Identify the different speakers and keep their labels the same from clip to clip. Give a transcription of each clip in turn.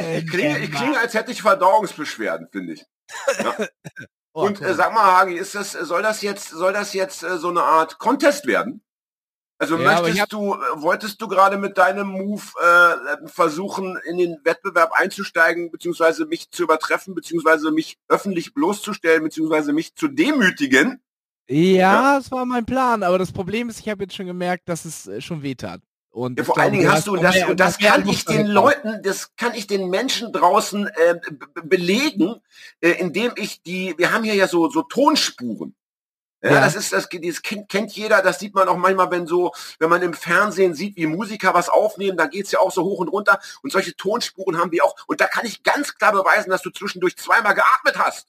Speaker 1: Ich klinge, ich klinge, als hätte ich Verdauungsbeschwerden, finde ich. Ja. Und äh, sag mal, Hagi, ist das, soll das jetzt, soll das jetzt äh, so eine Art Contest werden? Also
Speaker 2: Ja,
Speaker 1: möchtest du, äh, wolltest du gerade mit deinem Move äh, versuchen, in den Wettbewerb einzusteigen, beziehungsweise mich zu übertreffen, beziehungsweise mich öffentlich bloßzustellen, beziehungsweise mich zu demütigen?
Speaker 2: Ja, das war mein Plan, aber das Problem ist, ich habe jetzt schon gemerkt, dass es äh, schon wehtat. Und
Speaker 1: Ja, vor allen Dingen hast du, und das, und das kann ich den Leuten, das kann ich den Menschen draußen äh, belegen, äh, indem ich die, wir haben hier ja so, so Tonspuren. Ja,
Speaker 2: Ja.
Speaker 1: das ist, das, das kennt, kennt jeder, das sieht man auch manchmal, wenn so, wenn man im Fernsehen sieht, wie Musiker was aufnehmen, da geht's ja auch so hoch und runter und solche Tonspuren haben wir auch. Und da kann ich ganz klar beweisen, dass du zwischendurch zweimal geatmet hast.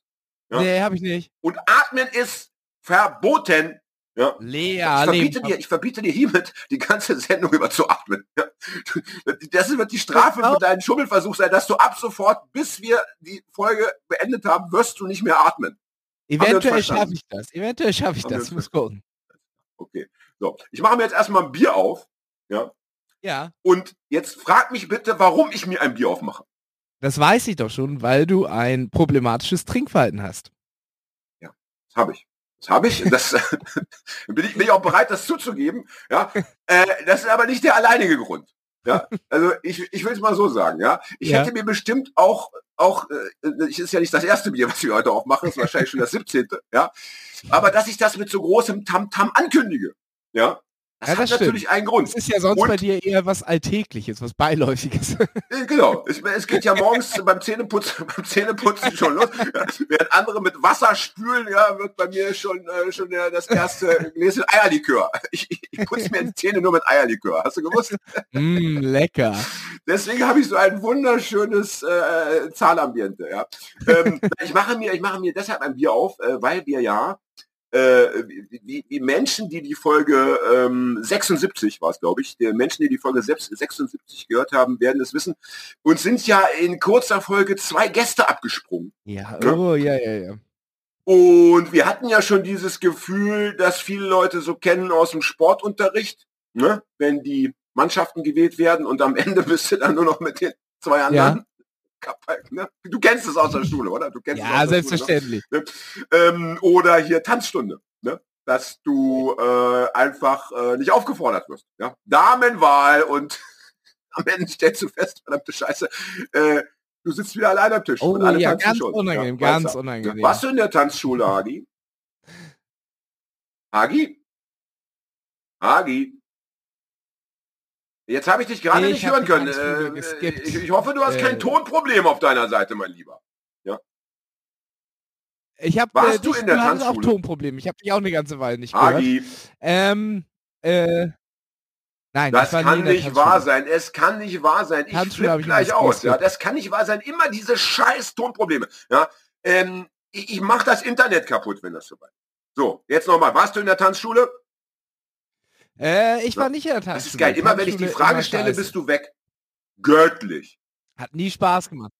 Speaker 1: Ja.
Speaker 2: Nee, habe ich nicht.
Speaker 1: Und atmen ist verboten. Ja.
Speaker 2: Lea,
Speaker 1: Ich verbiete, dir, ich verbiete dir hiermit, die ganze Sendung über zu atmen. Ja. Das wird die Strafe für deinen Schummelversuch sein, dass du ab sofort, bis wir die Folge beendet haben, wirst du nicht mehr atmen.
Speaker 2: Eventuell schaffe ich das. Eventuell schaffe ich
Speaker 1: Haben
Speaker 2: das.
Speaker 1: uns
Speaker 2: Muss gucken.
Speaker 1: Okay. So, ich mache mir jetzt erstmal ein Bier auf. Ja.
Speaker 2: Ja.
Speaker 1: Und jetzt frag mich bitte, warum ich mir ein Bier aufmache.
Speaker 2: Das weiß ich doch schon, weil du ein problematisches Trinkverhalten hast.
Speaker 1: Das habe ich. Das habe ich. Das bin ich bin ich auch bereit, das zuzugeben. Ja. Äh, das ist aber nicht der alleinige Grund. Ja. Also ich, ich will es mal so sagen. Ja. Ich
Speaker 2: Ja.
Speaker 1: hätte mir bestimmt auch auch äh, ist ja nicht das erste Bier, was wir heute aufmachen, es ist wahrscheinlich schon das 17. Ja. Aber dass ich das mit so großem Tamtam ankündige. Ja. Das
Speaker 2: Ja,
Speaker 1: hat
Speaker 2: das stimmt.
Speaker 1: natürlich einen Grund.
Speaker 2: Das ist ja sonst
Speaker 1: Und-
Speaker 2: bei dir eher was Alltägliches, was Beiläufiges.
Speaker 1: Äh, Genau, es, es geht ja morgens beim Zähneputzen, beim Zähneputzen schon los. Ja, während andere mit Wasser spülen, ja, wird bei mir schon, äh, schon der, das erste Gläschen Eierlikör. Ich, ich, putze mir die Zähne nur mit Eierlikör. Hast du gewusst?
Speaker 2: mm, lecker.
Speaker 1: Deswegen habe ich so ein wunderschönes äh, Zahlambiente. Ja. Ähm, ich mache mir, ich mache mir deshalb ein Bier auf, äh, weil wir ja äh, wie, wie Menschen, die die Folge ähm, 76 war es, glaube ich, die Menschen, die die Folge 76 gehört haben, werden es wissen. Uns sind ja in kurzer Folge zwei Gäste abgesprungen.
Speaker 2: Ja,
Speaker 1: Ja.
Speaker 2: oh, ja, ja, ja.
Speaker 1: Und wir hatten ja schon dieses Gefühl, dass viele Leute so kennen aus dem Sportunterricht, ne? wenn die Mannschaften gewählt werden und am Ende bist du dann nur noch mit den zwei anderen. Kappa- Ne? Du kennst es aus der Schule, oder? Du kennst es
Speaker 2: Ja,
Speaker 1: aus der Schule, ne?
Speaker 2: selbstverständlich.
Speaker 1: ähm, oder hier Tanzstunde, ne? dass du äh, einfach äh, nicht aufgefordert wirst. Ja? Damenwahl und am Ende stellst du fest, verdammte Scheiße, äh, du sitzt wieder allein am Tisch.
Speaker 2: Oh,
Speaker 1: und alle
Speaker 2: ja, ganz
Speaker 1: schon.
Speaker 2: unangenehm,
Speaker 1: Ja,
Speaker 2: ganz unangenehm.
Speaker 1: Warst du in der Tanzschule, Hagi? Hagi? Hagi? Jetzt habe ich dich gerade
Speaker 2: Nee,
Speaker 1: nicht
Speaker 2: ich
Speaker 1: hören können.
Speaker 2: Tanzschule
Speaker 1: Äh, ich, ich hoffe, du hast kein
Speaker 2: Äh,
Speaker 1: Tonproblem auf deiner Seite, mein Lieber.
Speaker 2: Ich habe
Speaker 1: Warst
Speaker 2: äh,
Speaker 1: du in der
Speaker 2: hattest auch
Speaker 1: Tanzschule?
Speaker 2: Tonprobleme. Ich habe dich auch eine ganze Weile nicht gehört.
Speaker 1: Hagi,
Speaker 2: Ähm, äh, nein,
Speaker 1: das
Speaker 2: ich
Speaker 1: kann nicht
Speaker 2: Tanzschule.
Speaker 1: wahr sein. Es kann nicht wahr sein. Ich
Speaker 2: Tanzschule
Speaker 1: flippe
Speaker 2: ich
Speaker 1: gleich
Speaker 2: mal
Speaker 1: aus. Ja, das kann nicht wahr sein. Immer diese scheiß Tonprobleme. Ja, ähm, ich, ich mache das Internet kaputt, wenn das so weit. So, jetzt nochmal. Warst du in der Tanzschule?
Speaker 2: Äh, ich
Speaker 1: Ja,
Speaker 2: war nicht in der Tanzschule.
Speaker 1: Das ist geil. Immer wenn ich die Frage stelle, bist du weg. Göttlich.
Speaker 2: Hat nie Spaß gemacht.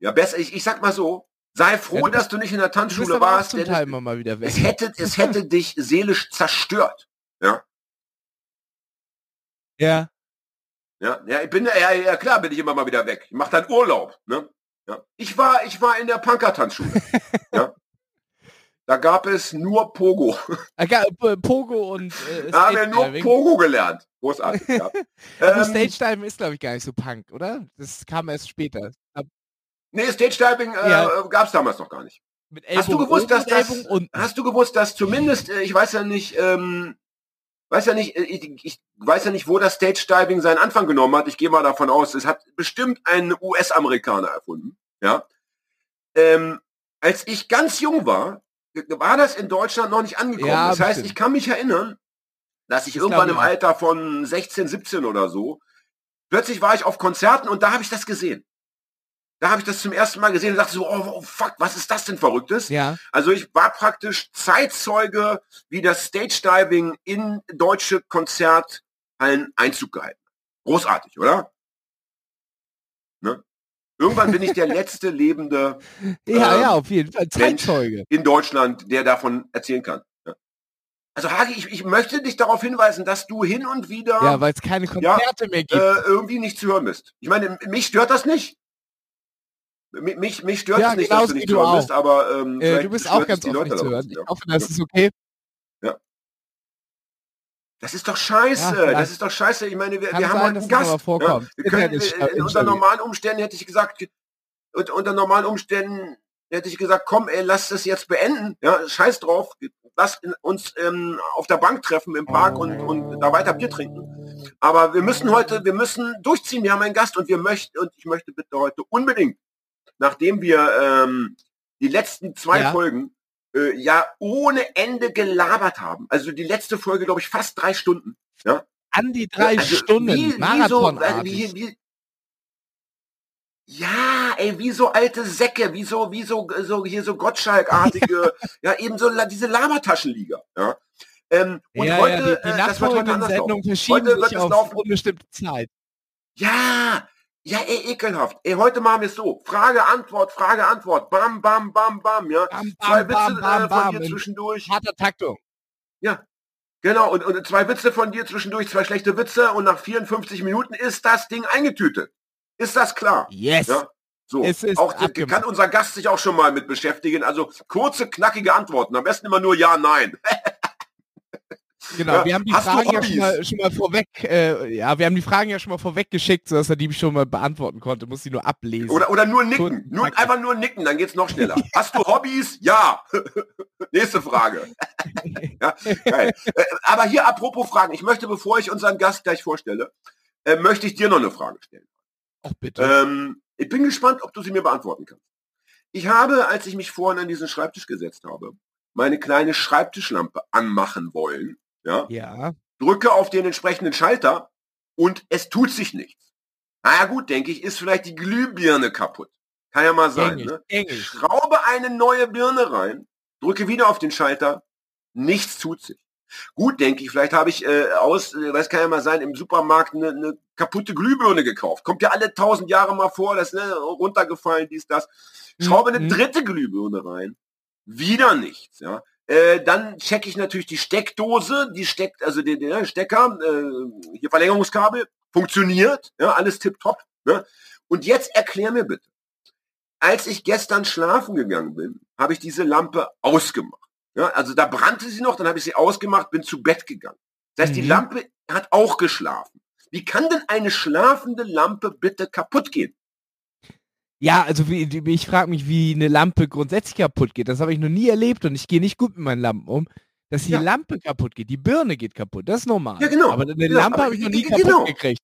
Speaker 1: Ja, besser, ich, ich sag mal so, sei froh,
Speaker 2: Ja, du
Speaker 1: dass du nicht in der Tanzschule warst, denn
Speaker 2: Teil mal wieder weg.
Speaker 1: es, hätte, es hätte dich seelisch zerstört.
Speaker 2: Ja.
Speaker 1: Ja, ja, ich bin, ja, ja, klar bin ich immer mal wieder weg. Ich mache dann Urlaub, ne? Ja. Ich war, ich war in der Punker-Tanzschule. ja. Da gab es nur Pogo.
Speaker 2: Äh, ga- P- Pogo und äh,
Speaker 1: Da haben wir nur. Pogo gelernt. Großartig, ja.
Speaker 2: Aber
Speaker 1: ähm,
Speaker 2: Stage Diving ist, glaube ich, gar nicht so Punk, oder? Das kam erst später. Ab-
Speaker 1: nee, Stage-Diving äh,
Speaker 2: Ja.
Speaker 1: gab es damals noch gar nicht.
Speaker 2: Mit
Speaker 1: Hast du gewusst, dass
Speaker 2: und
Speaker 1: das, hast du gewusst, dass zumindest, äh, ich weiß ja nicht, ähm, weiß ja nicht, äh, ich, ich weiß ja nicht, wo das Stage Diving seinen Anfang genommen hat. Ich gehe mal davon aus, es hat bestimmt ein US-Amerikaner erfunden. Ja. Ähm, als ich ganz jung war, war das in Deutschland noch nicht angekommen.
Speaker 2: Ja,
Speaker 1: das heißt, ich kann mich erinnern, dass ich
Speaker 2: Das
Speaker 1: irgendwann im. Alter von 16, 17 oder so, plötzlich war ich auf Konzerten und da habe ich das gesehen. Da habe ich das zum ersten Mal gesehen und dachte so, oh, oh fuck, was ist das denn Verrücktes?
Speaker 2: Ja.
Speaker 1: Also ich war praktisch Zeitzeuge, wie das Stage Diving in deutsche Konzerthallen Einzug gehalten. Großartig, oder? Irgendwann bin ich der letzte lebende
Speaker 2: Ja,
Speaker 1: Ähm,
Speaker 2: ja, auf jeden Fall. Zeitzeuge.
Speaker 1: in Deutschland, der davon erzählen kann. Ja. Also Hagi, ich, ich möchte dich darauf hinweisen, dass du hin und wieder
Speaker 2: Ja, weil es keine Konzerte mehr gibt.
Speaker 1: äh, irgendwie nicht zu hören bist. Ich meine, mich stört das nicht. Mi- Mich, mich stört
Speaker 2: Ja,
Speaker 1: es nicht, dass du nicht zu hören bist, aber ähm,
Speaker 2: äh, du bist auch ganz
Speaker 1: die
Speaker 2: oft
Speaker 1: Leute
Speaker 2: nicht zu hören. Ich
Speaker 1: ja.
Speaker 2: hoffe, das ist okay.
Speaker 1: Das ist doch scheiße,
Speaker 2: Ja,
Speaker 1: das ist doch scheiße. Ich meine, wir, wir haben heute einen Gast. Ja, wir können, in unter normalen Umständen hätte ich gesagt, unter, unter normalen Umständen hätte ich gesagt, komm, ey, lass das jetzt beenden. Ja, scheiß drauf. Lass uns ähm, auf der Bank treffen im Park und, und da weiter Bier trinken. Aber wir müssen heute, wir müssen durchziehen. Wir haben einen Gast und wir möchten, und ich möchte bitte heute unbedingt, nachdem wir ähm, die letzten zwei
Speaker 2: Ja.
Speaker 1: Folgen äh, ja ohne Ende gelabert haben. Also die letzte Folge, glaube ich, fast drei Stunden. Ja,
Speaker 2: An die drei
Speaker 1: also
Speaker 2: Stunden.
Speaker 1: Wie, wie so,
Speaker 2: Marathonartig.
Speaker 1: also wie, wie, ja, ey, wie so alte Säcke, wie so, wie so, so hier so Gottschalk-artige, ja, eben so diese Labertaschenliga. Ja. Ähm, und
Speaker 2: ja,
Speaker 1: heute,
Speaker 2: ja, die, die
Speaker 1: äh, das wird heute anders
Speaker 2: Sendungen
Speaker 1: laufen.
Speaker 2: verschieben
Speaker 1: Heute wird
Speaker 2: sich
Speaker 1: es
Speaker 2: auf
Speaker 1: laufen.
Speaker 2: unbestimmte Zeit.
Speaker 1: Ja, ja, ey, ekelhaft. Ey, heute machen wir es so. Frage, Antwort, Frage, Antwort. Bam, bam, bam, bam, ja.
Speaker 2: Bam,
Speaker 1: Zwei
Speaker 2: bam,
Speaker 1: Witze
Speaker 2: bam, bam,
Speaker 1: äh, von dir zwischendurch.
Speaker 2: harter Taktung.
Speaker 1: Genau, und, und zwei Witze von dir zwischendurch, zwei schlechte Witze und nach 54 Minuten ist das Ding eingetütet. Ist das klar?
Speaker 2: Yes.
Speaker 1: Ja. So,
Speaker 2: Es ist
Speaker 1: auch
Speaker 2: abgemacht.
Speaker 1: kann unser Gast sich auch schon mal mit beschäftigen. Also kurze, knackige Antworten. Am besten immer nur Ja, Nein.
Speaker 2: Genau,
Speaker 1: Ja,
Speaker 2: wir haben die Fragen ja
Speaker 1: Hobbys?
Speaker 2: schon mal, schon mal vorweg, äh, ja, wir haben die Fragen ja schon mal vorweg geschickt, sodass er die schon mal beantworten konnte, muss sie nur ablesen.
Speaker 1: Oder, oder nur nicken. Nur, einfach nur nicken, dann geht's noch schneller. Hast du Hobbys? Ja. Nächste Frage. ja. Äh, Aber hier apropos Fragen. Ich möchte, bevor ich unseren Gast gleich vorstelle, äh, möchte ich dir noch eine Frage stellen.
Speaker 2: Ach bitte.
Speaker 1: Ähm, ich bin gespannt, ob du sie mir beantworten kannst. Ich habe, als ich mich vorhin an diesen Schreibtisch gesetzt habe, meine kleine Schreibtischlampe anmachen wollen. Ja,
Speaker 2: ja.
Speaker 1: drücke auf den entsprechenden Schalter und es tut sich nichts. Na ja gut, denke ich, ist vielleicht die Glühbirne kaputt. Kann ja mal sein.
Speaker 2: Gängig,
Speaker 1: Ne?
Speaker 2: gängig.
Speaker 1: Schraube eine neue Birne rein, drücke wieder auf den Schalter, nichts tut sich. Gut, denke ich, vielleicht habe ich äh, aus, äh, weiß kann ja mal sein, im Supermarkt eine, eine kaputte Glühbirne gekauft. Kommt ja alle tausend Jahre mal vor, das ist ne, runtergefallen, dies, das. Schraube eine
Speaker 2: Mhm.
Speaker 1: dritte Glühbirne rein, wieder nichts. Ja. Äh, dann checke ich natürlich die Steckdose, die steckt, also den, den Stecker, äh, hier Verlängerungskabel, funktioniert, ja, alles tipptopp. Ne? Und jetzt erklär mir bitte, als ich gestern schlafen gegangen bin, habe ich diese Lampe ausgemacht. Ja, also da brannte sie noch, dann habe ich sie ausgemacht, bin zu Bett gegangen. Das heißt, die
Speaker 2: Mhm.
Speaker 1: Lampe hat auch geschlafen. Wie kann denn eine schlafende Lampe bitte kaputt gehen?
Speaker 2: Ja, also wie, ich frage mich, wie eine Lampe grundsätzlich kaputt geht. Das habe ich noch nie erlebt und ich gehe nicht gut mit meinen Lampen um. Dass die
Speaker 1: Ja.
Speaker 2: Lampe kaputt geht, die Birne geht kaputt, das ist normal.
Speaker 1: Ja, genau.
Speaker 2: Aber eine
Speaker 1: Genau,
Speaker 2: Lampe habe ich noch nie
Speaker 1: ge-
Speaker 2: kaputt
Speaker 1: genau.
Speaker 2: gekriegt.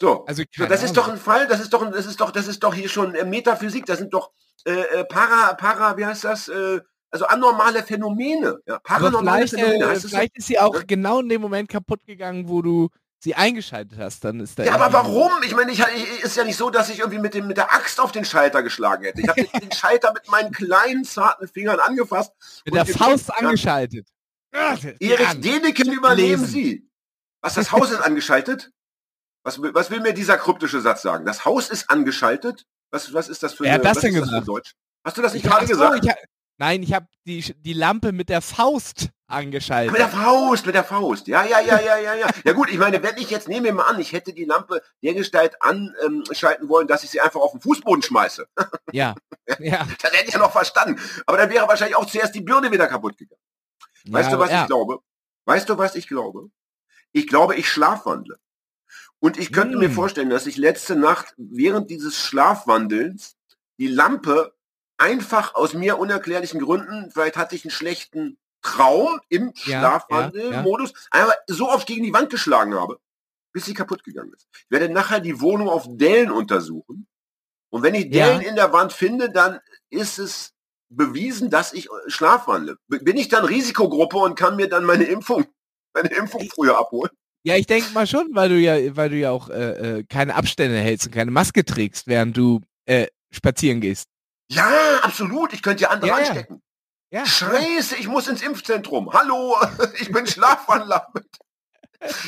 Speaker 1: So,
Speaker 2: Also
Speaker 1: so das ist
Speaker 2: Ahnung.
Speaker 1: doch ein Fall, das ist doch, das ist doch, das ist doch hier schon äh, Metaphysik, das sind doch äh, äh, para, para, wie heißt das? Äh, also anormale Phänomene. Ja, paranormale
Speaker 2: vielleicht,
Speaker 1: Phänomene.
Speaker 2: äh, vielleicht ist sie auch
Speaker 1: Ja.
Speaker 2: genau in dem Moment kaputt gegangen, wo du sie eingeschaltet hast. Dann ist da
Speaker 1: Ja, aber warum? Ich meine, ich, ich- ist ja nicht so, dass ich irgendwie mit, dem, mit der Axt auf den Schalter geschlagen hätte. Ich habe den, den Schalter mit meinen kleinen, zarten Fingern angefasst.
Speaker 2: Mit der Faust angeschaltet.
Speaker 1: Erich. Deneken überleben
Speaker 2: Lesen.
Speaker 1: Sie. Was, das Haus ist angeschaltet? Was, will- was will mir dieser kryptische Satz sagen? Das Haus ist angeschaltet? Was, was ist das für
Speaker 2: Wer hat das
Speaker 1: was
Speaker 2: denn gesagt?
Speaker 1: Deutsch? Hast du das nicht
Speaker 2: Ich
Speaker 1: gerade
Speaker 2: so,
Speaker 1: gesagt?
Speaker 2: ich nein, ich habe die, die Lampe mit der Faust angeschaltet.
Speaker 1: Mit der Faust, mit der Faust. Ja, ja, ja, ja, ja, ja. Ja gut, ich meine, wenn ich jetzt, nehmen wir mal an, ich hätte die Lampe dergestalt anschalten wollen, dass ich sie einfach auf den Fußboden schmeiße.
Speaker 2: Ja. Ja.
Speaker 1: Das hätte ich ja noch verstanden. Aber dann wäre wahrscheinlich auch zuerst die Birne wieder kaputt gegangen. Weißt
Speaker 2: ja,
Speaker 1: du, was
Speaker 2: ja.
Speaker 1: ich glaube? Weißt du, was ich glaube? Ich glaube, ich schlafwandle. Und ich könnte mir
Speaker 2: Hm.
Speaker 1: vorstellen, dass ich letzte Nacht während dieses Schlafwandelns die Lampe einfach aus mir unerklärlichen Gründen, vielleicht hatte ich einen schlechten Traum im
Speaker 2: Ja,
Speaker 1: Schlafwandelmodus, aber so oft gegen die Wand geschlagen habe, bis sie kaputt gegangen ist. Ich werde nachher die Wohnung auf Dellen untersuchen. Und wenn ich
Speaker 2: Ja.
Speaker 1: Dellen in der Wand finde, dann ist es bewiesen, dass ich äh, schlafwandle. Bin ich dann Risikogruppe und kann mir dann meine Impfung, meine Impfung früher abholen?
Speaker 2: Ja, ich denke mal schon, weil du ja, weil du ja auch äh, äh, keine Abstände hältst und keine Maske trägst, während du äh, spazieren gehst.
Speaker 1: Ja, absolut. Ich könnte ja andere
Speaker 2: Ja,
Speaker 1: anstecken.
Speaker 2: Ja.
Speaker 1: Scheiße, ich muss ins Impfzentrum. Hallo, ich bin Schlafwandler.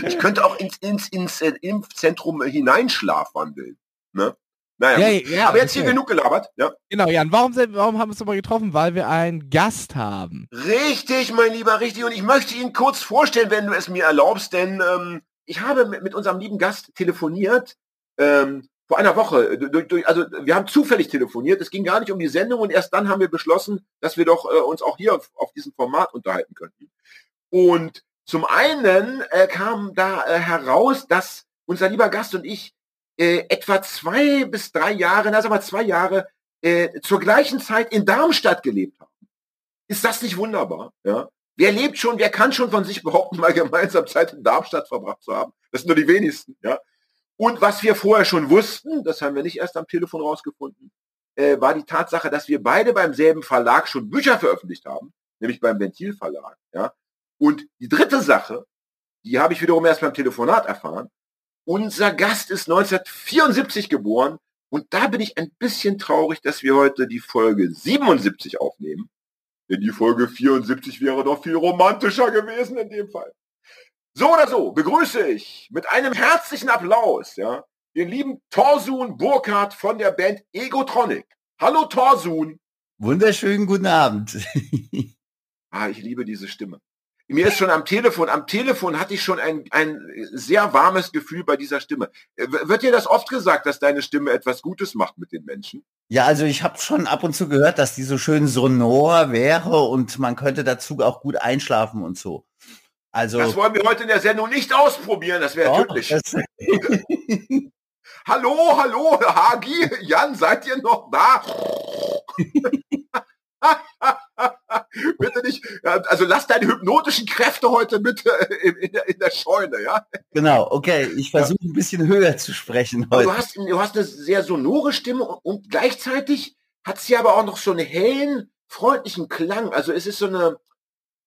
Speaker 1: Ich könnte auch ins, ins, ins äh, Impfzentrum hineinschlafwandeln. Ne? Naja,
Speaker 2: Ja, ja,
Speaker 1: aber jetzt hier
Speaker 2: okay.
Speaker 1: genug gelabert. Ja.
Speaker 2: Genau, Jan, warum, sind, warum haben wir uns nochmal getroffen? Weil wir einen Gast haben.
Speaker 1: Richtig, mein Lieber, richtig. Und ich möchte ihn kurz vorstellen, wenn du es mir erlaubst, denn ähm, ich habe mit, mit unserem lieben Gast telefoniert ähm, vor einer Woche. Du- du- Also wir haben zufällig telefoniert. Es ging gar nicht um die Sendung und erst dann haben wir beschlossen, dass wir doch äh, uns auch hier auf, auf diesem Format unterhalten könnten. Und zum einen äh, kam da äh, heraus, dass unser lieber Gast und ich äh, etwa zwei bis drei Jahre, na sagen wir zwei Jahre, äh, zur gleichen Zeit in Darmstadt gelebt haben. Ist das nicht wunderbar? Ja? Wer lebt schon, wer kann schon von sich behaupten, mal gemeinsam Zeit in Darmstadt verbracht zu haben? Das sind nur die wenigsten. Ja? Und was wir vorher schon wussten, das haben wir nicht erst am Telefon rausgefunden, äh, war die Tatsache, dass wir beide beim selben Verlag schon Bücher veröffentlicht haben, nämlich beim Ventilverlag. Ja? Und die dritte Sache, die habe ich wiederum erst beim Telefonat erfahren. Unser Gast ist 1974 geboren und da bin ich ein bisschen traurig, dass wir heute die Folge 77 aufnehmen. Denn die Folge 74 wäre doch viel romantischer gewesen in dem Fall. So oder so begrüße ich mit einem herzlichen Applaus, ja, den lieben Torsun Burkhardt von der Band Egotronic. Hallo Torsun.
Speaker 3: Wunderschönen guten Abend.
Speaker 1: Ah, ich liebe diese Stimme. Mir ist schon am Telefon, am Telefon hatte ich schon ein, ein sehr warmes Gefühl bei dieser Stimme. Äh, Wird dir das oft gesagt, dass deine Stimme etwas Gutes macht mit den Menschen?
Speaker 3: Ja, also ich habe schon ab und zu gehört, dass die so schön sonor wäre und man könnte dazu auch gut einschlafen und so. Also
Speaker 1: Das wollen wir heute in der Sendung nicht ausprobieren, das wäre tödlich. Hallo, hallo, Hagi, Jan, seid ihr noch da? bitte nicht, ja, also lass deine hypnotischen Kräfte heute bitte in, in, der, in der Scheune, ja?
Speaker 3: genau, okay, ich versuche ein bisschen höher zu sprechen
Speaker 1: Aber du
Speaker 3: heute.
Speaker 1: hast, du hast eine sehr sonore Stimme und gleichzeitig hat sie aber auch noch so einen hellen, freundlichen Klang. Also es ist so eine,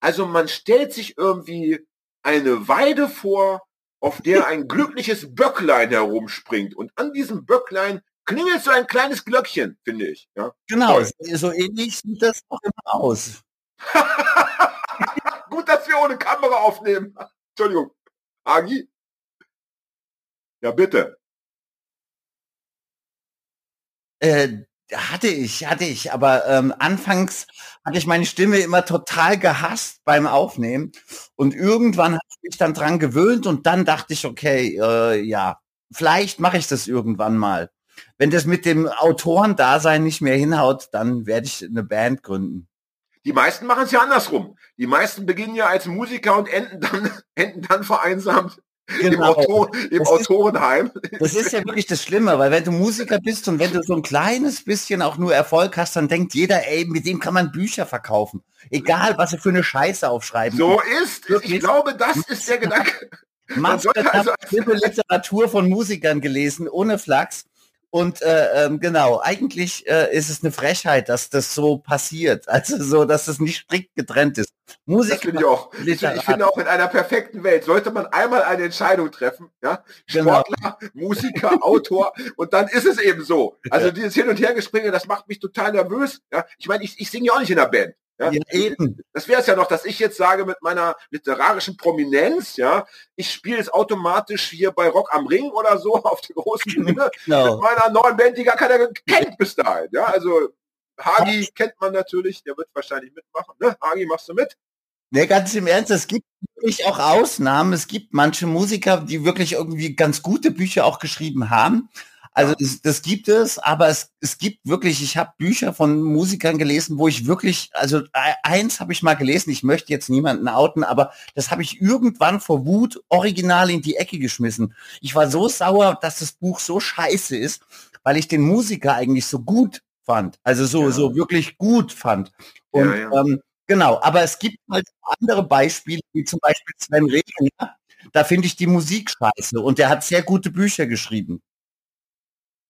Speaker 1: also man stellt sich irgendwie eine Weide vor, auf der ein glückliches Böcklein herumspringt und an diesem Böcklein klingelt so ein kleines Glöckchen, finde ich. Ja?
Speaker 3: Genau,
Speaker 1: toll.
Speaker 3: so ähnlich sieht das auch immer aus.
Speaker 1: Gut, dass wir ohne Kamera aufnehmen. Entschuldigung. Agi? Ja, bitte.
Speaker 3: Äh, hatte ich, hatte ich, aber ähm, anfangs hatte ich meine Stimme immer total gehasst beim Aufnehmen und irgendwann habe ich mich dann dran gewöhnt und dann dachte ich, okay, äh, ja, vielleicht mache ich das irgendwann mal. Wenn das mit dem Autorendasein nicht mehr hinhaut, dann werde ich eine Band gründen.
Speaker 1: Die meisten machen es ja andersrum. Die meisten beginnen ja als Musiker und enden dann, enden dann vereinsamt im,
Speaker 3: Genau.
Speaker 1: Autor, im
Speaker 3: Das ist-
Speaker 1: Autorenheim.
Speaker 3: Das ist ja wirklich das Schlimme, weil wenn du Musiker bist und wenn du so ein kleines bisschen auch nur Erfolg hast, dann denkt jeder, ey, mit dem kann man Bücher verkaufen. Egal, was sie für eine Scheiße aufschreiben.
Speaker 1: So ist, ich
Speaker 3: Wirklich?
Speaker 1: glaube, das ist der Gedanke. Man sollte also
Speaker 3: ich Literatur von Musikern gelesen, ohne Flachs. Und äh, ähm, genau, eigentlich äh, ist es eine Frechheit, dass das so passiert. Also so, dass das nicht strikt getrennt ist. Musik
Speaker 1: finde ich auch. Ich,
Speaker 3: Literat.
Speaker 1: ich finde auch in einer perfekten Welt sollte man einmal eine Entscheidung treffen. Ja?
Speaker 3: Genau.
Speaker 1: Sportler, Musiker, Autor und dann ist es eben so. Also dieses Hin- und Hergespringe, das macht mich total nervös. Ja? Ich meine, ich, ich singe ja auch nicht in der Band. Ja?
Speaker 3: Ja, eben.
Speaker 1: Das wäre es ja noch, dass ich jetzt sage mit meiner literarischen Prominenz, ja, ich spiele es automatisch hier bei Rock am Ring oder so auf der großen Bühne
Speaker 3: Genau.
Speaker 1: mit meiner neuen Band, die gar keiner kennt bis dahin. Ja, also Hagi kennt man natürlich, der wird wahrscheinlich mitmachen. Ne? Hagi, machst du mit?
Speaker 3: Ne, ganz im Ernst, es gibt wirklich auch Ausnahmen. Es gibt manche Musiker, die wirklich irgendwie ganz gute Bücher auch geschrieben haben. Also das, das gibt es, aber es, es gibt wirklich, ich habe Bücher von Musikern gelesen, wo ich wirklich, also e- eins habe ich mal gelesen, ich möchte jetzt niemanden outen, aber das habe ich irgendwann vor Wut original in die Ecke geschmissen. Ich war so sauer, dass das Buch so scheiße ist, weil ich den Musiker eigentlich so gut fand. Also so,
Speaker 1: Ja.
Speaker 3: so wirklich gut fand. Und
Speaker 1: Ja, ja.
Speaker 3: Ähm, genau, aber es gibt halt andere Beispiele, wie zum Beispiel Sven Regner. Da finde ich die Musik scheiße und der hat sehr gute Bücher geschrieben.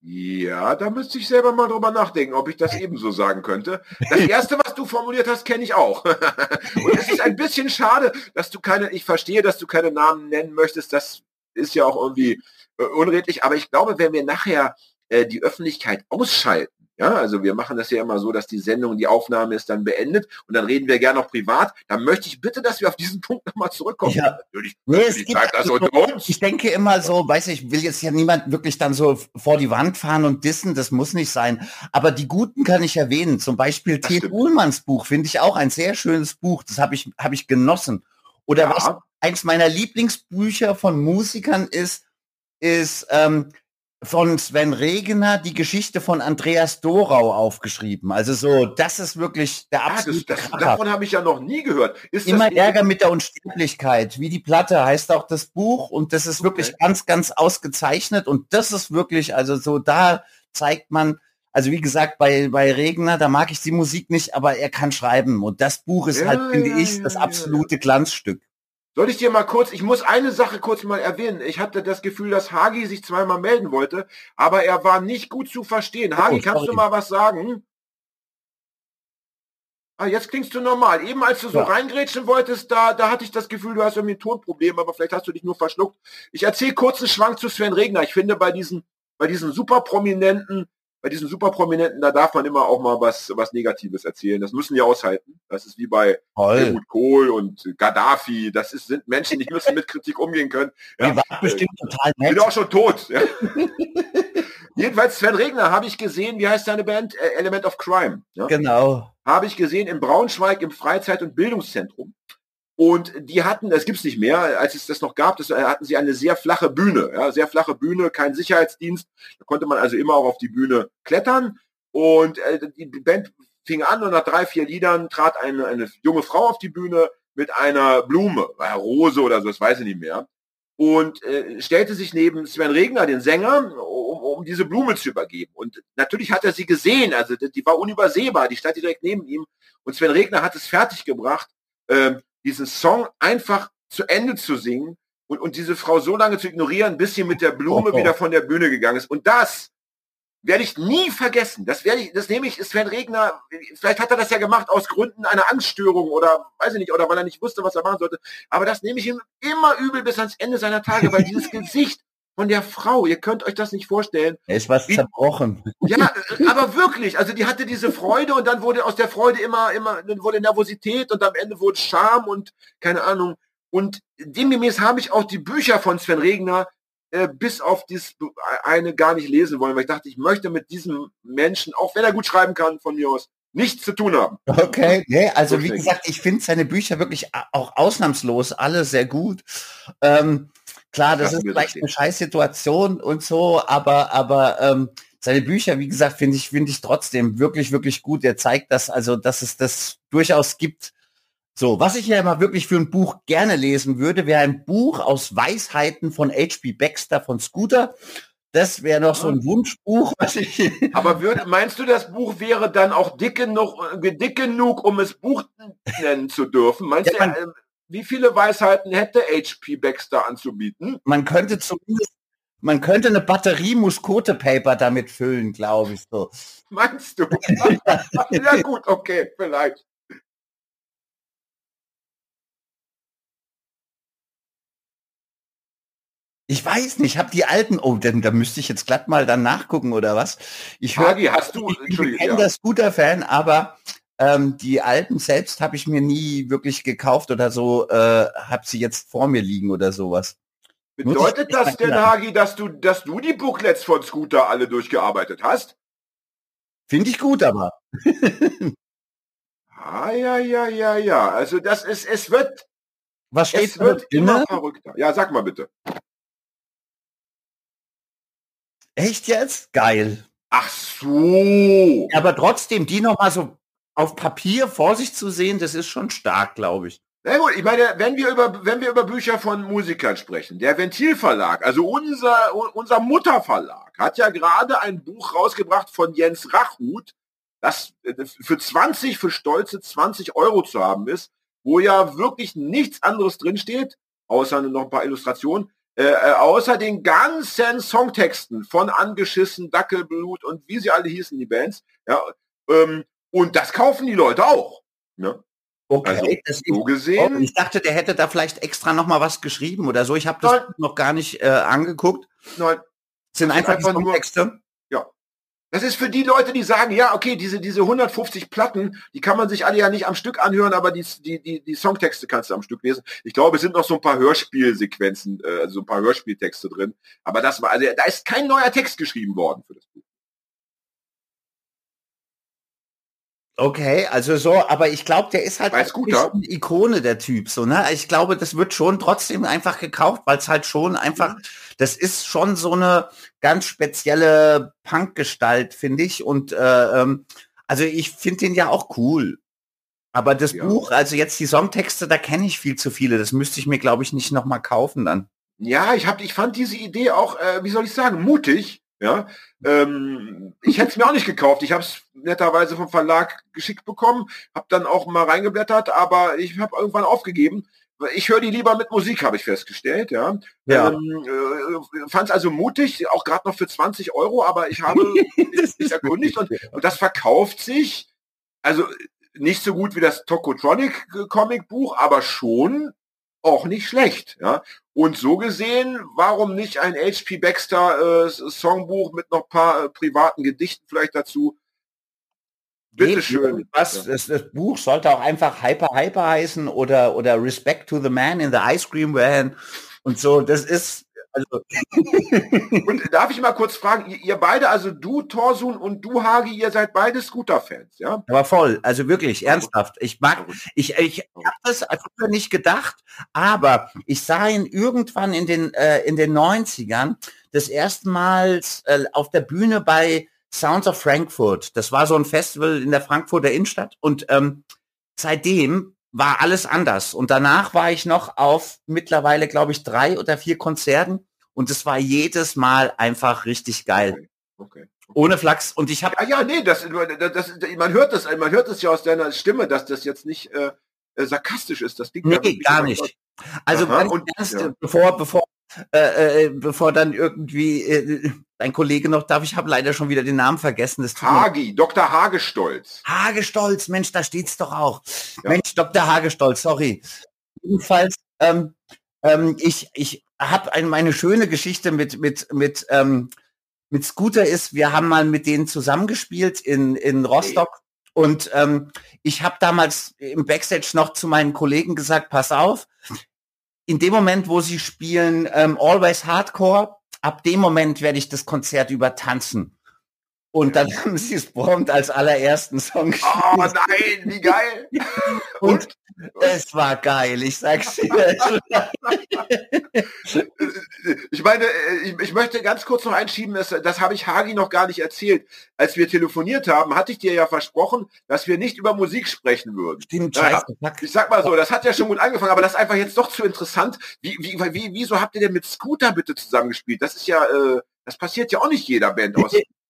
Speaker 1: Ja, da müsste ich selber mal drüber nachdenken, ob ich das ebenso sagen könnte. Das erste, was du formuliert hast, kenne ich auch. Und es ist ein bisschen schade, dass du keine, ich verstehe, dass du keine Namen nennen möchtest, das ist ja auch irgendwie äh, unredlich, aber ich glaube, wenn wir nachher äh, die Öffentlichkeit ausschalten, Ja, also wir machen das ja immer so, dass die Sendung, die Aufnahme ist dann beendet und dann reden wir gerne noch privat. Dann möchte ich bitte, dass wir auf diesen Punkt nochmal zurückkommen.
Speaker 3: Ja.
Speaker 1: Natürlich,
Speaker 3: Nee, es gibt also. Ich denke immer so, weiß ich, will jetzt ja niemand wirklich dann so vor die Wand fahren und dissen, das muss nicht sein. Aber die Guten kann ich erwähnen. Zum Beispiel
Speaker 1: Das
Speaker 3: T.
Speaker 1: stimmt.
Speaker 3: Ullmanns Buch finde ich auch ein sehr schönes Buch. Das habe ich, habe ich genossen. Oder
Speaker 1: Ja.
Speaker 3: was eins meiner Lieblingsbücher von Musikern ist, ist ähm, von Sven Regener die Geschichte von Andreas Dorau aufgeschrieben. Also so, das ist wirklich der
Speaker 1: das,
Speaker 3: absolute
Speaker 1: das,
Speaker 3: Kracher.
Speaker 1: davon habe ich ja noch nie gehört. Ist
Speaker 3: Immer
Speaker 1: das,
Speaker 3: Ärger mit der Unsterblichkeit, wie die Platte heißt auch das Buch und das ist wirklich
Speaker 1: Okay.
Speaker 3: ganz, ganz ausgezeichnet und das ist wirklich, also so da zeigt man, also wie gesagt, bei, bei Regner, da mag ich die Musik nicht, aber er kann schreiben und das Buch ist
Speaker 1: Ja,
Speaker 3: halt, finde
Speaker 1: ja,
Speaker 3: ich, das absolute Glanzstück.
Speaker 1: Soll ich dir mal kurz, ich muss eine Sache kurz mal erwähnen. Ich hatte das Gefühl, dass Hagi sich zweimal melden wollte, aber er war nicht gut zu verstehen. Hagi,
Speaker 3: Oh,
Speaker 1: kannst du mal was sagen? Ah, jetzt klingst du normal. Eben als du so
Speaker 3: Ja.
Speaker 1: reingrätschen wolltest, da, da hatte ich das Gefühl, du hast irgendwie ein Tonproblem, aber vielleicht hast du dich nur verschluckt. Ich erzähle kurz einen Schwank zu Sven Regner. Ich finde, bei diesen, bei diesen super Prominenten, bei diesen super Prominenten, da darf man immer auch mal was, was Negatives erzählen. Das müssen die aushalten. Das ist wie bei
Speaker 3: Toll.
Speaker 1: Helmut Kohl und Gaddafi. Das ist, sind Menschen, die müssen mit Kritik umgehen können.
Speaker 3: Die
Speaker 1: Ja,
Speaker 3: war bestimmt total
Speaker 1: bin
Speaker 3: nett.
Speaker 1: auch schon tot. Ja. Jedenfalls Sven Regner habe ich gesehen, wie heißt seine Band? Element of Crime. Ja?
Speaker 3: Genau.
Speaker 1: Habe ich gesehen in Braunschweig im Freizeit- und Bildungszentrum. Und die hatten, das gibt's nicht mehr, als es das noch gab, das, äh, hatten sie eine sehr flache Bühne, ja, sehr flache Bühne, kein Sicherheitsdienst. Da konnte man also immer auch auf die Bühne klettern. Und äh, die Band fing an und nach drei, vier Liedern trat eine, eine junge Frau auf die Bühne mit einer Blume, äh, Rose oder so, das weiß ich nicht mehr. Und äh, stellte sich neben Sven Regner, den Sänger, um, um diese Blume zu übergeben. Und natürlich hat er sie gesehen, also die war unübersehbar, die stand direkt neben ihm. Und Sven Regner hat es fertiggebracht, äh, diesen Song einfach zu Ende zu singen und, und diese Frau so lange zu ignorieren, bis sie mit der Blume
Speaker 3: Oh.
Speaker 1: wieder von der Bühne gegangen ist. Und das werde ich nie vergessen. Das werde ich, das nehme ich, Sven Regner, vielleicht hat er das ja gemacht aus Gründen einer Angststörung oder weiß ich nicht, oder weil er nicht wusste, was er machen sollte. Aber das nehme ich ihm immer übel bis ans Ende seiner Tage, weil dieses Gesicht von der Frau, ihr könnt euch das nicht vorstellen.
Speaker 3: Er ist was
Speaker 1: Wie-
Speaker 3: zerbrochen.
Speaker 1: Ja, äh, aber wirklich, also die hatte diese Freude und dann wurde aus der Freude immer, immer, dann wurde Nervosität und am Ende wurde Scham und keine Ahnung. Und demgemäß habe ich auch die Bücher von Sven Regner äh, bis auf dies eine gar nicht lesen wollen, weil ich dachte, ich möchte mit diesem Menschen, auch wenn er gut schreiben kann von mir aus, nichts zu tun haben.
Speaker 3: Okay, nee, also
Speaker 1: So
Speaker 3: wie gesagt, ich finde seine Bücher wirklich auch ausnahmslos alle sehr gut. Ähm, klar, das
Speaker 1: Lassen
Speaker 3: ist vielleicht eine Scheißsituation und so, aber aber ähm, seine Bücher, wie gesagt, finde ich finde ich trotzdem wirklich wirklich gut. Er zeigt das also, dass es das durchaus gibt. So, was ich ja immer wirklich für ein Buch gerne lesen würde, wäre ein Buch aus Weisheiten von H.P. Baxter von Scooter. Das wäre noch so ein Wunschbuch,
Speaker 1: Aber würd, meinst du, das Buch wäre dann auch dick genug, äh, dick genug, um es Buch nennen zu dürfen? Meinst
Speaker 3: Ja,
Speaker 1: du, äh, wie viele Weisheiten hätte HP Baxter anzubieten?
Speaker 3: man könnte zumindest, man könnte eine Batterie Muskote-Paper damit füllen, glaube ich so.
Speaker 1: Meinst du? ja gut, okay, vielleicht.
Speaker 3: Ich weiß nicht, ich habe die alten, oh, denn da müsste ich jetzt glatt mal dann nachgucken oder was. Ich höre,
Speaker 1: Hagi, hast du,
Speaker 3: ich bin bekennender
Speaker 1: ja.
Speaker 3: Scooter-Fan, aber ähm, die alten selbst habe ich mir nie wirklich gekauft oder so, äh, habe sie jetzt vor mir liegen oder sowas.
Speaker 1: Bedeutet das denn. Hagi, dass du, dass du die Booklets von Scooter alle durchgearbeitet hast?
Speaker 3: Finde ich gut, aber.
Speaker 1: Ah, ja, ja, ja, ja. Also das ist, es wird,
Speaker 3: Was steht
Speaker 1: es wird immer verrückter. Ja, sag mal bitte.
Speaker 3: Echt jetzt? Geil.
Speaker 1: Ach so.
Speaker 3: Aber trotzdem, die noch mal so auf Papier vor sich zu sehen, das ist schon stark, glaube ich.
Speaker 1: Na gut, ich meine, wenn wir über, wenn wir über Bücher von Musikern sprechen, der Ventilverlag, also unser, unser Mutterverlag, hat ja gerade ein Buch rausgebracht von Jens Rachut, das äh, für 20, für stolze 20 Euro zu haben ist, wo ja wirklich nichts anderes drinsteht, außer noch ein paar Illustrationen, äh, äh, außer den ganzen Songtexten von Angeschissen, Dackelblut und wie sie alle hießen, die Bands. Ja, ähm, und das kaufen die Leute auch. Ne?
Speaker 3: Okay,
Speaker 1: Also, So gesehen.
Speaker 3: ich dachte, der hätte da vielleicht extra noch mal was geschrieben oder so. Ich habe das
Speaker 1: Nein.
Speaker 3: noch gar nicht äh, angeguckt.
Speaker 1: Nein,
Speaker 3: Das sind
Speaker 1: Das
Speaker 3: einfach,
Speaker 1: einfach nur-
Speaker 3: Songtexte.
Speaker 1: Das ist für die Leute, die sagen, ja, okay, diese, diese 150 Platten, die kann man sich alle ja nicht am Stück anhören, aber die, die, die, die Songtexte kannst du am Stück lesen. Ich glaube, es sind noch so ein paar Hörspielsequenzen, äh, also ein paar Hörspieltexte drin. Aber das war, also da ist kein neuer Text geschrieben worden für das Buch.
Speaker 3: Okay, also so, aber ich glaube, der ist halt
Speaker 1: Bei
Speaker 3: auch ein
Speaker 1: Scooter?
Speaker 3: bisschen Ikone der Typ, so, ne? Ich glaube, das wird schon trotzdem einfach gekauft, weil es halt schon einfach, das ist schon so eine ganz spezielle Punkgestalt, finde ich. Und äh, ähm, also ich finde den ja auch cool. Aber das
Speaker 1: Ja.
Speaker 3: Buch, also jetzt die Songtexte, da kenne ich viel zu viele. Das müsste ich mir, glaube ich, nicht nochmal kaufen dann.
Speaker 1: Ja, ich hab, ich fand diese Idee auch, äh, wie soll ich sagen, mutig. Ja, ähm, ich hätte es mir auch nicht gekauft. Ich habe es netterweise vom Verlag geschickt bekommen, habe dann auch mal reingeblättert, aber ich habe irgendwann aufgegeben. Ich höre die lieber mit Musik, habe ich festgestellt. Ja,
Speaker 3: Ja.
Speaker 1: ähm, äh, fand es also mutig, auch gerade noch für 20 Euro, aber ich habe mich erkundigt und, und das verkauft sich, also nicht so gut wie das Tokotronic äh, Comicbuch, aber schon auch nicht schlecht. Ja? Und so gesehen, warum nicht ein H.P. Baxter äh, Songbuch mit noch paar äh, privaten Gedichten vielleicht dazu? Bitteschön.
Speaker 3: Was, das, das Buch sollte auch einfach Hyper Hyper heißen oder, oder Respect to the Man in the Ice Cream Van und so. Das ist, also,
Speaker 1: Und darf ich mal kurz fragen, ihr, ihr beide, also du, Torsun und du, Hagi, ihr seid beide Scooter-Fans, ja?
Speaker 3: aber voll, also wirklich, ernsthaft. Ich mag, ich, ich habe das früher nicht gedacht, aber ich sah ihn irgendwann in den, äh, in den 90ern das erste Mal äh, auf der Bühne bei Sounds of Frankfurt. Das war so ein Festival in der Frankfurter Innenstadt und ähm, seitdem war alles anders. Und danach war ich noch auf mittlerweile, glaube ich, drei oder vier Konzerten und es war jedes Mal einfach richtig geil.
Speaker 1: Okay.
Speaker 3: Ohne Flachs. Und ich habe
Speaker 1: Ja, ja, nee, das, das, das, man hört das, man hört es ja aus deiner Stimme, dass das jetzt nicht äh, äh, sarkastisch ist. Das liegt
Speaker 3: Nee, gar nicht. Also
Speaker 1: Aha, und-
Speaker 3: ernst,
Speaker 1: ja.
Speaker 3: bevor, bevor, äh, äh, bevor dann irgendwie äh, ein Kollege noch darf, ich habe leider schon wieder den Namen vergessen. Das
Speaker 1: Hagi, Dr. Hagestolz.
Speaker 3: Hagestolz, Mensch, da steht's doch auch.
Speaker 1: Ja.
Speaker 3: Mensch, Dr. Hagestolz, sorry. Jedenfalls, ähm, ähm, ich, ich habe ein, meine schöne Geschichte mit, mit, mit, ähm, mit Scooter ist, wir haben mal mit denen zusammengespielt in, in Rostock und ähm, ich habe damals im Backstage noch zu meinen Kollegen gesagt, pass auf, in dem Moment, wo sie spielen ähm, Always Hardcore, ab dem Moment werde ich das Konzert übertanzen. Und dann haben sie es prompt als allerersten Song gespielt.
Speaker 1: Oh nein, wie geil.
Speaker 3: Und es war geil, ich sag's dir.
Speaker 1: Ich meine, ich, ich möchte ganz kurz noch einschieben, das, das habe ich Hagi noch gar nicht erzählt. Als wir telefoniert haben, hatte ich dir ja versprochen, dass wir nicht über Musik sprechen würden.
Speaker 3: Stimmt,
Speaker 1: Ja,
Speaker 3: scheiße. Fuck.
Speaker 1: Ich sag mal so, das hat ja schon gut angefangen, aber das ist einfach jetzt doch zu interessant. Wie, wie, wie, wieso habt ihr denn mit Scooter bitte zusammengespielt? Das ist ja, äh, das passiert ja auch nicht jeder Band aus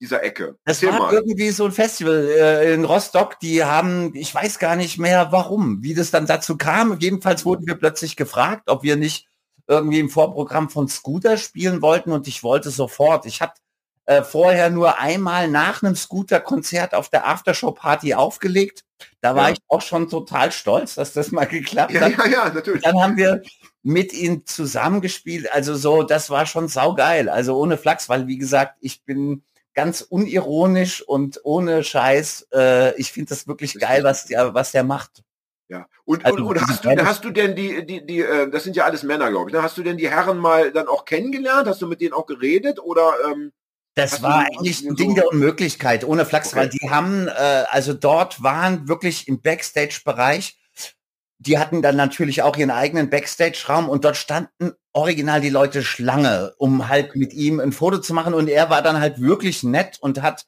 Speaker 1: dieser Ecke.
Speaker 3: Das
Speaker 1: Erzähl
Speaker 3: war
Speaker 1: mal.
Speaker 3: irgendwie so ein Festival äh, in Rostock, die haben, ich weiß gar nicht mehr warum, wie das dann dazu kam. Jedenfalls wurden wir plötzlich gefragt, ob wir nicht irgendwie im Vorprogramm von Scooter spielen wollten und ich wollte sofort. Ich hatte äh, vorher nur einmal nach einem Scooter-Konzert auf der Aftershow-Party aufgelegt. Da war
Speaker 1: Ja.
Speaker 3: ich auch schon total stolz, dass das mal geklappt
Speaker 1: Ja,
Speaker 3: hat.
Speaker 1: ja, ja, natürlich.
Speaker 3: Dann haben wir mit ihnen zusammengespielt. Also so, das war schon saugeil. Also ohne Flachs, weil wie gesagt, ich bin ganz unironisch und ohne Scheiß. Äh, ich finde das wirklich geil, was der, was der macht.
Speaker 1: Ja. Und,
Speaker 3: Also
Speaker 1: und, und hast, du, hast du denn die, die, die, äh, das sind ja alles Männer, glaube ich. Ne? Hast du denn die Herren mal dann auch kennengelernt? Hast du mit denen auch geredet? Oder ähm,
Speaker 3: Das war
Speaker 1: du-
Speaker 3: eigentlich ein
Speaker 1: so-
Speaker 3: Ding der Unmöglichkeit, ohne Flachs,
Speaker 1: Okay.
Speaker 3: weil die haben, äh, also dort waren wirklich im Backstage-Bereich, die hatten dann natürlich auch ihren eigenen Backstage-Raum und dort standen original die Leute Schlange, um halt mit ihm ein Foto zu machen und er war dann halt wirklich nett und hat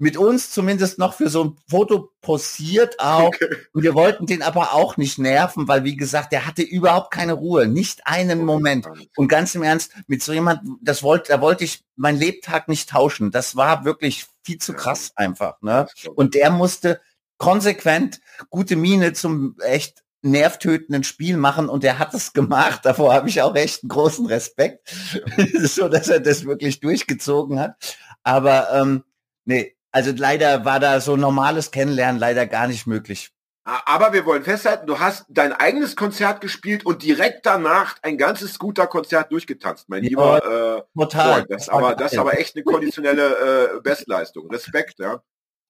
Speaker 3: mit uns zumindest noch für so ein Foto posiert auch. Und wir wollten den aber auch nicht nerven, weil wie gesagt, der hatte überhaupt keine Ruhe, nicht einen Moment. Und ganz im Ernst, mit so jemand, das wollte, da wollte ich mein Lebtag nicht tauschen. Das war wirklich viel zu krass einfach. Ne? Und der musste konsequent gute Miene zum echt nervtötenden Spiel machen und er hat es gemacht. Davor habe ich auch echt einen großen Respekt, so dass er das wirklich durchgezogen hat. Aber ähm, nee, also leider war da so normales Kennenlernen leider gar nicht möglich.
Speaker 1: Aber wir wollen festhalten, du hast dein eigenes Konzert gespielt und direkt danach ein ganzes Scooter-Konzert durchgetanzt, mein
Speaker 3: Ja,
Speaker 1: lieber äh,
Speaker 3: Total.
Speaker 1: Freund. Das ist aber, das ist aber echt eine konditionelle äh, Bestleistung. Respekt, ja.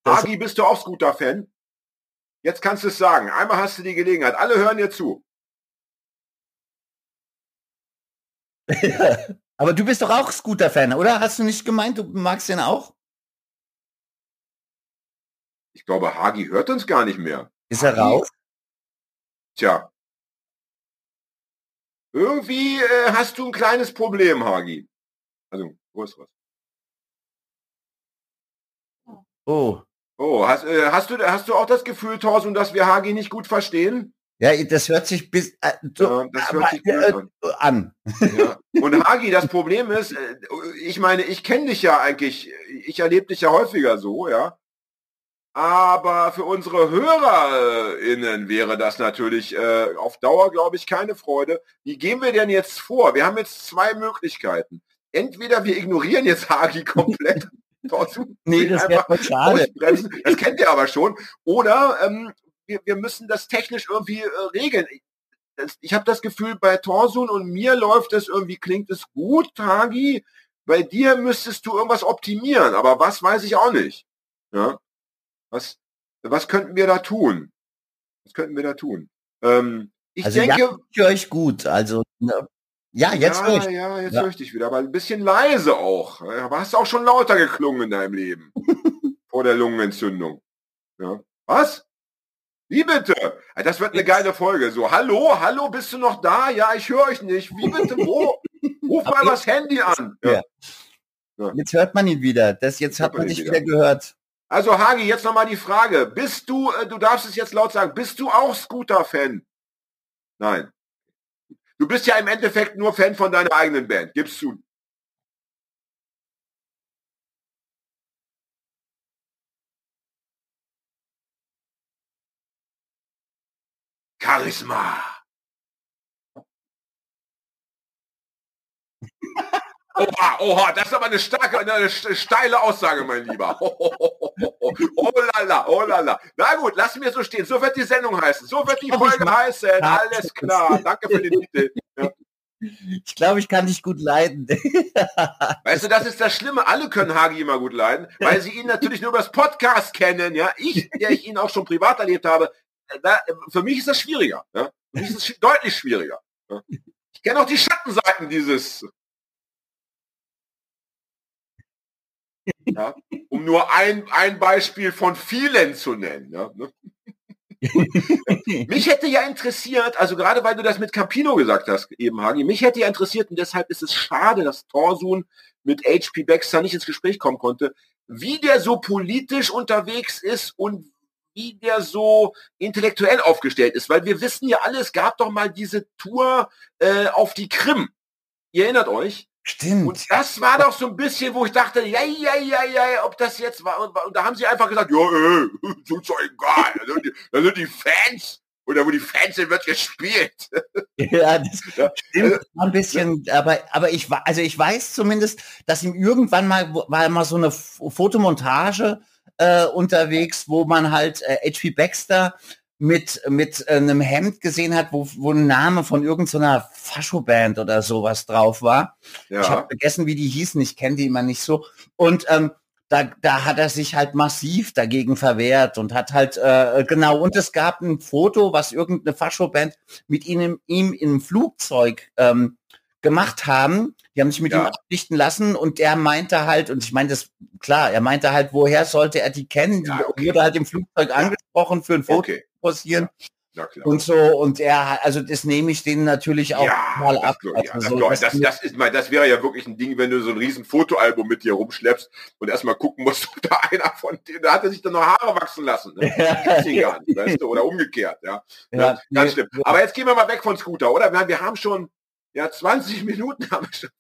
Speaker 3: Das-
Speaker 1: Agi, bist du auch Scooter-Fan? Jetzt kannst du es sagen. Einmal hast du die Gelegenheit. Alle hören dir zu.
Speaker 3: aber du bist doch auch Scooter-Fan, oder? Hast du nicht gemeint, du magst den auch?
Speaker 1: Ich glaube, Hagi hört uns gar nicht mehr.
Speaker 3: Ist er raus?
Speaker 1: Tja. Irgendwie äh, hast du ein kleines Problem, Hagi. Also ein größeres.
Speaker 3: Oh.
Speaker 1: Oh, hast, äh, hast, du, hast du auch das Gefühl, Thorsten, dass wir Hagi nicht gut verstehen?
Speaker 3: Ja, das hört sich bis äh, so,
Speaker 1: Ja, das hört
Speaker 3: aber,
Speaker 1: sich
Speaker 3: äh,
Speaker 1: an.
Speaker 3: an.
Speaker 1: Ja. Und Hagi, das Problem ist, äh, ich meine, ich kenne dich ja eigentlich, ich erlebe dich ja häufiger so, ja. Aber für unsere HörerInnen wäre das natürlich äh, auf Dauer, glaube ich, keine Freude. Wie gehen wir denn jetzt vor? Wir haben jetzt zwei Möglichkeiten. Entweder wir ignorieren jetzt Hagi komplett.
Speaker 3: Nee, das wäre schade.
Speaker 1: ausbremsen. Das kennt ihr aber schon. Oder ähm, wir, wir müssen das technisch irgendwie äh, regeln. Das, ich habe das Gefühl, bei Torsun und mir läuft es irgendwie, klingt es gut, Tagi. Bei dir müsstest du irgendwas optimieren, aber was weiß ich auch nicht. Ja? Was, was könnten wir da tun? Was könnten wir da tun? Ähm, ich
Speaker 3: Also
Speaker 1: denke,
Speaker 3: ja, ich euch gut. Also ne, ja, jetzt
Speaker 1: ja,
Speaker 3: höre ich.
Speaker 1: ja, jetzt
Speaker 3: Ja.
Speaker 1: höre ich dich wieder, aber ein bisschen leise auch. Aber hast auch schon lauter geklungen in deinem Leben. vor der Lungenentzündung. Ja. Was? Wie bitte? Das wird eine geile Folge. So, hallo, hallo, bist du noch da? Ja, ich höre euch nicht. Wie bitte? Wo? Ruf mal das Handy an. Ja.
Speaker 3: Ja. Jetzt hört man ihn wieder. Das jetzt hat
Speaker 1: man
Speaker 3: dich
Speaker 1: wieder.
Speaker 3: wieder gehört.
Speaker 1: Also Hagi, jetzt nochmal die Frage. Bist du, äh, du darfst es jetzt laut sagen, bist du auch Scooter-Fan? Nein. Du bist ja im Endeffekt nur Fan von deiner eigenen Band. Gibst du. Charisma. Oha, oha, das ist aber eine starke, eine st- steile Aussage, mein Lieber. Oh, lala, oh lala. Na gut, lassen wir so stehen. So wird die Sendung heißen. So wird die Folge heißen. Alles klar. Danke für den Titel. Ja.
Speaker 3: Ich glaube, ich kann dich gut leiden.
Speaker 1: Weißt du, das ist das Schlimme. Alle können Hagi immer gut leiden, weil sie ihn natürlich nur über das Podcast kennen. Ja, ich, der ich ihn auch schon privat erlebt habe, da, für mich ist das schwieriger. Ja? Für mich ist es deutlich schwieriger. Ja? Ich kenne auch die Schattenseiten dieses. Ja? Um nur ein, ein Beispiel von vielen zu nennen. Ja? Ne? Mich hätte ja interessiert, also gerade weil du das mit Campino gesagt hast, eben Hagi, mich hätte ja interessiert und deshalb ist es schade, dass Torsun mit HP Baxter nicht ins Gespräch kommen konnte, wie der so politisch unterwegs ist und wie der so intellektuell aufgestellt ist, weil wir wissen ja alle, es gab doch mal diese Tour äh, auf die Krim. Ihr erinnert euch?
Speaker 3: Stimmt.
Speaker 1: Und das war doch so ein bisschen, wo ich dachte, ja, ja, ja, ja, ob das jetzt war. Und, und da haben sie einfach gesagt, ja, ist uns doch egal. Da sind, die, da sind die Fans. Oder wo die Fans sind, wird gespielt.
Speaker 3: Ja, das
Speaker 1: Ja,
Speaker 3: stimmt ein bisschen, aber aber ich also ich weiß zumindest, dass ihm irgendwann mal war mal so eine Fotomontage äh, unterwegs, wo man halt äh, HP Baxter mit mit äh, einem Hemd gesehen hat, wo wo ein Name von irgendeiner Fascho-Band oder sowas drauf war. Ich
Speaker 1: Ja,
Speaker 3: habe vergessen, wie die hießen. Ich kenne die immer nicht so. Und ähm, da, da hat er sich halt massiv dagegen verwehrt und hat halt äh, genau. Und es gab ein Foto, was irgendeine Fascho-Band mit ihm, ihm im Flugzeug ähm, gemacht haben. Die haben sich mit
Speaker 1: Ja.
Speaker 3: ihm abdichten lassen und er meinte halt, und ich meine das klar, er meinte halt, woher sollte er die kennen? Die
Speaker 1: Ja, okay.
Speaker 3: wurde halt im Flugzeug angesprochen für ein Foto
Speaker 1: okay. Klar.
Speaker 3: und so. Und er, also das nehme ich denen natürlich auch
Speaker 1: ja,
Speaker 3: mal
Speaker 1: das,
Speaker 3: ab.
Speaker 1: ja,
Speaker 3: Also
Speaker 1: das,
Speaker 3: so,
Speaker 1: glaub ich,
Speaker 3: dass
Speaker 1: das,
Speaker 3: die-
Speaker 1: das, ist mal, das wäre ja wirklich ein Ding, wenn du so ein riesen Fotoalbum mit dir rumschleppst und erstmal gucken musst, ob da einer von denen, da hat er sich dann noch Haare wachsen lassen. Ne? Gar nicht, weißt du? Oder umgekehrt, ja. Ja,
Speaker 3: Ja,
Speaker 1: ganz
Speaker 3: nee,
Speaker 1: schlimm. Aber jetzt gehen wir mal weg von Scooter, oder? Wir, wir haben schon, ja, 20 Minuten haben wir schon,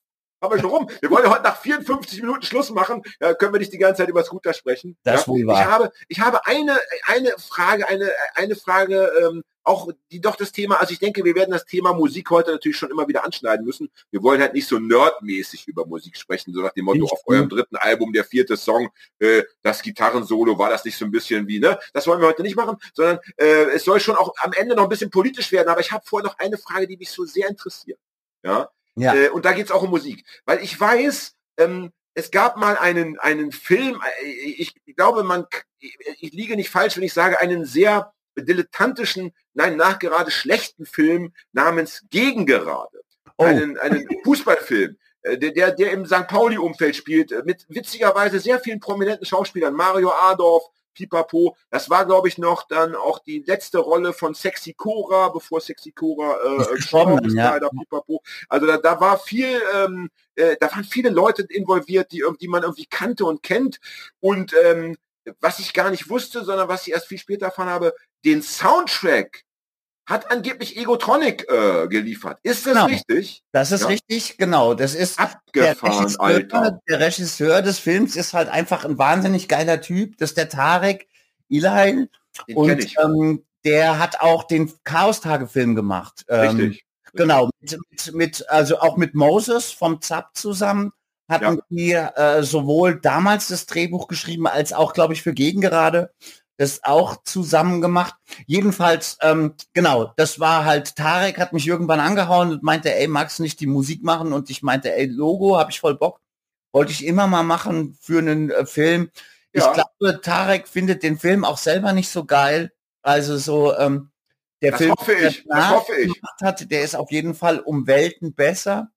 Speaker 1: haben wir schon rum. Wir wollen ja heute nach 54 Minuten Schluss machen. Ja, können wir nicht die ganze Zeit über Scooter sprechen.
Speaker 3: Das
Speaker 1: ja?
Speaker 3: wohl wahr.
Speaker 1: Ich habe, ich habe eine, eine Frage, eine, eine Frage ähm, auch die doch das Thema, also ich denke, wir werden das Thema Musik heute natürlich schon immer wieder anschneiden müssen. Wir wollen halt nicht so nerdmäßig über Musik sprechen, so nach dem Motto, auf eurem dritten Album, der vierte Song, äh, das Gitarrensolo, war das nicht so ein bisschen wie, ne? Das wollen wir heute nicht machen, sondern äh, es soll schon auch am Ende noch ein bisschen politisch werden. Aber ich habe vorher noch eine Frage, die mich so sehr interessiert. Ja.
Speaker 3: Ja.
Speaker 1: Äh, und da geht's auch um Musik. Weil ich weiß, ähm, es gab mal einen, einen Film, äh, ich glaube, man, ich liege nicht falsch, wenn ich sage, einen sehr dilettantischen, nein, nachgerade schlechten Film namens Gegengerade.
Speaker 3: Oh.
Speaker 1: Einen, einen Fußballfilm, äh, der, der, der im St. Pauli-Umfeld spielt, äh, mit witzigerweise sehr vielen prominenten Schauspielern. Mario Adorf, Pipapo. Das war, glaube ich, noch dann auch die letzte Rolle von Sexy Cora, bevor Sexy Cora äh,
Speaker 3: Ist
Speaker 1: gestorben
Speaker 3: gestorben,
Speaker 1: ist,
Speaker 3: ja.
Speaker 1: leider Pipapo. Also da, da war viel, ähm, äh, da waren viele Leute involviert, die, die man irgendwie kannte und kennt. Und ähm, was ich gar nicht wusste, sondern was ich erst viel später erfahren habe, den Soundtrack hat angeblich Egotronic äh, geliefert. Ist das
Speaker 3: Genau.
Speaker 1: richtig?
Speaker 3: Das ist
Speaker 1: Ja.
Speaker 3: richtig, genau. Das ist der
Speaker 1: Abgefahren,
Speaker 3: Regisseur,
Speaker 1: Alter.
Speaker 3: der Regisseur des Films ist halt einfach ein wahnsinnig geiler Typ. Das ist der Tarek Ilhail.
Speaker 1: Den
Speaker 3: Und ähm, der hat auch den Chaos-Tage-Film gemacht. Ähm,
Speaker 1: Richtig.
Speaker 3: Genau, mit, mit, mit, also auch mit Moses vom ZAP zusammen hatten
Speaker 1: Ja.
Speaker 3: die äh, sowohl damals das Drehbuch geschrieben, als auch, glaube ich, für Gegengerade das auch zusammen gemacht. Jedenfalls, ähm, genau, das war halt, Tarek hat mich irgendwann angehauen und meinte, ey, magst du nicht die Musik machen? Und ich meinte, ey, Logo, habe ich voll Bock. Wollte ich immer mal machen für einen äh, Film. Ich
Speaker 1: Ja.
Speaker 3: glaube, Tarek findet den Film auch selber nicht so geil. Also so, ähm, der
Speaker 1: Das
Speaker 3: Film,
Speaker 1: hoffe
Speaker 3: der
Speaker 1: ich, das hoffe ich.
Speaker 3: gemacht hat, der ist auf jeden Fall um Welten besser.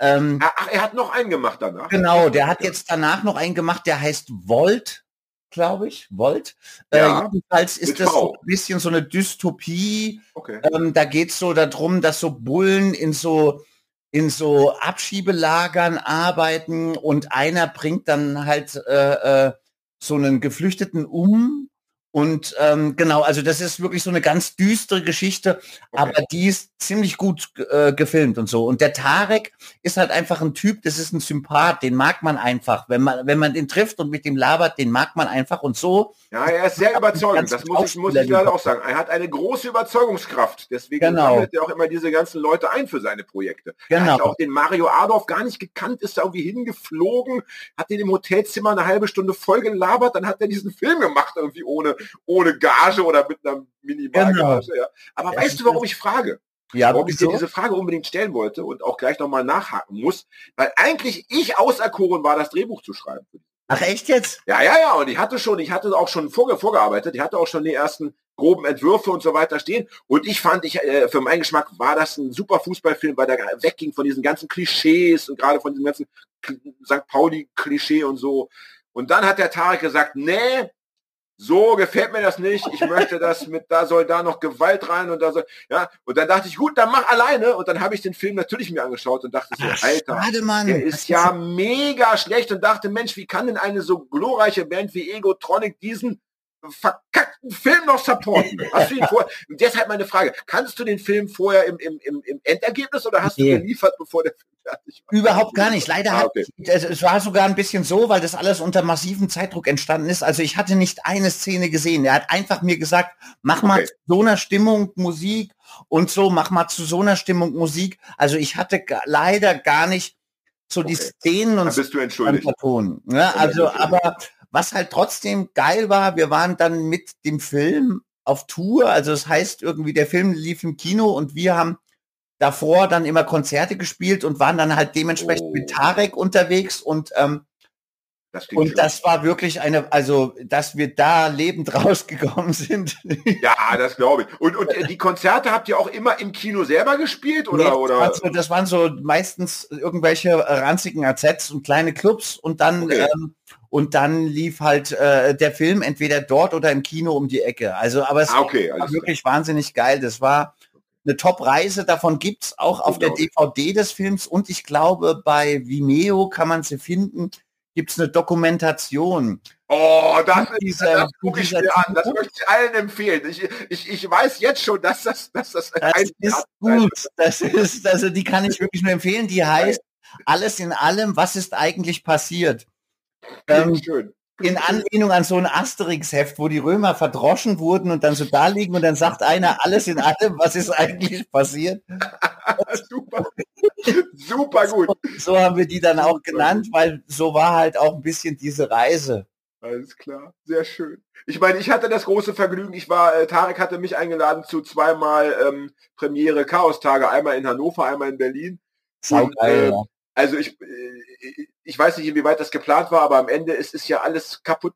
Speaker 3: Ähm,
Speaker 1: Ah, Ach, er hat noch einen gemacht danach.
Speaker 3: genau, der hat jetzt danach noch einen gemacht, der heißt Volt, glaube ich. Volt. Äh,
Speaker 1: Ja,
Speaker 3: jedenfalls ist das so ein bisschen so eine Dystopie.
Speaker 1: Okay.
Speaker 3: Ähm, da geht's so darum, dass so Bullen in so in so Abschiebelagern arbeiten und einer bringt dann halt äh, äh, so einen Geflüchteten um. Und ähm, genau, also das ist wirklich so eine ganz düstere Geschichte,
Speaker 1: okay.
Speaker 3: aber die ist ziemlich gut äh, gefilmt und so. Und der Tarek ist halt einfach ein Typ, das ist ein Sympath, den mag man einfach. Wenn man, wenn man den trifft und mit dem labert, den mag man einfach und so.
Speaker 1: Ja, er ist sehr überzeugend. Das muss ich, muss ich leider auch sagen. Er hat eine große Überzeugungskraft. Deswegen
Speaker 3: Genau.
Speaker 1: sammelt er auch immer diese ganzen Leute ein für seine Projekte. Er
Speaker 3: Genau.
Speaker 1: hat auch den Mario Adorf gar nicht gekannt, ist da irgendwie hingeflogen, hat den im Hotelzimmer eine halbe Stunde voll gelabert, dann hat er diesen Film gemacht, irgendwie ohne, ohne Gage oder mit einer Minimalgage. Ja. Aber
Speaker 3: Ja,
Speaker 1: weißt du, warum ich frage?
Speaker 3: Ja,
Speaker 1: warum ich dir diese Frage unbedingt stellen wollte und auch gleich nochmal nachhaken muss? Weil eigentlich ich auserkoren war, das Drehbuch zu schreiben.
Speaker 3: Ach echt jetzt?
Speaker 1: Ja, ja, ja, und ich hatte schon, ich hatte auch schon vorge vorgearbeitet, ich hatte auch schon die ersten groben Entwürfe und so weiter stehen. Und ich fand, ich, äh, für meinen Geschmack war das ein super Fußballfilm, weil der wegging von diesen ganzen Klischees und gerade von diesem ganzen St. Pauli-Klischee und so. Und dann hat der Tarek gesagt, nee, so gefällt mir das nicht. Ich möchte das mit, da soll da noch Gewalt rein und da soll, ja. Und dann dachte ich, gut, dann mach alleine. Und dann habe ich den Film natürlich mir angeschaut und dachte so,
Speaker 3: Ach,
Speaker 1: Alter,
Speaker 3: schade, Mann.
Speaker 1: der ist ja mega schlecht und dachte, Mensch, wie kann denn eine so glorreiche Band wie Egotronic diesen verkackten Film noch supporten? Hast du ihn vor? Und deshalb meine Frage, kannst du den Film vorher im, im, im, im Endergebnis oder hast
Speaker 3: Nee.
Speaker 1: du geliefert, bevor der Film fertig war?
Speaker 3: Überhaupt gar nicht. Leider
Speaker 1: Ah,
Speaker 3: hat,
Speaker 1: okay.
Speaker 3: es, es war sogar ein bisschen so, weil das alles unter massivem Zeitdruck entstanden ist. Also ich hatte nicht eine Szene gesehen. Er hat einfach mir gesagt, mach mal
Speaker 1: Okay.
Speaker 3: zu so einer Stimmung Musik und so, mach mal zu so einer Stimmung Musik. Also ich hatte leider gar nicht so die
Speaker 1: Okay.
Speaker 3: Szenen
Speaker 1: Dann
Speaker 3: und
Speaker 1: bist du entschuldigt.
Speaker 3: Ton. Ne? Also, aber was halt trotzdem geil war, wir waren dann mit dem Film auf Tour. Also das heißt irgendwie, der Film lief im Kino und wir haben davor dann immer Konzerte gespielt und waren dann halt dementsprechend
Speaker 1: Oh.
Speaker 3: mit Tarek unterwegs und ähm,
Speaker 1: Das
Speaker 3: und
Speaker 1: schön.
Speaker 3: das war wirklich eine, also dass wir da lebend rausgekommen sind.
Speaker 1: Ja, das glaube ich. Und, und äh, die Konzerte habt ihr auch immer im Kino selber gespielt oder?
Speaker 3: Nee,
Speaker 1: oder?
Speaker 3: Das, waren so, das waren so meistens irgendwelche ranzigen AZs und kleine Clubs und dann
Speaker 1: Okay.
Speaker 3: ähm, und dann lief halt äh, der Film entweder dort oder im Kino um die Ecke. Also, aber es
Speaker 1: Ah, okay,
Speaker 3: war
Speaker 1: alles klar.
Speaker 3: wirklich wahnsinnig geil. Das war eine Top-Reise. Davon gibt's auch auf der. DVD des Films und ich glaube bei Vimeo kann man sie finden. Gibt's eine Dokumentation.
Speaker 1: Oh, das,
Speaker 3: Diese-
Speaker 1: das gucke ich
Speaker 3: dieser
Speaker 1: mir an. Das möchte ich allen empfehlen. Ich, ich, ich weiß jetzt schon, dass das, dass das,
Speaker 3: Das ist gut. Das ist, also die kann ich wirklich nur empfehlen. Die heißt Alles in allem, was ist eigentlich passiert? Ähm,
Speaker 1: schön.
Speaker 3: In Anlehnung an so ein Asterix-Heft, wo die Römer verdroschen wurden und dann so da liegen und dann sagt einer alles in allem, was ist eigentlich passiert.
Speaker 1: super. super gut.
Speaker 3: So, so haben wir die dann auch genannt, weil so war halt auch ein bisschen diese Reise.
Speaker 1: Alles klar, sehr schön. Ich meine, ich hatte das große Vergnügen, ich war, äh, Tarek hatte mich eingeladen zu zweimal ähm, Premiere Chaos-Tage, einmal in Hannover, einmal in Berlin.
Speaker 3: Und, äh, ja.
Speaker 1: Also ich, äh, ich weiß nicht, inwieweit das geplant war, aber am Ende ist es ja alles kaputt.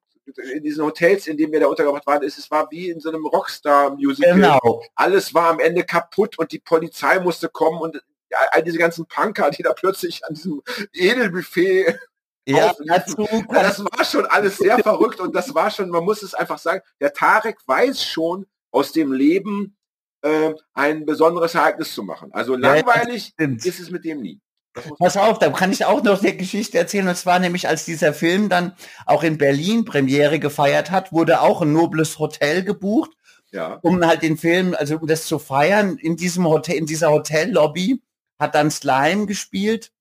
Speaker 1: In diesen Hotels, in denen wir da untergebracht waren, ist es war wie in so einem Rockstar-Musical.
Speaker 3: Genau.
Speaker 1: Alles war am Ende kaputt und die Polizei musste kommen und all diese ganzen Punker, die da plötzlich an diesem Edelbuffet
Speaker 3: ja, dazu
Speaker 1: das war schon alles sehr verrückt und das war schon, man muss es einfach sagen, der Tarek weiß schon aus dem Leben äh, ein besonderes Ereignis zu machen. Also langweilig ja, ist es mit dem nie.
Speaker 3: Pass auf, da kann ich auch noch eine Geschichte erzählen. Und zwar nämlich, als dieser Film dann auch in Berlin Premiere gefeiert hat, wurde auch ein nobles Hotel gebucht,
Speaker 1: ja.
Speaker 3: um halt den Film, also um das zu feiern. In diesem Hotel, in dieser Hotellobby hat dann Slime gespielt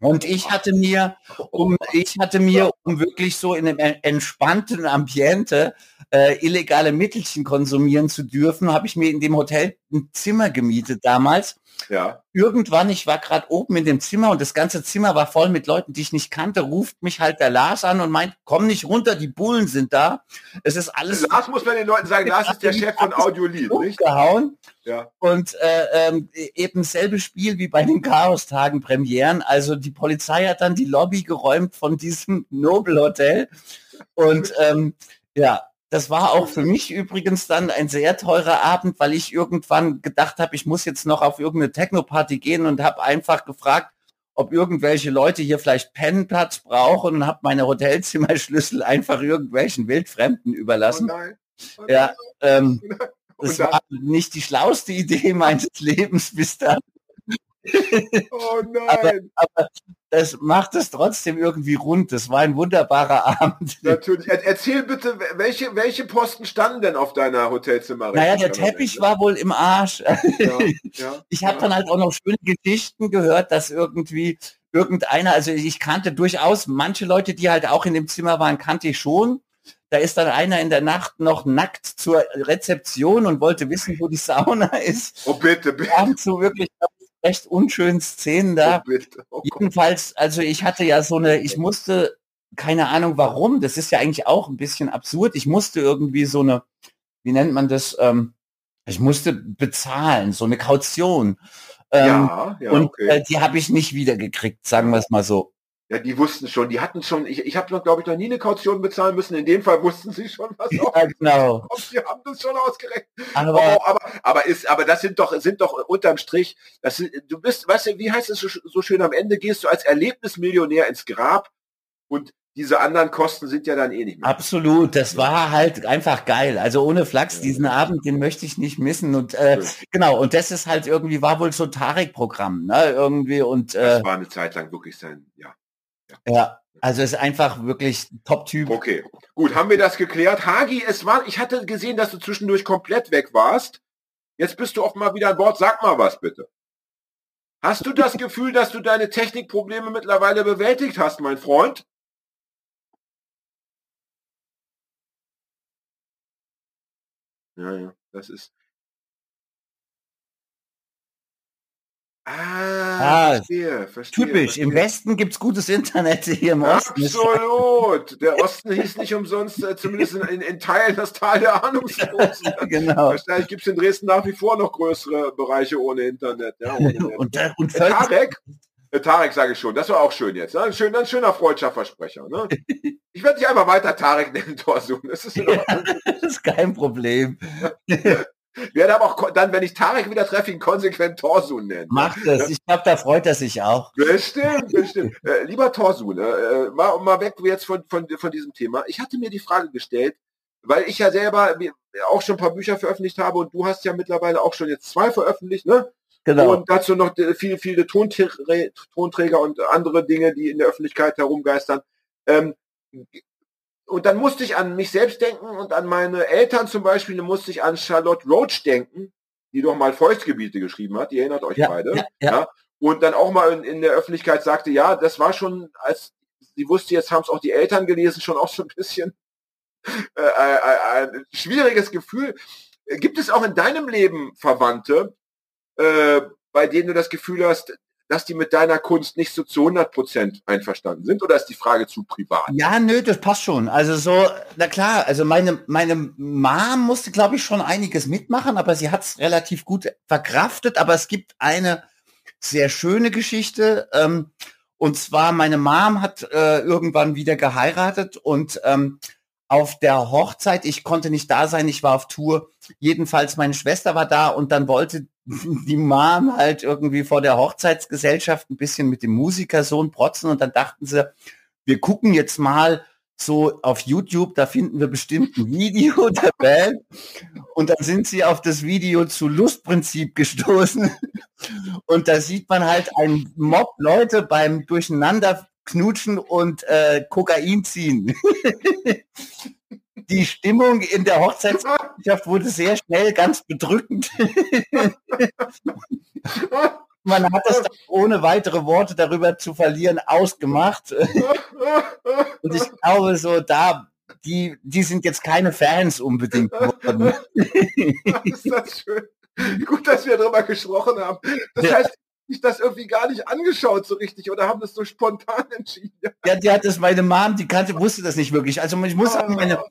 Speaker 3: und ich hatte mir, um, ich hatte mir, um wirklich so in einem entspannten Ambiente äh, illegale Mittelchen konsumieren zu dürfen, habe ich mir in dem Hotel ein Zimmer gemietet damals.
Speaker 1: Ja.
Speaker 3: Irgendwann, ich war gerade oben in dem Zimmer und das ganze Zimmer war voll mit Leuten, die ich nicht kannte, ruft mich halt der Lars an und meint, komm nicht runter, die Bullen sind da. Es ist alles.
Speaker 1: Lars muss man den Leuten sagen, Lars ist der Chef von Audiolied,
Speaker 3: nicht? Gehauen.
Speaker 1: Ja.
Speaker 3: Und äh, ähm, eben selbe Spiel wie bei den Chaos-Tagen Premieren. Also die Polizei hat dann die Lobby geräumt von diesem Nobelhotel. Und ähm, ja, das war auch für mich übrigens dann ein sehr teurer Abend, weil ich irgendwann gedacht habe, ich muss jetzt noch auf irgendeine Techno-Party gehen und habe einfach gefragt, ob irgendwelche Leute hier vielleicht Pennenplatz brauchen und habe meine Hotelzimmerschlüssel einfach irgendwelchen Wildfremden überlassen.
Speaker 1: Oh nein.
Speaker 3: Oh nein. Ja, ähm, das war nicht die schlauste Idee meines Lebens bis dann.
Speaker 1: Oh nein.
Speaker 3: Aber, aber, das macht es trotzdem irgendwie rund. Das war ein wunderbarer Abend.
Speaker 1: Natürlich. erzähl bitte, welche, welche Posten standen denn auf deiner Hotelzimmer?
Speaker 3: Naja, der Teppich war wohl im Arsch. Ja, ja, ich habe ja. dann halt auch noch schöne Geschichten gehört, dass irgendwie irgendeiner, also ich kannte durchaus manche Leute, die halt auch in dem Zimmer waren, kannte ich schon. Da ist dann einer in der Nacht noch nackt zur Rezeption und wollte wissen, wo die Sauna ist.
Speaker 1: Oh bitte, bitte.
Speaker 3: So wirklich recht unschönen Szenen da. Oh, oh Jedenfalls, also ich hatte ja so eine, ich musste, keine Ahnung warum, das ist ja eigentlich auch ein bisschen absurd, ich musste irgendwie so eine, wie nennt man das, ähm, ich musste bezahlen, so eine Kaution. Ähm,
Speaker 1: ja, ja,
Speaker 3: und okay. äh, die habe ich nicht wiedergekriegt, sagen wir es mal so.
Speaker 1: Ja, die wussten schon, die hatten schon, ich, ich habe noch, glaube ich, noch nie eine Kaution bezahlen müssen. In dem Fall wussten sie schon, was
Speaker 3: ja, genau.
Speaker 1: kommt. Die haben das schon ausgerechnet.
Speaker 3: Aber,
Speaker 1: aber, aber, aber, ist, aber das sind doch, sind doch unterm Strich, das sind, du bist, weißt du, wie heißt es so, so schön, am Ende gehst du als Erlebnismillionär ins Grab und diese anderen Kosten sind ja dann eh nicht mehr.
Speaker 3: Absolut, das war halt einfach geil. Also ohne Flachs, diesen Abend, den möchte ich nicht missen. Und äh, genau, und das ist halt irgendwie, war wohl so Tarek-Programm, ne? Irgendwie und
Speaker 1: äh, das war eine Zeit lang wirklich sein, ja.
Speaker 3: Ja, also ist einfach wirklich Top-Typ.
Speaker 1: Okay, gut, haben wir das geklärt. Hagi, es war, ich hatte gesehen, dass du zwischendurch komplett weg warst. Jetzt bist du offenbar wieder an Bord. Sag mal was bitte. Hast du das Gefühl, dass du deine Technikprobleme mittlerweile bewältigt hast, mein Freund? Ja, ja, das ist, Ah,
Speaker 3: ah verstehe, verstehe, typisch. Verstehe. Im Westen gibt es gutes Internet hier im Osten.
Speaker 1: Absolut. Der Osten hieß nicht umsonst, äh, zumindest in, in, Teilen, das Tal der Ahnungslosen.
Speaker 3: genau.
Speaker 1: Wahrscheinlich gibt es in Dresden nach wie vor noch größere Bereiche ohne Internet. Ja, ohne
Speaker 3: Internet. und, äh, und
Speaker 1: äh, Tarek, Tarek sage ich schon, das war auch schön jetzt. Ne? Ein, schön, ein schöner Freundschaftsversprecher. Ne? Ich werde dich einfach weiter Tarek nennen, Torsun. Das ist,
Speaker 3: ja, das ist kein Problem.
Speaker 1: Werde aber auch dann, wenn ich Tarek wieder treffe, ihn konsequent Torsun nennen.
Speaker 3: Macht es. Ich glaube, da freut er sich auch.
Speaker 1: Bestimmt, bestimmt. äh, lieber Torsun, äh, mal, mal weg jetzt von, von, von diesem Thema. Ich hatte mir die Frage gestellt, weil ich ja selber auch schon ein paar Bücher veröffentlicht habe und du hast ja mittlerweile auch schon jetzt zwei veröffentlicht, ne?
Speaker 3: Genau.
Speaker 1: Und dazu noch viele, viele Tonträger und andere Dinge, die in der Öffentlichkeit herumgeistern. Ähm, und dann musste ich an mich selbst denken und an meine Eltern zum Beispiel, dann musste ich an Charlotte Roach denken, die doch mal Feuchtgebiete geschrieben hat, die erinnert euch
Speaker 3: ja,
Speaker 1: beide.
Speaker 3: Ja, ja.
Speaker 1: Und dann auch mal in, in, der Öffentlichkeit sagte, ja, das war schon, als sie wusste, jetzt haben es auch die Eltern gelesen, schon auch so ein bisschen äh, äh, ein schwieriges Gefühl. Gibt es auch in deinem Leben Verwandte, äh, bei denen du das Gefühl hast, dass die mit deiner Kunst nicht so zu 100 Prozent einverstanden sind? Oder ist die Frage zu privat?
Speaker 3: Ja, nö, das passt schon. Also so, na klar, also meine, meine Mom musste, glaube ich, schon einiges mitmachen, aber sie hat es relativ gut verkraftet. Aber es gibt eine sehr schöne Geschichte. Ähm, und zwar, meine Mom hat äh, irgendwann wieder geheiratet und ähm, auf der Hochzeit, ich konnte nicht da sein, ich war auf Tour. Jedenfalls meine Schwester war da und dann wollte die Mom halt irgendwie vor der Hochzeitsgesellschaft ein bisschen mit dem Musikersohn protzen und dann dachten sie, wir gucken jetzt mal so auf YouTube, da finden wir bestimmt ein Video der Band und dann sind sie auf das Video zu Lustprinzip gestoßen und da sieht man halt einen Mob Leute beim Durcheinander knutschen und äh, Kokain ziehen. Die Stimmung in der Hochzeitsgesellschaft wurde sehr schnell ganz bedrückend. Man hat das ohne weitere Worte darüber zu verlieren ausgemacht. Und ich glaube, so da, die, die sind jetzt keine Fans unbedingt geworden.
Speaker 1: ist das schön. Gut, dass wir darüber gesprochen haben. Das heißt, sich das irgendwie gar nicht angeschaut so richtig oder haben das so spontan entschieden.
Speaker 3: Ja, die hat das, meine Mom, die kannte, wusste das nicht wirklich. Also ich muss sagen, meine,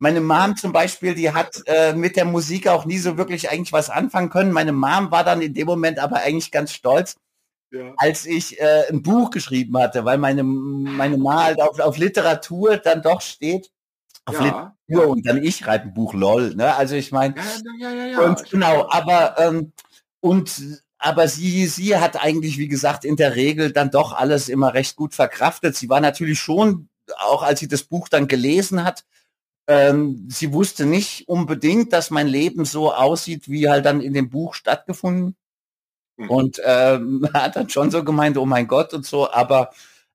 Speaker 3: meine Mom zum Beispiel, die hat äh, mit der Musik auch nie so wirklich eigentlich was anfangen können. Meine Mom war dann in dem Moment aber eigentlich ganz stolz, ja. als ich äh, ein Buch geschrieben hatte, weil meine, meine Ma halt auf, auf Literatur dann doch steht. Auf ja, Literatur ja. und dann ich schreibe ein Buch, lol. Ne? Also ich meine, ja, ja, ja, genau, aber ähm, und aber sie, sie hat eigentlich, wie gesagt, in der Regel dann doch alles immer recht gut verkraftet. Sie war natürlich schon, auch als sie das Buch dann gelesen hat, ähm, sie wusste nicht unbedingt, dass mein Leben so aussieht, wie halt dann in dem Buch stattgefunden. Mhm. Und ähm, hat dann schon so gemeint, oh mein Gott und so, aber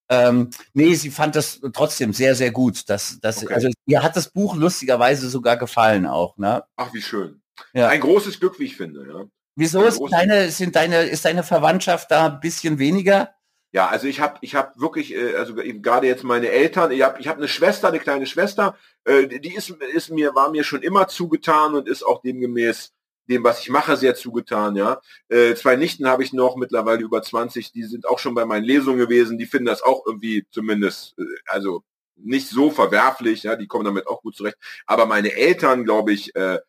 Speaker 3: ähm, nee, sie fand das trotzdem sehr, sehr gut. Das, das, okay. Also ihr hat das Buch lustigerweise sogar gefallen auch. Ne?
Speaker 1: Ach, wie schön. Ja. Ein großes Glück, wie ich finde. Ja.
Speaker 3: Wieso ist deine, sind deine, ist deine Verwandtschaft da ein bisschen weniger?
Speaker 1: Ja, also ich habe ich hab wirklich, äh, also eben gerade jetzt meine Eltern, ich habe ich hab eine Schwester, eine kleine Schwester, äh, die ist, ist mir, war mir schon immer zugetan und ist auch demgemäß dem, was ich mache, sehr zugetan, ja. Äh, zwei Nichten habe ich noch, mittlerweile über 20, die sind auch schon bei meinen Lesungen gewesen, die finden das auch irgendwie zumindest, äh, also nicht so verwerflich, ja, die kommen damit auch gut zurecht. Aber meine Eltern, glaube ich, äh,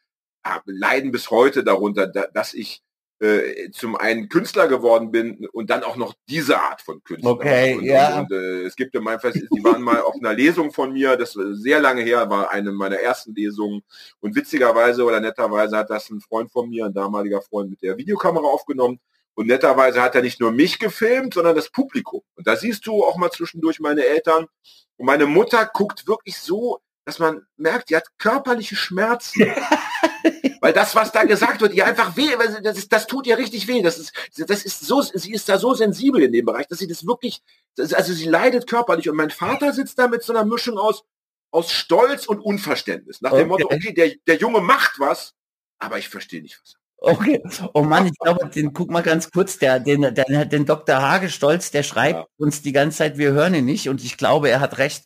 Speaker 1: leiden bis heute darunter, da, dass ich äh, zum einen Künstler geworden bin und dann auch noch diese Art von Künstler.
Speaker 3: Okay,
Speaker 1: und,
Speaker 3: ja.
Speaker 1: Und, äh, es gibt in meinem Fall, die waren mal auf einer Lesung von mir, das war sehr lange her, war eine meiner ersten Lesungen und witzigerweise oder netterweise hat das ein Freund von mir, ein damaliger Freund mit der Videokamera aufgenommen und netterweise hat er nicht nur mich gefilmt, sondern das Publikum. Und da siehst du auch mal zwischendurch meine Eltern und meine Mutter guckt wirklich so, dass man merkt, die hat körperliche Schmerzen. Weil das, was da gesagt wird, ihr einfach weh, das, ist, das tut ihr richtig weh. Das ist, das ist so, sie ist da so sensibel in dem Bereich, dass sie das wirklich, das, also sie leidet körperlich. Und mein Vater sitzt da mit so einer Mischung aus, aus Stolz und Unverständnis. Nach dem okay. Motto, okay, der, der Junge macht was, aber ich verstehe nicht was.
Speaker 3: Okay. Oh Mann, ich glaube, den guck mal ganz kurz, der, den, den, den Dr. Hagestolz, der schreibt ja. uns die ganze Zeit, wir hören ihn nicht und ich glaube, er hat recht.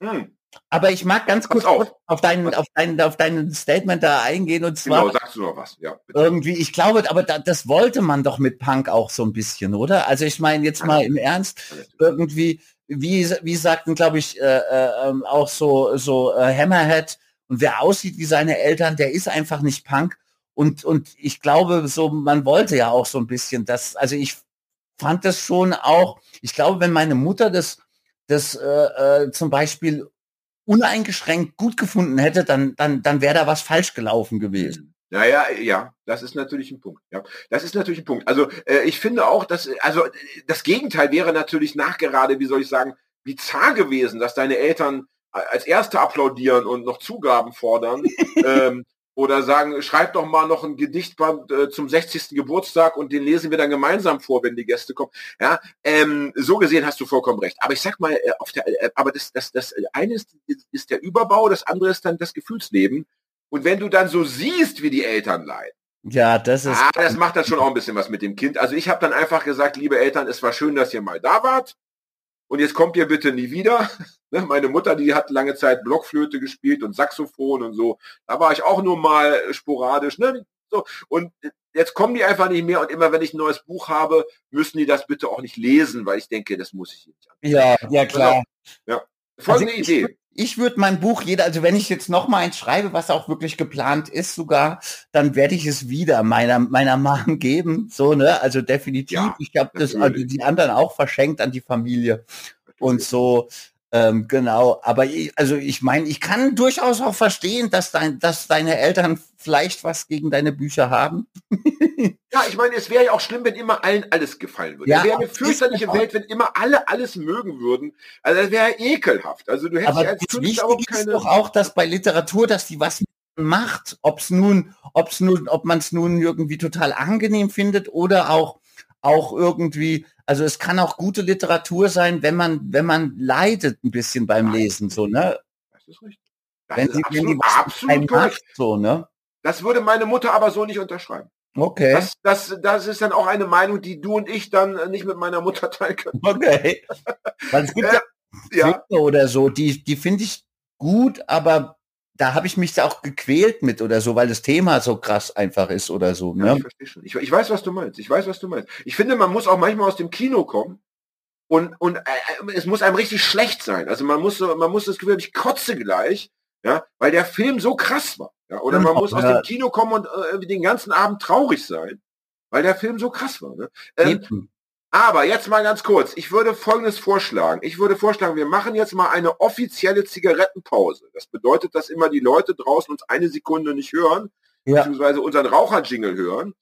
Speaker 3: Hm. Aber ich mag ganz kurz auf. auf, deinen, auf, deinen, auf deinen Statement da eingehen und zwar.
Speaker 1: Genau, sagst du noch was, ja.
Speaker 3: Bitte. Irgendwie, ich glaube, aber da, das wollte man doch mit Punk auch so ein bisschen, oder? Also ich meine jetzt mal im Ernst, irgendwie, wie, wie sagten, glaube ich, äh, äh, ähm, auch so, so äh, Hammerhead und wer aussieht wie seine Eltern, der ist einfach nicht Punk. Und, und ich glaube, so, man wollte ja auch so ein bisschen das, also ich fand das schon auch, ich glaube, wenn meine Mutter das, das äh, äh, zum Beispiel uneingeschränkt gut gefunden hätte, dann, dann, dann wäre da was falsch gelaufen gewesen.
Speaker 1: Naja, ja, das ist natürlich ein Punkt. Ja, das ist natürlich ein Punkt. Also äh, ich finde auch, dass also das Gegenteil wäre natürlich nachgerade, wie soll ich sagen, bizarr gewesen, dass deine Eltern als Erste applaudieren und noch Zugaben fordern ähm, oder sagen, schreib doch mal noch ein Gedichtband äh, zum 60. Geburtstag und den lesen wir dann gemeinsam vor, wenn die Gäste kommen. Ja, ähm, so gesehen hast du vollkommen recht. Aber ich sag mal, äh, auf der, äh, aber das, das, das eine ist, ist der Überbau, das andere ist dann das Gefühlsleben. Und wenn du dann so siehst, wie die Eltern leiden,
Speaker 3: ja, das ist.
Speaker 1: Ah, das macht dann schon auch ein bisschen was mit dem Kind. Also ich habe dann einfach gesagt, liebe Eltern, es war schön, dass ihr mal da wart. Und jetzt kommt ihr bitte nie wieder. Ne, meine Mutter, die hat lange Zeit Blockflöte gespielt und Saxophon und so. Da war ich auch nur mal sporadisch. Ne? So. Und jetzt kommen die einfach nicht mehr und immer wenn ich ein neues Buch habe, müssen die das bitte auch nicht lesen, weil ich denke, das muss ich nicht.
Speaker 3: Ja, ja klar.
Speaker 1: Ja. Folgende
Speaker 3: also ich,
Speaker 1: Idee
Speaker 3: ich würde mein Buch jeder, also wenn ich jetzt noch mal eins schreibe, was auch wirklich geplant ist sogar, dann werde ich es wieder meiner meiner Mom geben, so ne, also definitiv. Ja, ich habe das also die anderen auch verschenkt an die Familie und so. Ähm, genau, aber ich, also ich meine, ich kann durchaus auch verstehen, dass dein, dass deine Eltern vielleicht was gegen deine Bücher haben.
Speaker 1: ja, ich meine, es wäre ja auch schlimm, wenn immer allen alles gefallen würde. Ja, es wäre eine fürchterliche Welt, wenn immer alle alles mögen würden. Also das wäre ekelhaft. Also du hättest
Speaker 3: aber als das Künstler auch keine... ist doch auch, dass bei Literatur, dass die was macht, ob es nun, ob es nun, ob man es nun irgendwie total angenehm findet oder auch auch irgendwie, also es kann auch gute Literatur sein, wenn man, wenn man leidet ein bisschen beim Lesen, so, ne? Das ist richtig. Das wenn ist sie, absolut, wenn die
Speaker 1: absolut macht, so, ne? Das würde meine Mutter aber so nicht unterschreiben.
Speaker 3: Okay.
Speaker 1: Das, das, das ist dann auch eine Meinung, die du und ich dann nicht mit meiner Mutter teilen können.
Speaker 3: Okay. Weil es gibt äh, ja, ja. oder so, die, die finde ich gut, aber da habe ich mich auch gequält mit oder so, weil das Thema so krass einfach ist oder so. Ne? Ja,
Speaker 1: ich verstehe schon. Ich, ich, weiß, was du meinst. Ich weiß, was du meinst. Ich finde, man muss auch manchmal aus dem Kino kommen und, und äh, es muss einem richtig schlecht sein. Also man muss, man muss das Gefühl, ich kotze gleich, ja, weil der Film so krass war. Ja? Oder man muss aus dem Kino kommen und äh, den ganzen Abend traurig sein, weil der Film so krass war. Ne? Ähm, aber jetzt mal ganz kurz. Ich würde Folgendes vorschlagen. Ich würde vorschlagen, wir machen jetzt mal eine offizielle Zigarettenpause. Das bedeutet, dass immer die Leute draußen uns eine Sekunde nicht hören, ja. beziehungsweise unseren Raucherjingle hören.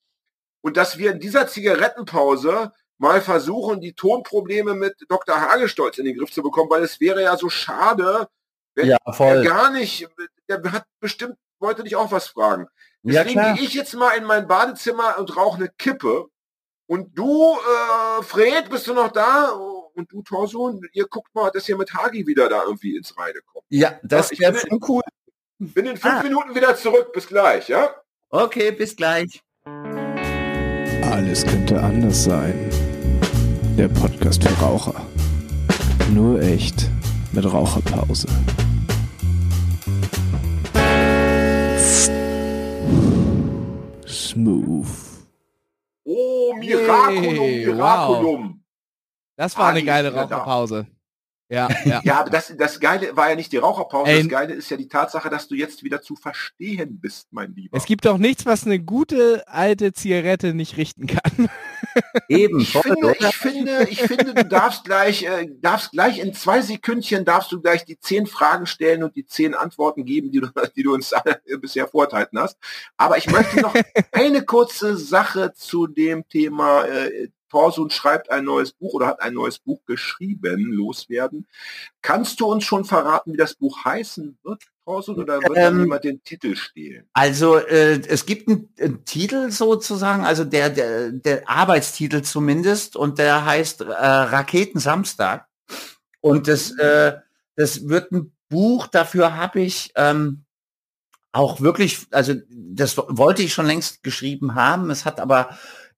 Speaker 1: Und dass wir in dieser Zigarettenpause mal versuchen, die Tonprobleme mit Dr. Hagestolz in den Griff zu bekommen, weil es wäre ja so schade, wenn ja, er gar nicht, der hat bestimmt, wollte dich auch was fragen. Deswegen ja, gehe ich jetzt mal in mein Badezimmer und rauche eine Kippe und du, äh, Fred, bist du noch da? Und du, Torsun, ihr guckt mal, dass ihr mit Hagi wieder da irgendwie ins Reine kommt.
Speaker 3: Ja, das ja, wäre schon cool.
Speaker 1: Bin in fünf ah. Minuten wieder zurück. Bis gleich, ja?
Speaker 3: Okay, bis gleich.
Speaker 4: Alles könnte anders sein. Der Podcast für Raucher. Nur echt mit Raucherpause.
Speaker 1: Miraculum, Miraculum. Wow.
Speaker 2: Das war eine geile Raucherpause.
Speaker 1: Ja, ja. ja, aber das, das Geile war ja nicht die Raucherpause, Ey, das Geile ist ja die Tatsache, dass du jetzt wieder zu verstehen bist, mein Lieber.
Speaker 2: Es gibt doch nichts, was eine gute alte Zigarette nicht richten kann.
Speaker 1: Eben. Ich finde, ich finde, ich finde, du darfst gleich, äh, darfst gleich in zwei Sekündchen darfst du gleich die zehn Fragen stellen und die zehn Antworten geben, die du, die du uns bisher vorenthalten hast. Aber ich möchte noch eine kurze Sache zu dem Thema äh, Torsun schreibt ein neues Buch oder hat ein neues Buch geschrieben, loswerden. Kannst du uns schon verraten, wie das Buch heißen wird, Torsun, oder wird ähm, dann jemand den Titel stehlen?
Speaker 3: Also äh, es gibt einen, einen, Titel sozusagen, also der, der, der Arbeitstitel zumindest, und der heißt äh, Raketen Samstag. Und das, mhm. äh, das wird ein Buch, dafür habe ich ähm, auch wirklich, also das wollte ich schon längst geschrieben haben. Es hat aber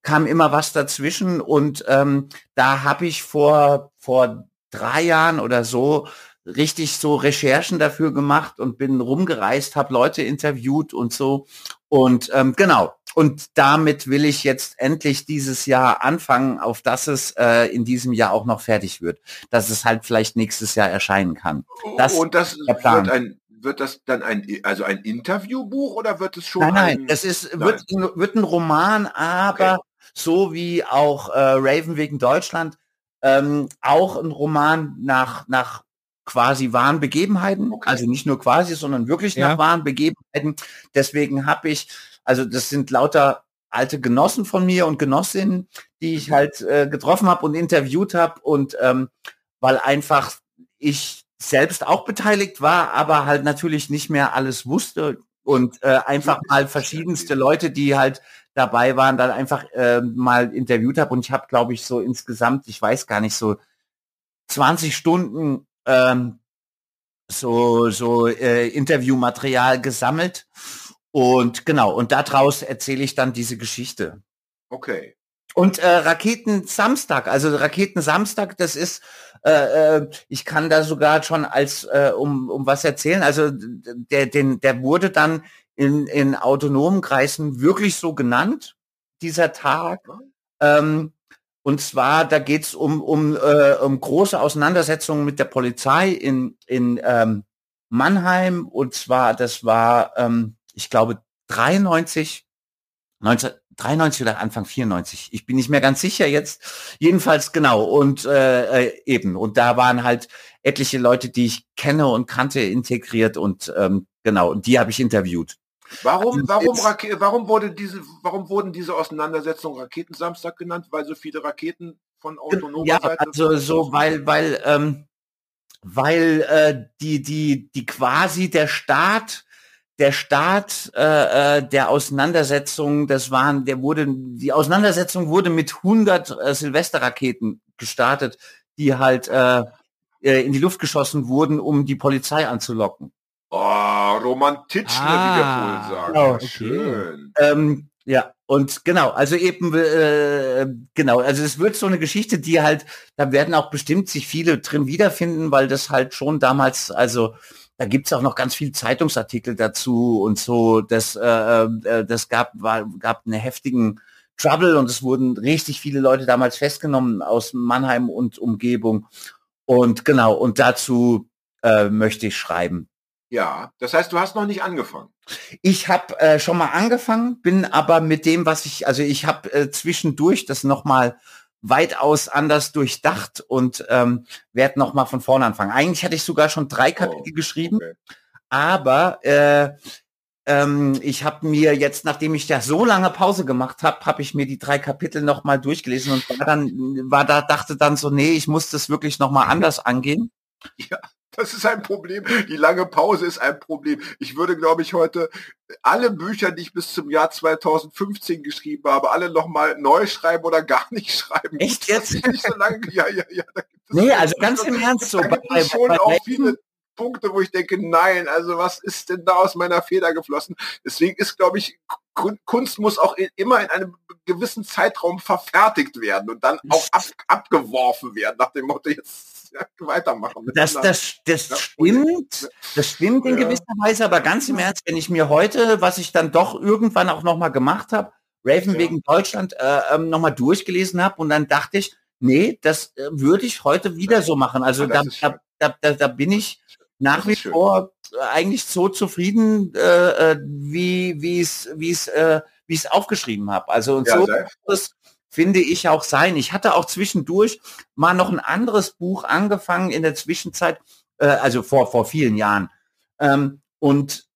Speaker 3: kam immer was dazwischen und ähm, da habe ich vor vor drei Jahren oder so richtig so Recherchen dafür gemacht und bin rumgereist, habe Leute interviewt und so und ähm, genau und damit will ich jetzt endlich dieses Jahr anfangen, auf dass es äh, in diesem Jahr auch noch fertig wird, dass es halt vielleicht nächstes Jahr erscheinen kann.
Speaker 1: Das und das wird ein wird das dann ein, also ein Interviewbuch oder wird es schon?
Speaker 3: Nein, nein, es ist, nein. Wird, wird ein Roman, aber okay so wie auch äh, Raven wegen Deutschland, ähm, auch ein Roman nach, nach quasi wahren Begebenheiten, okay. also nicht nur quasi, sondern wirklich ja. nach wahren Begebenheiten. Deswegen habe ich, also das sind lauter alte Genossen von mir und Genossinnen, die ich mhm. halt äh, getroffen habe und interviewt habe und ähm, weil einfach ich selbst auch beteiligt war, aber halt natürlich nicht mehr alles wusste und äh, einfach mal verschiedenste Leute, die halt dabei waren, dann einfach äh, mal interviewt habe und ich habe, glaube ich, so insgesamt, ich weiß gar nicht, so 20 Stunden ähm, so so äh, Interviewmaterial gesammelt und genau und daraus erzähle ich dann diese Geschichte.
Speaker 1: Okay.
Speaker 3: Und äh, Raketen Samstag, also Raketen Samstag, das ist Äh, äh, ich kann da sogar schon als äh, um, um was erzählen. Also der, den, der wurde dann in, in autonomen Kreisen wirklich so genannt, dieser Tag. Ähm, und zwar, da geht's um, um, äh, um große Auseinandersetzungen mit der Polizei in, in ähm, Mannheim. Und zwar, das war, ähm, ich glaube, 93, 1993 oder Anfang 94. Ich bin nicht mehr ganz sicher jetzt. Jedenfalls genau. Und äh, äh, eben. Und da waren halt etliche Leute, die ich kenne und kannte, integriert und ähm, genau. Und die habe ich interviewt.
Speaker 1: Warum, warum, Rake warum, wurde diese, warum wurden diese Auseinandersetzungen Raketensamstag genannt? Weil so viele Raketen von autonomer
Speaker 3: ja,
Speaker 1: Seite...
Speaker 3: also so, weil, weil, ähm, weil äh, die, die, die quasi der Staat der Start äh, äh, der Auseinandersetzung, das waren, der wurde, die Auseinandersetzung wurde mit 100 äh, Silvesterraketen gestartet, die halt äh, äh, in die Luft geschossen wurden, um die Polizei anzulocken.
Speaker 1: Oh, Romantitschne, ah, wie wir
Speaker 2: Ah,
Speaker 1: wohl sagen.
Speaker 3: genau,
Speaker 1: Ja,
Speaker 2: okay.
Speaker 1: Schön.
Speaker 3: Ähm, ja, und genau, also eben, äh, genau, also es wird so eine Geschichte, die halt, da werden auch bestimmt sich viele drin wiederfinden, weil das halt schon damals, also da gibt's auch noch ganz viel Zeitungsartikel dazu und so, das, äh, äh, das gab, war, gab einen heftigen Trouble und es wurden richtig viele Leute damals festgenommen aus Mannheim und Umgebung. Und genau, und dazu äh, möchte ich schreiben.
Speaker 1: Ja, das heißt, du hast noch nicht angefangen.
Speaker 3: Ich habe äh, schon mal angefangen, bin aber mit dem, was ich, also ich habe äh, zwischendurch das nochmal weitaus anders durchdacht und ähm, werde nochmal von vorne anfangen. Eigentlich hatte ich sogar schon drei Kapitel geschrieben,
Speaker 1: Okay.
Speaker 3: aber äh, ähm, ich habe mir jetzt, nachdem ich ja so lange Pause gemacht habe, habe ich mir die drei Kapitel nochmal durchgelesen und war dann, war da, dachte dann so, nee, ich muss das wirklich nochmal anders angehen.
Speaker 1: Das ist ein Problem. Die lange Pause ist ein Problem. Ich würde, glaube ich, heute alle Bücher, die ich bis zum Jahr 2015 geschrieben habe, alle nochmal neu schreiben oder gar nicht schreiben.
Speaker 3: Echt jetzt?
Speaker 1: ich Nicht so lange, ja, ja, ja. Da gibt es
Speaker 3: Nee, also ganz im Ernst so.
Speaker 1: Da gibt es schon auch viele Punkte, wo ich denke, nein, also was ist denn da aus meiner Feder geflossen? Deswegen ist, glaube ich, Kun- Kunst muss auch immer in einem gewissen Zeitraum verfertigt werden und dann auch ab, abgeworfen werden, nach dem Motto, jetzt weitermachen.
Speaker 3: Das, das, das
Speaker 1: Ja,
Speaker 3: stimmt, das stimmt in
Speaker 1: Ja.
Speaker 3: gewisser Weise, aber ganz im Ernst, wenn ich mir heute, was ich dann doch irgendwann auch nochmal gemacht habe, Raven
Speaker 1: Ja.
Speaker 3: wegen Deutschland äh, ähm, nochmal durchgelesen habe und dann dachte ich, nee, das äh, würde ich heute wieder so machen. Also
Speaker 1: Ja,
Speaker 3: da,
Speaker 1: das
Speaker 3: da, da, da, da bin ich nach
Speaker 1: Das
Speaker 3: wie
Speaker 1: schön.
Speaker 3: vor äh, eigentlich so zufrieden, äh, äh, wie wie es wie es äh, wie ich es aufgeschrieben habe. Also und
Speaker 1: Ja,
Speaker 3: so das finde ich auch sein. Ich hatte auch zwischendurch mal noch ein anderes Buch angefangen in der Zwischenzeit, äh, also vor, vor vielen Jahren. Ähm, und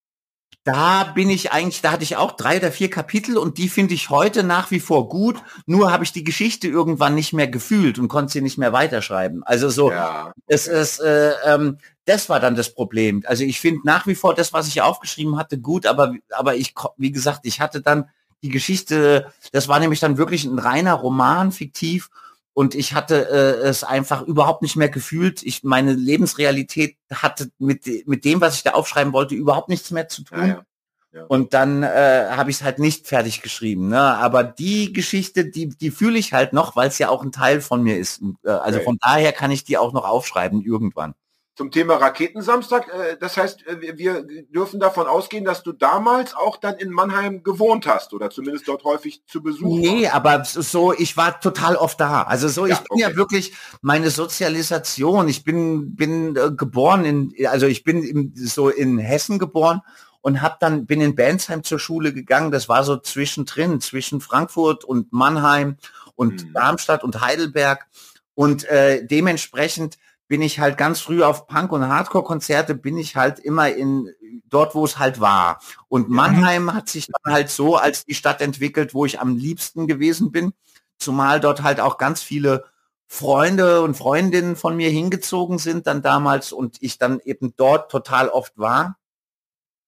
Speaker 3: da bin ich eigentlich, da hatte ich auch drei oder vier Kapitel und die finde ich heute nach wie vor gut. Nur habe ich die Geschichte irgendwann nicht mehr gefühlt und konnte sie nicht mehr weiterschreiben. Also so,
Speaker 1: Ja,
Speaker 3: es ist, äh, ähm, das war dann das Problem. Also ich finde nach wie vor das, was ich aufgeschrieben hatte, gut, aber, aber ich, wie gesagt, ich hatte dann die Geschichte, das war nämlich dann wirklich ein reiner Roman, fiktiv, und ich hatte äh, es einfach überhaupt nicht mehr gefühlt. Ich, meine Lebensrealität hatte mit, mit dem, was ich da aufschreiben wollte, überhaupt nichts mehr zu tun.
Speaker 1: ja, ja.
Speaker 3: Und dann äh, habe ich es halt nicht fertig geschrieben. Ne? Aber die Geschichte, die, die fühle ich halt noch, weil es ja auch ein Teil von mir ist. Äh, also
Speaker 1: Okay.
Speaker 3: von daher kann ich die auch noch aufschreiben irgendwann.
Speaker 1: Zum Thema Raketensamstag, äh, das heißt, äh, wir- dürfen davon ausgehen, dass du damals auch dann in Mannheim gewohnt hast oder zumindest dort häufig zu Besuch
Speaker 3: Nee,
Speaker 1: warst.
Speaker 3: aber so, ich war total oft da. Also so,
Speaker 1: Ja,
Speaker 3: ich bin ja
Speaker 1: okay.
Speaker 3: wirklich meine Sozialisation. Ich bin, bin äh, geboren in, also ich bin im, so in Hessen geboren und hab dann, bin in Bensheim zur Schule gegangen. Das war so zwischendrin, zwischen Frankfurt und Mannheim und
Speaker 1: Mhm.
Speaker 3: Darmstadt und Heidelberg. Und äh, dementsprechend bin ich halt ganz früh auf Punk- und Hardcore-Konzerte, bin ich halt immer in dort, wo es halt war. Und Mannheim hat sich dann halt so als die Stadt entwickelt, wo ich am liebsten gewesen bin, zumal dort halt auch ganz viele Freunde und Freundinnen von mir hingezogen sind dann damals und ich dann eben dort total oft war.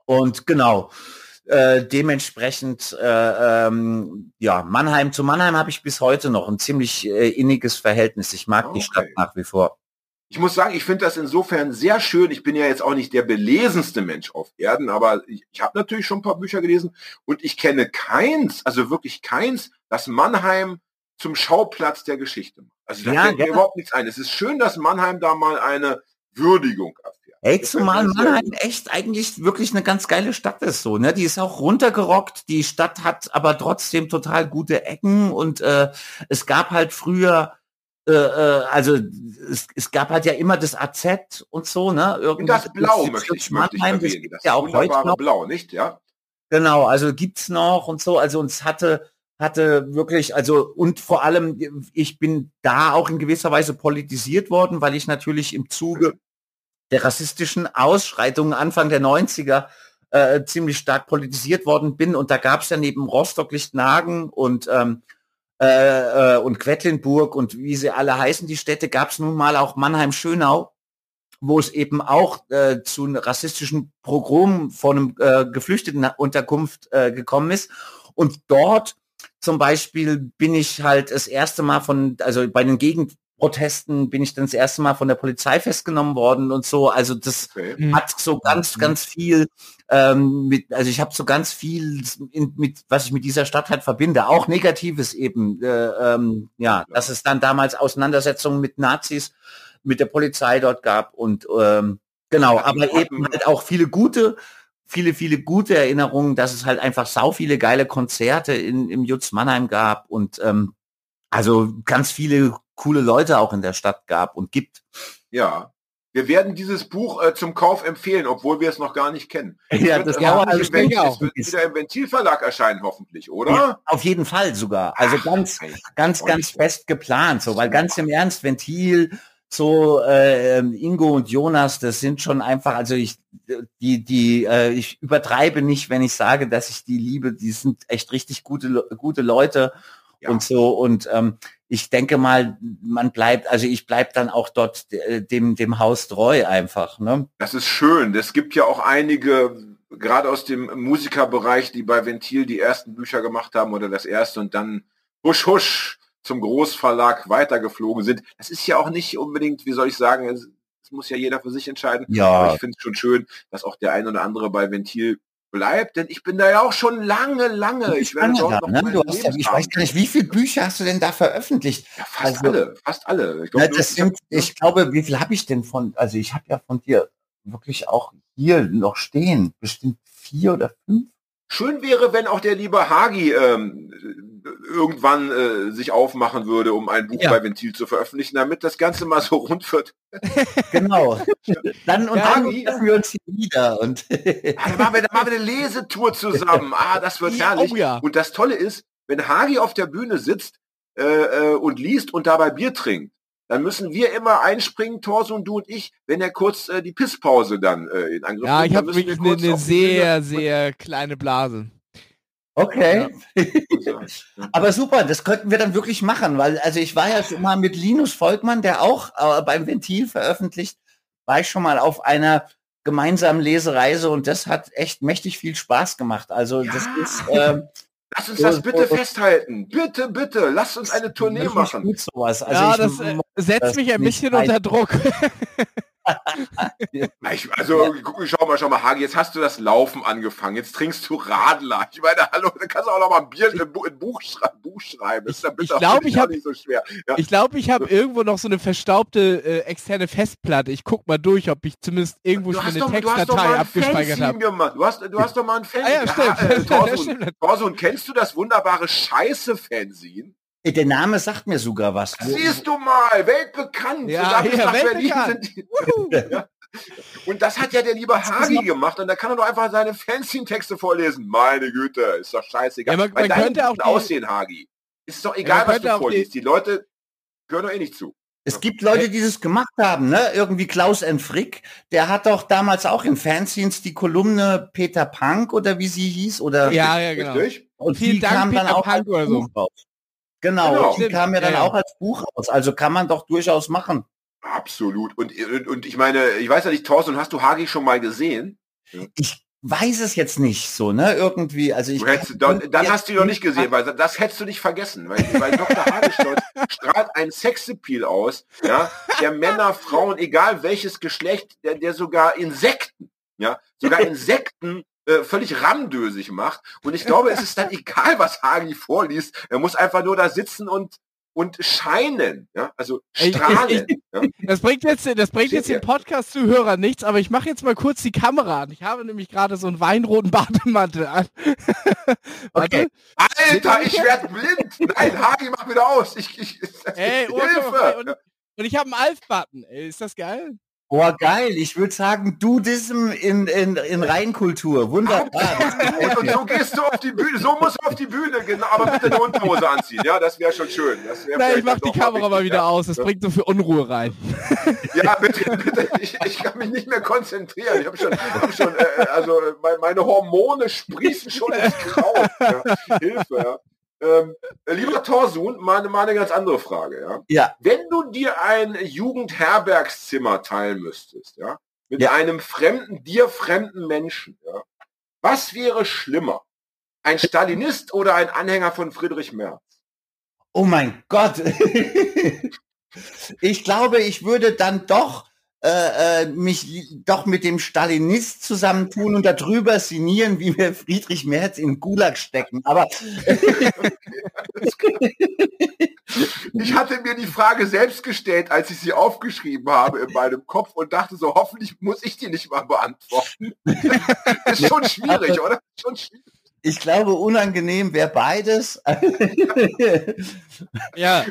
Speaker 3: Und genau, äh, dementsprechend, äh, ähm, ja, Mannheim zu Mannheim habe ich bis heute noch ein ziemlich äh, inniges Verhältnis. Ich mag die
Speaker 1: Okay.
Speaker 3: Stadt nach wie vor.
Speaker 1: Ich muss sagen, ich finde das insofern sehr schön. Ich bin ja jetzt auch nicht der belesenste Mensch auf Erden, aber ich, ich habe natürlich schon ein paar Bücher gelesen und ich kenne keins, also wirklich keins, das Mannheim zum Schauplatz der Geschichte macht. Also da
Speaker 3: Ja,
Speaker 1: fällt mir
Speaker 3: ja.
Speaker 1: überhaupt nichts ein. Es ist schön, dass Mannheim da mal eine Würdigung erfährt.
Speaker 3: Ey, zumal
Speaker 1: mir
Speaker 3: Mannheim echt eigentlich wirklich eine ganz geile Stadt ist so, ne? Die ist auch runtergerockt, die Stadt hat aber trotzdem total gute Ecken und äh, es gab halt früher äh, äh, also es, es gab halt ja immer das AZ und so, ne?
Speaker 1: Und
Speaker 3: Irgendwie
Speaker 1: das Blau
Speaker 3: das-
Speaker 1: möchte ich, möchte ich erwähnen. Das
Speaker 3: ja auch heute noch.
Speaker 1: Blau, nicht? Ja.
Speaker 3: Genau, also gibt's noch und so. Also uns hatte hatte wirklich, also und vor allem, ich bin da auch in gewisser Weise politisiert worden, weil ich natürlich im Zuge der rassistischen Ausschreitungen Anfang der 90er äh, ziemlich stark politisiert worden bin. Und da gab's ja neben Rostock, Lichtnagen und ähm, äh, äh, und Quedlinburg und wie sie alle heißen, die Städte, gab's nun mal auch Mannheim-Schönau, wo es eben auch äh, zu einem rassistischen Pogrom von einem äh, Geflüchtetenunterkunft äh, gekommen ist. Und dort zum Beispiel bin ich halt das erste Mal von, also bei den Gegenprotesten bin ich dann das erste Mal von der Polizei festgenommen worden und so. Also das
Speaker 1: Okay.
Speaker 2: Mhm.
Speaker 3: hat so ganz, ganz viel ähm, mit, also ich habe so ganz viel in, mit, was ich mit dieser Stadt halt verbinde, auch Negatives eben. Äh, ähm, ja, dass es dann damals Auseinandersetzungen mit Nazis, mit der Polizei dort gab und ähm, genau, aber eben halt auch viele gute, viele, viele gute Erinnerungen, dass es halt einfach sau viele geile Konzerte in, im Jutz Mannheim gab und ähm, also ganz viele coole Leute auch in der Stadt gab und gibt.
Speaker 1: Ja. Wir werden dieses Buch äh, zum Kauf empfehlen, obwohl wir es noch gar nicht kennen.
Speaker 3: Ja, das
Speaker 1: wird, im
Speaker 2: denke
Speaker 1: Ventil-
Speaker 2: auch.
Speaker 1: es wird wieder im Ventilverlag erscheinen, hoffentlich, oder?
Speaker 3: Ja, auf jeden Fall sogar. Also
Speaker 1: Ach,
Speaker 3: ganz,
Speaker 1: ey.
Speaker 3: ganz, ganz fest geplant, so, weil ganz im Ernst, Ventil, so äh, ähm, Ingo und Jonas, das sind schon einfach, also ich, die, die, äh, ich übertreibe nicht, wenn ich sage, dass ich die liebe, die sind echt richtig gute, gute Leute
Speaker 1: Ja.
Speaker 3: und so und ähm, ich denke mal, man bleibt, also ich bleib dann auch dort äh, dem, dem Haus treu einfach, ne?
Speaker 1: Das ist schön. Es gibt ja auch einige, gerade aus dem Musikerbereich, die bei Ventil die ersten Bücher gemacht haben oder das erste und dann husch husch zum Großverlag weitergeflogen sind. Das ist ja auch nicht unbedingt, wie soll ich sagen, es, es muss ja jeder für sich entscheiden.
Speaker 3: Ja.
Speaker 1: Aber ich finde es schon schön, dass auch der ein oder andere bei Ventil bleibt, denn ich bin da ja auch schon lange, lange. Ich werde dort noch
Speaker 3: ne? du hast ja, ich weiß gar nicht, wie viele Bücher hast du denn da veröffentlicht?
Speaker 1: Ja, fast
Speaker 3: also-
Speaker 1: alle, fast alle. Ich glaub, nur-
Speaker 3: das sind, ich glaube, wie viel habe ich denn von, also ich habe ja von dir wirklich auch hier noch stehen, bestimmt vier oder fünf.
Speaker 1: Schön wäre, wenn auch der liebe Hagi ähm, irgendwann äh, sich aufmachen würde, um ein Buch
Speaker 2: Ja.
Speaker 1: bei Ventil zu veröffentlichen, damit das Ganze mal so rund wird.
Speaker 3: Genau. dann und
Speaker 2: Ja,
Speaker 3: dann treffen wir uns hier wieder und
Speaker 1: Ah, dann, machen wir, dann machen wir eine Lesetour zusammen. Ah, das wird
Speaker 2: Ja,
Speaker 1: herrlich.
Speaker 2: oh ja.
Speaker 1: Und das Tolle ist, wenn Hagi auf der Bühne sitzt äh, äh, und liest und dabei Bier trinkt, dann müssen wir immer einspringen, Thorsten und du und ich, wenn er kurz äh, die Pisspause dann äh, in Angriff
Speaker 2: Ja,
Speaker 1: nimmt,
Speaker 2: ich
Speaker 1: dann
Speaker 2: habe wirklich eine, eine sehr, sehr kleine Blase.
Speaker 3: Okay.
Speaker 1: Ja.
Speaker 3: Aber super, das könnten wir dann wirklich machen, weil also ich war ja schon mal mit Linus Volkmann, der auch äh, beim Ventil veröffentlicht, war ich schon mal auf einer gemeinsamen Lesereise und das hat echt mächtig viel Spaß gemacht. Also das
Speaker 1: Ja.
Speaker 3: ist ähm,
Speaker 1: Lass uns das bitte festhalten. Bitte, bitte, lasst uns eine Tournee machen.
Speaker 3: gut sowas. Also
Speaker 2: ja,
Speaker 3: ich,
Speaker 2: das äh, setzt
Speaker 3: das
Speaker 2: mich ein bisschen unter Druck.
Speaker 1: Ich, also, guck, schau mal, schau mal, Hagi, jetzt hast du das Laufen angefangen, jetzt trinkst du Radler. Ich meine, hallo, da kannst du auch noch mal ein Bier, ein, Bu- ein Buch, schrei Buch schreiben. Ist bitte
Speaker 2: ich glaub,
Speaker 1: auch
Speaker 2: ich hab-
Speaker 1: nicht so schwer. Ja.
Speaker 2: Ich glaube, ich habe irgendwo noch so eine verstaubte äh, externe Festplatte. Ich guck mal durch, ob ich zumindest irgendwo schon eine
Speaker 1: du hast doch
Speaker 2: Textdatei abgespeichert habe.
Speaker 1: Du hast, du hast doch mal ein Fanzine.
Speaker 2: Ah ja, stimmt.
Speaker 1: äh,
Speaker 2: Ja,
Speaker 1: Thorsten,
Speaker 2: stimmt.
Speaker 1: Thorsten, kennst du das wunderbare Scheiße-Fanzine?
Speaker 3: Der Name sagt mir sogar was.
Speaker 1: Siehst du mal, weltbekannt.
Speaker 2: Ja, ja, weltbekannt.
Speaker 1: Ja. Und das hat ja der liebe Hagi gemacht und da kann er doch einfach seine Fanzine-Texte vorlesen. Meine Güte, ist doch scheißegal.
Speaker 2: Ja, man- man könnte auch die-
Speaker 1: Aussehen, Hagi. Ist doch egal,
Speaker 2: man
Speaker 1: was
Speaker 2: könnte
Speaker 1: du
Speaker 2: auch die-
Speaker 1: vorliest. Die Leute hören doch eh nicht zu.
Speaker 3: Es gibt Leute, die das gemacht haben, ne? Irgendwie Klaus N. Frick, der hat doch damals auch in Fanzines die Kolumne Peter Punk oder wie sie hieß oder
Speaker 2: Ja, ja, genau.
Speaker 3: Und
Speaker 2: Vielen
Speaker 3: die
Speaker 2: Dank,
Speaker 3: kam dann
Speaker 2: Peter
Speaker 3: auch
Speaker 2: Punk oder so.
Speaker 3: Raus. Genau,
Speaker 1: Genau.
Speaker 3: die kam ja dann
Speaker 2: Ja,
Speaker 3: auch als Buch raus. Also kann man doch durchaus machen.
Speaker 1: Absolut. Und, und, und ich meine, ich weiß ja nicht, Thorsten, hast du Hagi schon mal gesehen?
Speaker 3: Ich weiß es jetzt nicht so, ne? Irgendwie, also ich
Speaker 1: hättest, dann, dann hast du ihn noch nicht gesehen, weil das hättest du nicht vergessen, weil, weil Dr. Hagestolz strahlt einen Sexappeal aus, ja, der Männer, Frauen, egal welches Geschlecht, der, der sogar Insekten, ja, sogar Insekten äh, völlig ramdösig macht. Und ich glaube, es ist dann egal, was Hagi vorliest. Er muss einfach nur da sitzen und und scheinen, ja, also strahlen. ja.
Speaker 2: Das bringt jetzt, das bringt
Speaker 1: Seht
Speaker 2: jetzt den Podcast-Zuhörer nichts, aber ich mache jetzt mal kurz die Kamera an. Ich habe nämlich gerade so einen weinroten Bademantel an.
Speaker 3: Okay.
Speaker 1: Alter, ich werde blind. Nein, Hagi, mach wieder aus. Ich, ich,
Speaker 2: Ey,
Speaker 1: Hilfe.
Speaker 2: und, und ich habe einen Alf-Button. Ist das geil?
Speaker 3: Boah, geil. Ich würde sagen, du diesem in, in, in Reinkultur. Wunderbar.
Speaker 1: Und, und so gehst du auf die Bühne, so musst du auf die Bühne, genau, aber bitte eine Unterhose anziehen, ja, das wäre schon schön. Das wär
Speaker 2: Nein, ich mach die Kamera mal wieder
Speaker 1: ja.
Speaker 2: aus. Das bringt so viel Unruhe rein.
Speaker 1: Ja, bitte, bitte, ich, ich kann mich nicht mehr konzentrieren. Ich habe schon, hab schon äh, äh, also äh, mein- meine Hormone sprießen schon ins Kraut. Ja. Hilfe, ja. Ähm, äh, lieber Torsun, mal, eine- mal eine ganz andere Frage, ja.
Speaker 3: Ja.
Speaker 1: Wenn du dir ein Jugendherbergszimmer teilen müsstest, ja, mit
Speaker 3: Ja.
Speaker 1: einem fremden, dir fremden Menschen, ja, was wäre schlimmer? Ein Stalinist oder ein Anhänger von Friedrich Merz?
Speaker 3: Oh mein Gott. ich glaube, ich würde dann doch äh, äh, mich doch mit dem Stalinist zusammentun und darüber sinnieren, wie wir Friedrich Merz in Gulag stecken. Aber
Speaker 1: Ich hatte mir die Frage selbst gestellt, als ich sie aufgeschrieben habe in meinem Kopf und dachte so, hoffentlich muss ich die nicht mal beantworten. ist schon schwierig, oder? Schon schwierig.
Speaker 3: Ich glaube, unangenehm wäre beides.
Speaker 2: Ja,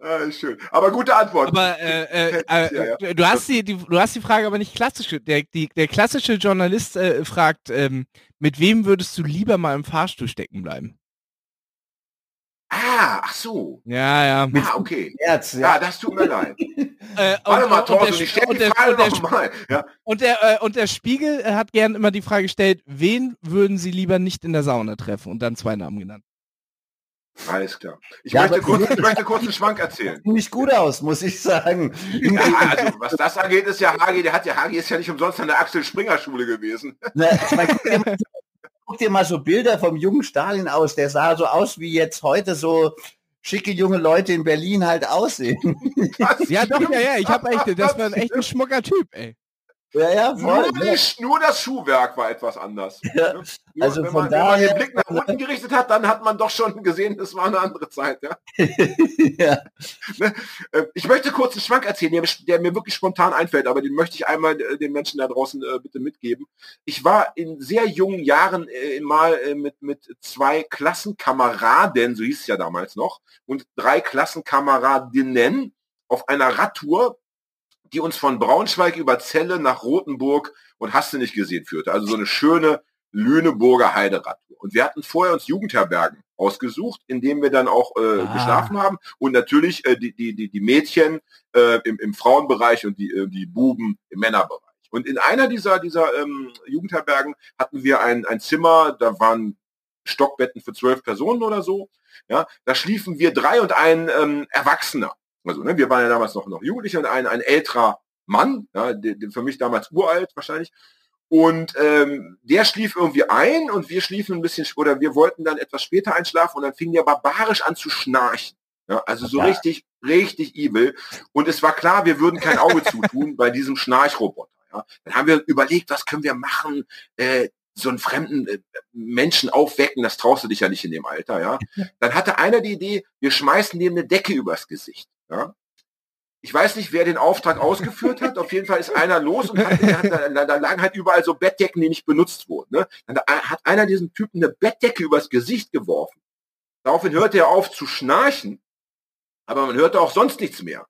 Speaker 1: Ah, schön. Aber gute Antwort.
Speaker 2: aber äh, äh,
Speaker 1: Ja, ja.
Speaker 2: äh, du hast die, die, du hast die Frage aber nicht klassisch. Der, die, der klassische Journalist äh, fragt, ähm, mit wem würdest du lieber mal im Fahrstuhl stecken bleiben?
Speaker 1: Ah, ach so.
Speaker 2: Ja, ja.
Speaker 1: Ah, okay.
Speaker 3: Merz,
Speaker 1: Ja,
Speaker 3: ja.
Speaker 1: das tut mir leid.
Speaker 2: Äh,
Speaker 1: Warte mal,
Speaker 2: und
Speaker 1: Thorsten,
Speaker 2: der-
Speaker 1: ich stelle die Frage
Speaker 2: und der-
Speaker 1: nochmal. Ja.
Speaker 2: Und der, äh, und der Spiegel hat gern immer die Frage gestellt, wen würden sie lieber nicht in der Sauna treffen? Und dann zwei Namen genannt.
Speaker 1: Alles klar. Ich,
Speaker 3: Ja,
Speaker 1: möchte kurz, ich möchte kurz einen Schwank erzählen.
Speaker 3: Ziemlich gut aus, muss ich sagen.
Speaker 1: Ja, also was das angeht, ist ja Hagi, der hat ja, Hagi ist ja nicht umsonst an der Axel Springer Schule gewesen.
Speaker 3: Na, guck, dir mal, so Bilder vom jungen Stalin aus. Der sah so aus, wie jetzt heute so schicke junge Leute in Berlin halt aussehen.
Speaker 2: Ja, doch, ja, ja, ich habe echt, das war ein echt ein schmucker Typ, ey.
Speaker 3: Ja, ja, voll.
Speaker 1: Nur, die, nur das Schuhwerk war etwas anders.
Speaker 3: Ja,
Speaker 1: Nur,
Speaker 3: also
Speaker 1: wenn, man, wenn man den
Speaker 3: daher-
Speaker 1: Blick nach unten gerichtet hat, dann hat man doch schon gesehen, es war eine andere Zeit. Ja?
Speaker 3: ja.
Speaker 1: Äh, Ich möchte kurz einen Schwank erzählen, der, mir- der mir wirklich spontan einfällt, aber den möchte ich einmal äh, den Menschen da draußen äh, bitte mitgeben. Ich war in sehr jungen Jahren äh, mal äh, mit, mit zwei Klassenkameraden, so hieß es ja damals noch, und drei Klassenkameradinnen auf einer Radtour, die uns von Braunschweig über Celle nach Rothenburg und hast du nicht gesehen führte. Also so eine schöne Lüneburger Heideradtour. Und wir hatten vorher uns Jugendherbergen ausgesucht, in denen wir dann auch äh,
Speaker 3: Ah.
Speaker 1: geschlafen haben. Und natürlich äh, die, die, die, die Mädchen äh, im, im Frauenbereich und die, äh, die Buben im Männerbereich. Und in einer dieser, dieser ähm, Jugendherbergen hatten wir ein, ein Zimmer, da waren Stockbetten für zwölf Personen oder so. Ja, da schliefen wir drei und ein ähm, Erwachsener. Also, ne, wir waren ja damals noch, noch Jugendliche und ein, ein älterer Mann, ja, der, der für mich damals uralt wahrscheinlich. Und ähm, der schlief irgendwie ein und wir schliefen ein bisschen, sch- oder wir wollten dann etwas später einschlafen und dann fing der barbarisch an zu schnarchen. Ja, also so
Speaker 3: Ja.
Speaker 1: richtig, richtig evil. Und es war klar, wir würden kein Auge zutun bei diesem Schnarchroboter. Ja. Dann haben wir überlegt, was können wir machen, äh, so einen fremden äh, Menschen aufwecken, das traust du dich ja nicht in dem Alter, ja. Dann hatte einer die Idee, wir schmeißen dem eine Decke übers Gesicht, ja. Ich weiß nicht, wer den Auftrag ausgeführt hat. Auf jeden Fall ist einer los und hat, hat, da, da lagen halt überall so Bettdecken, die nicht benutzt wurden. Ne? Dann hat einer diesen Typen eine Bettdecke übers Gesicht geworfen. Daraufhin hörte er auf zu schnarchen, aber man hörte auch sonst nichts mehr.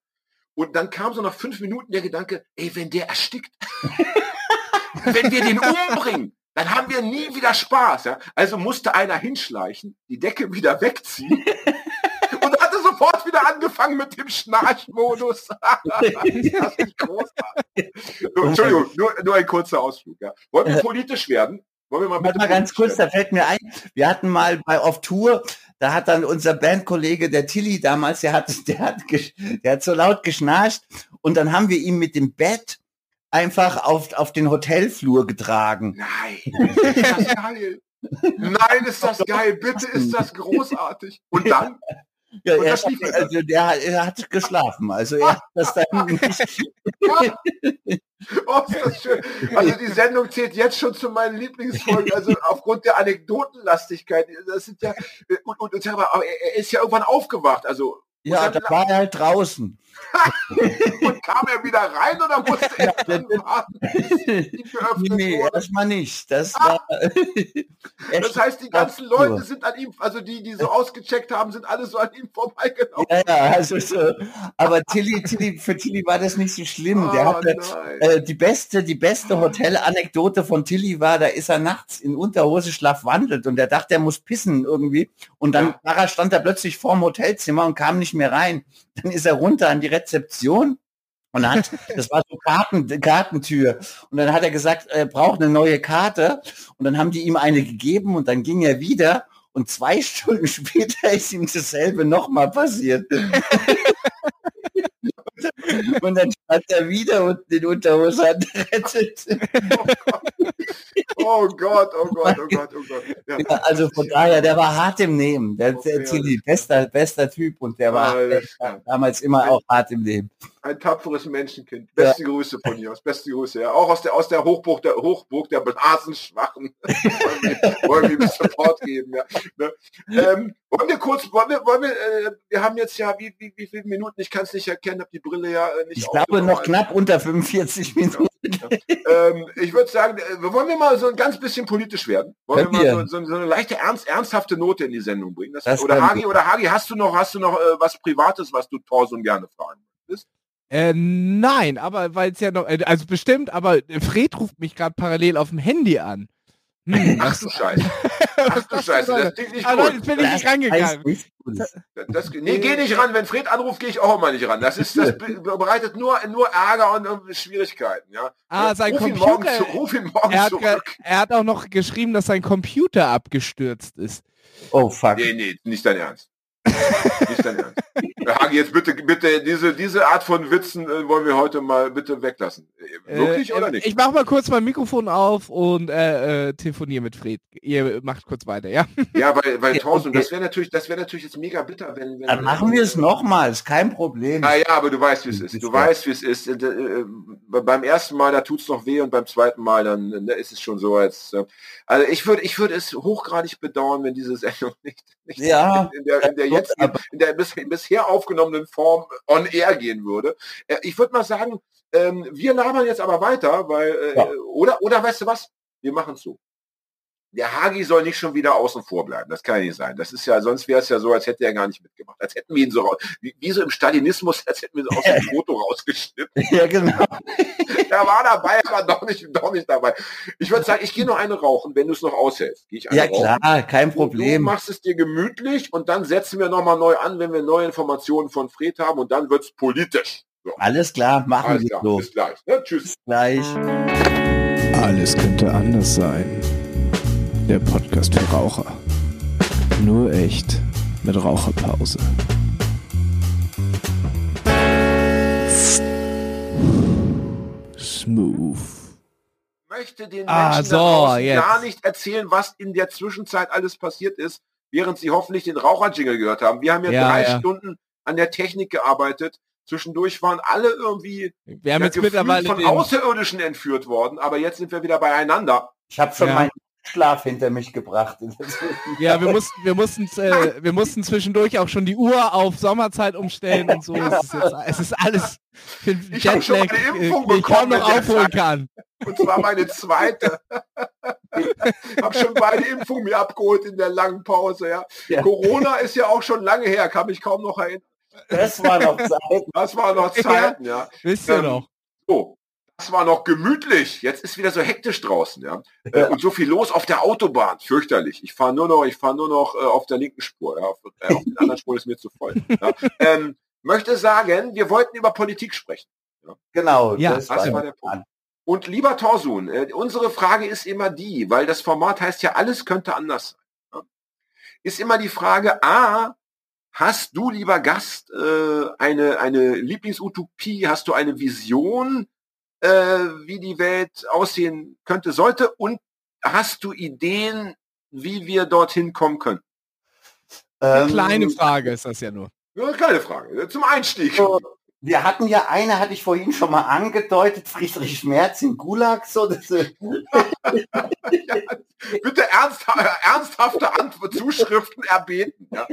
Speaker 1: Und dann kam so nach fünf Minuten der Gedanke, ey, wenn der erstickt, wenn wir den umbringen, dann haben wir nie wieder Spaß. Ja? Also musste einer hinschleichen, die Decke wieder wegziehen wieder angefangen mit dem Schnarchmodus. das ist großartig. So, Entschuldigung, nur, nur ein kurzer Ausflug. Ja. Wollen wir politisch werden? Wollen wir mal bitte
Speaker 3: mal ganz kurz, da fällt mir ein, wir hatten mal bei auf Tour, da hat dann unser Bandkollege, der Tilly damals, der hat, der hat, der hat so laut geschnarcht und dann haben wir ihn mit dem Bett einfach auf, auf den Hotelflur getragen.
Speaker 1: Nein, ist das geil. Nein, ist das geil. Bitte ist das großartig. Und dann?
Speaker 3: Ja, er, also der, hat- er hat geschlafen, also er hat das dann nicht,
Speaker 1: Oh. Also die Sendung zählt jetzt schon zu meinen Lieblingsfolgen. Also aufgrund der Anekdotenlastigkeit. Das sind ja und, und, und aber er er ist ja irgendwann aufgewacht. Also
Speaker 3: Ja, da war er halt draußen.
Speaker 1: Und kam er wieder rein oder musste er dann warten,
Speaker 3: Nee, erstmal nicht. Das war. Er
Speaker 1: Das heißt, die ganzen Leute sind an ihm, also die, die so ausgecheckt haben, sind alle so an ihm vorbeigelaufen.
Speaker 3: Ja, ja, also so. Aber Tilly, Tilly, für Tilly war das nicht so schlimm. Der
Speaker 1: Oh,
Speaker 3: hatte, äh, die beste, die beste Hotelanekdote von Tilly war, da ist er nachts in Unterhose schlafwandelt und er dachte, er muss pissen irgendwie. Und dann
Speaker 1: Ja.
Speaker 3: stand er plötzlich vorm Hotelzimmer und kam nicht mehr rein. Dann ist er runter an die Rezeption und hat, das war so Karten, Kartentür. Und dann hat er gesagt, er braucht eine neue Karte. Und dann haben die ihm eine gegeben und dann ging er wieder. Und zwei Stunden später ist ihm dasselbe nochmal passiert. und dann stand er wieder unten in Unterhose an der.
Speaker 1: Oh Gott, oh Gott, oh Gott, oh Gott. Ja.
Speaker 3: Ja, also von daher, der war hart im Nehmen. Der, der Tilly,
Speaker 1: alles
Speaker 3: bester, bester Typ und der war der
Speaker 1: klar.
Speaker 3: damals immer auch hart im Nehmen.
Speaker 1: Ein tapferes Menschenkind. Beste Grüße von hier aus. Beste Grüße, ja. Auch aus der, aus der Hochburg der Hochburg der Blasenschwachen. wollen, wir, wir ihm Support geben, ja. Ne? Ähm, wollen wir kurz, wollen wir, wollen wir, äh, wir haben jetzt ja, wie, wie, wie viele Minuten? Ich kann es nicht erkennen, habe die Brille ja äh, nicht
Speaker 3: Ich glaube noch knapp unter 45 Minuten.
Speaker 1: Ähm, ich würde sagen, äh, wollen wir mal so ein ganz bisschen politisch werden? Wollen
Speaker 3: Können
Speaker 1: wir mal
Speaker 3: wir.
Speaker 1: so, so, so eine leichte ernst, ernsthafte Note in die Sendung bringen? Das,
Speaker 3: Das
Speaker 1: oder Hagi, oder Hagi, hast du noch, hast du noch äh, was Privates, was du Thorson gerne fragen würdest?
Speaker 2: Äh, nein, aber weil es ja noch, äh, also bestimmt, aber Fred ruft mich gerade parallel auf dem Handy an. Hm,
Speaker 1: Ach
Speaker 2: was,
Speaker 1: du Scheiße. Ach du
Speaker 2: das
Speaker 1: Scheiße, das klingt nicht
Speaker 2: Ah,
Speaker 1: gut.
Speaker 2: nein, jetzt bin ich nicht rangegangen.
Speaker 1: Das, nee, geh nicht ran. Wenn Fred anruft, gehe ich auch immer nicht ran. Das ist, das be- bereitet nur, nur Ärger und Schwierigkeiten, ja.
Speaker 2: Ah, sein
Speaker 1: ruf ihn
Speaker 2: Computer-
Speaker 1: morgen, zu, ruf ihn morgen
Speaker 2: Er hat,
Speaker 1: zurück.
Speaker 2: er hat auch noch geschrieben, dass sein Computer abgestürzt ist.
Speaker 3: Oh fuck.
Speaker 1: Nee, nee, nicht dein Ernst. Nicht dein Ernst. Hagi, jetzt bitte, bitte, diese, diese Art von Witzen äh, wollen wir heute mal bitte weglassen. Äh, Wirklich
Speaker 2: Äh,
Speaker 1: oder nicht?
Speaker 2: Ich mache mal kurz mein Mikrofon auf und äh, äh, telefoniere mit Fred. Ihr macht kurz weiter, ja?
Speaker 1: Ja, weil, weil
Speaker 3: Ja,
Speaker 1: Thorsten,
Speaker 3: okay.
Speaker 1: das wäre natürlich, das wäre natürlich jetzt mega bitter, wenn, wenn
Speaker 3: Dann machen wir es nochmals, kein Problem.
Speaker 1: Ah ja, aber du weißt, wie es ist. Du weißt, wie es ist. Äh, äh, beim ersten Mal, da tut's noch weh und beim zweiten Mal, dann ne, ist es schon so, als äh, also ich würde, ich würde es hochgradig bedauern, wenn diese Sendung nicht, nicht
Speaker 3: Ja,
Speaker 1: in der, in der jetzt in der bis, bisher aufgenommenen Form on air gehen würde. Äh, ich würde mal sagen, ähm, wir labern jetzt aber weiter, weil äh,
Speaker 3: Ja.
Speaker 1: oder oder weißt du was? Wir machen so. Der Hagi soll nicht schon wieder außen vor bleiben. Das kann ja nicht sein. Das ist ja, sonst wäre es ja so, als hätte er gar nicht mitgemacht. Als hätten wir ihn so, wie, wie so im Stalinismus, als hätten wir ihn aus dem Foto rausgeschnitten.
Speaker 3: Ja, genau.
Speaker 1: Er war dabei, aber doch nicht, doch nicht dabei. Ich würde sagen, ich gehe noch eine rauchen, wenn du es noch aushältst. Gehe ich eine
Speaker 3: Ja,
Speaker 1: rauchen.
Speaker 3: klar, kein
Speaker 1: Du
Speaker 3: Problem.
Speaker 1: machst es dir gemütlich und dann setzen wir nochmal neu an, wenn wir neue Informationen von Fred haben und dann wird's politisch. So,
Speaker 3: Alles klar, machen
Speaker 1: alles
Speaker 3: wir
Speaker 1: klar.
Speaker 3: so.
Speaker 1: Bis gleich. Ne? Tschüss.
Speaker 3: Gleich.
Speaker 4: Alles könnte anders sein. Der Podcast für Raucher. Nur echt mit Raucherpause. Smooth.
Speaker 1: möchte den
Speaker 2: Ah,
Speaker 1: Menschen
Speaker 2: so,
Speaker 1: draußen
Speaker 2: jetzt.
Speaker 1: gar nicht erzählen, was in der Zwischenzeit alles passiert ist, während sie hoffentlich den Raucherjingle gehört haben. Wir haben ja,
Speaker 2: Ja,
Speaker 1: drei
Speaker 2: ja.
Speaker 1: Stunden an der Technik gearbeitet. Zwischendurch waren alle irgendwie
Speaker 2: Wir haben
Speaker 1: ja,
Speaker 2: jetzt mittlerweile
Speaker 1: von
Speaker 2: den,
Speaker 1: Außerirdischen entführt worden, aber jetzt sind wir wieder beieinander.
Speaker 3: Ich habe schon
Speaker 2: Ja.
Speaker 3: meinen Schlaf hinter mich gebracht.
Speaker 2: ja, wir mussten, wir mussten, äh, wir mussten zwischendurch auch schon die Uhr auf Sommerzeit umstellen und so. Es ist, jetzt, es ist alles für den
Speaker 1: Ich hab schon meine
Speaker 2: äh,
Speaker 1: Impfung
Speaker 2: ich kaum
Speaker 1: bekommen
Speaker 2: noch aufholen
Speaker 1: Zeit.
Speaker 2: kann.
Speaker 1: Und zwar meine zweite. Ich habe schon beide Impfungen mir abgeholt in der langen Pause. Ja.
Speaker 3: Ja.
Speaker 1: Corona ist ja auch schon lange her, kann mich kaum noch erinnern.
Speaker 3: Das war noch Zeit.
Speaker 1: Das war noch Zeiten, ja.
Speaker 2: Wisst ihr
Speaker 1: Ähm,
Speaker 2: noch?
Speaker 1: So, das war noch gemütlich. Jetzt ist wieder so hektisch draußen, ja. Äh, und so viel los auf der Autobahn. Fürchterlich. Ich fahre nur noch, ich fahre nur noch äh, auf der linken Spur. Ja. Auf, äh, auf den anderen Spur ist mir zu voll. Ja. Ähm, möchte sagen, wir wollten über Politik sprechen.
Speaker 3: Genau,
Speaker 2: Ja,
Speaker 3: das,
Speaker 1: das war der Punkt. Und lieber Torsun, äh, unsere Frage ist immer die, weil das Format heißt ja, alles könnte anders sein. Ja? Ist immer die Frage, A, hast du, lieber Gast, äh, eine, eine Lieblingsutopie, hast du eine Vision, äh, wie die Welt aussehen könnte, sollte und hast du Ideen, wie wir dorthin kommen können?
Speaker 2: Eine
Speaker 3: Ähm,
Speaker 2: kleine Frage ist das ja nur.
Speaker 1: Ja, eine kleine Frage, zum Einstieg.
Speaker 3: so, wir hatten ja eine, hatte ich vorhin schon mal angedeutet, Friedrich Merz im Gulag, so, das, äh,
Speaker 1: Bitte ernstha ernsthafte Antwort, Zuschriften erbeten. Ja.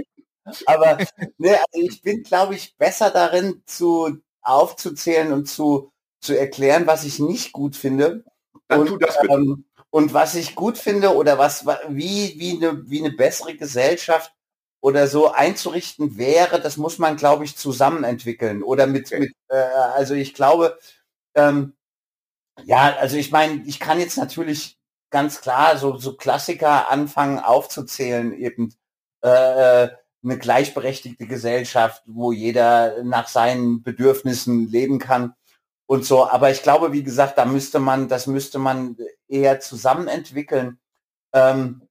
Speaker 3: Aber ne, also ich bin, glaube ich, besser darin, zu aufzuzählen und zu, zu erklären, was ich nicht gut finde.
Speaker 1: Dann
Speaker 3: und,
Speaker 1: tu das bitte.
Speaker 3: Ähm, und was ich gut finde oder was wie, wie, eine, wie eine bessere Gesellschaft oder so einzurichten wäre, das muss man, glaube ich, zusammen entwickeln. Oder mit,
Speaker 1: Okay.
Speaker 3: mit äh, also ich glaube, ähm, ja, also ich meine, ich kann jetzt natürlich ganz klar so, so Klassiker anfangen aufzuzählen, eben äh, eine gleichberechtigte Gesellschaft, wo jeder nach seinen Bedürfnissen leben kann und so. Aber ich glaube, wie gesagt, da müsste man, das müsste man eher zusammen entwickeln. Ähm,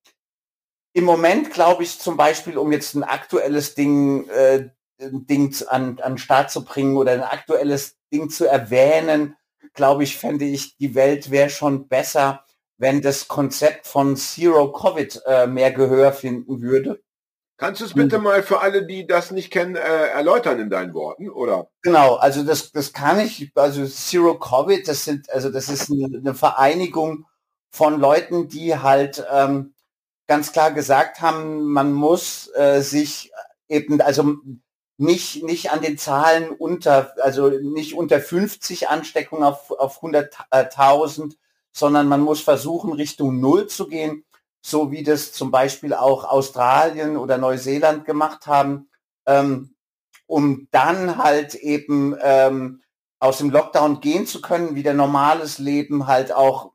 Speaker 3: Im Moment glaube ich zum Beispiel, um jetzt ein aktuelles Ding, äh, Ding an, an Start zu bringen oder ein aktuelles Ding zu erwähnen, glaube ich, fände ich, die Welt wäre schon besser, wenn das Konzept von Zero Covid äh, mehr Gehör finden würde.
Speaker 1: Kannst du es bitte mal für alle, die das nicht kennen, äh, erläutern in deinen Worten, oder?
Speaker 3: Genau, also das, das kann ich, also Zero Covid, das sind, also das ist eine, Vereinigung von Leuten, die halt ähm, ganz klar gesagt haben, man muss äh, sich eben, also nicht, nicht an den Zahlen unter, also nicht unter 50 Ansteckungen auf, auf 100.000, sondern man muss versuchen, Richtung Null zu gehen, so wie das zum Beispiel auch Australien oder Neuseeland gemacht haben. Ähm, um dann halt eben ähm, aus dem Lockdown gehen zu können, wieder normales Leben halt auch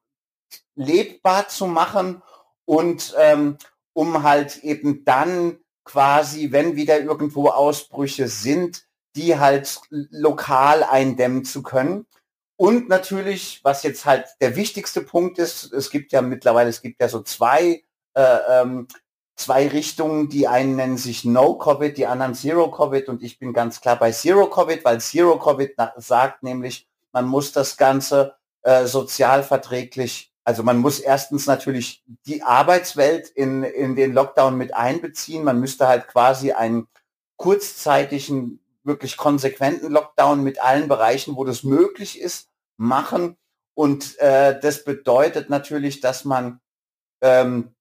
Speaker 3: lebbar zu machen und ähm, um halt eben dann quasi, wenn wieder irgendwo Ausbrüche sind, die halt lokal eindämmen zu können. Und natürlich, was jetzt halt der wichtigste Punkt ist, es gibt ja mittlerweile, es gibt ja so zwei äh, ähm, zwei Richtungen. Die einen nennen sich No Covid, die anderen Zero Covid und ich bin ganz klar bei Zero Covid, weil Zero Covid na- sagt nämlich, man muss das Ganze äh, sozialverträglich, also man muss erstens natürlich die Arbeitswelt in, in den Lockdown mit einbeziehen. Man müsste halt quasi einen kurzzeitigen, wirklich konsequenten Lockdown mit allen Bereichen, wo das möglich ist, machen. Und äh, das bedeutet natürlich, dass man ähm,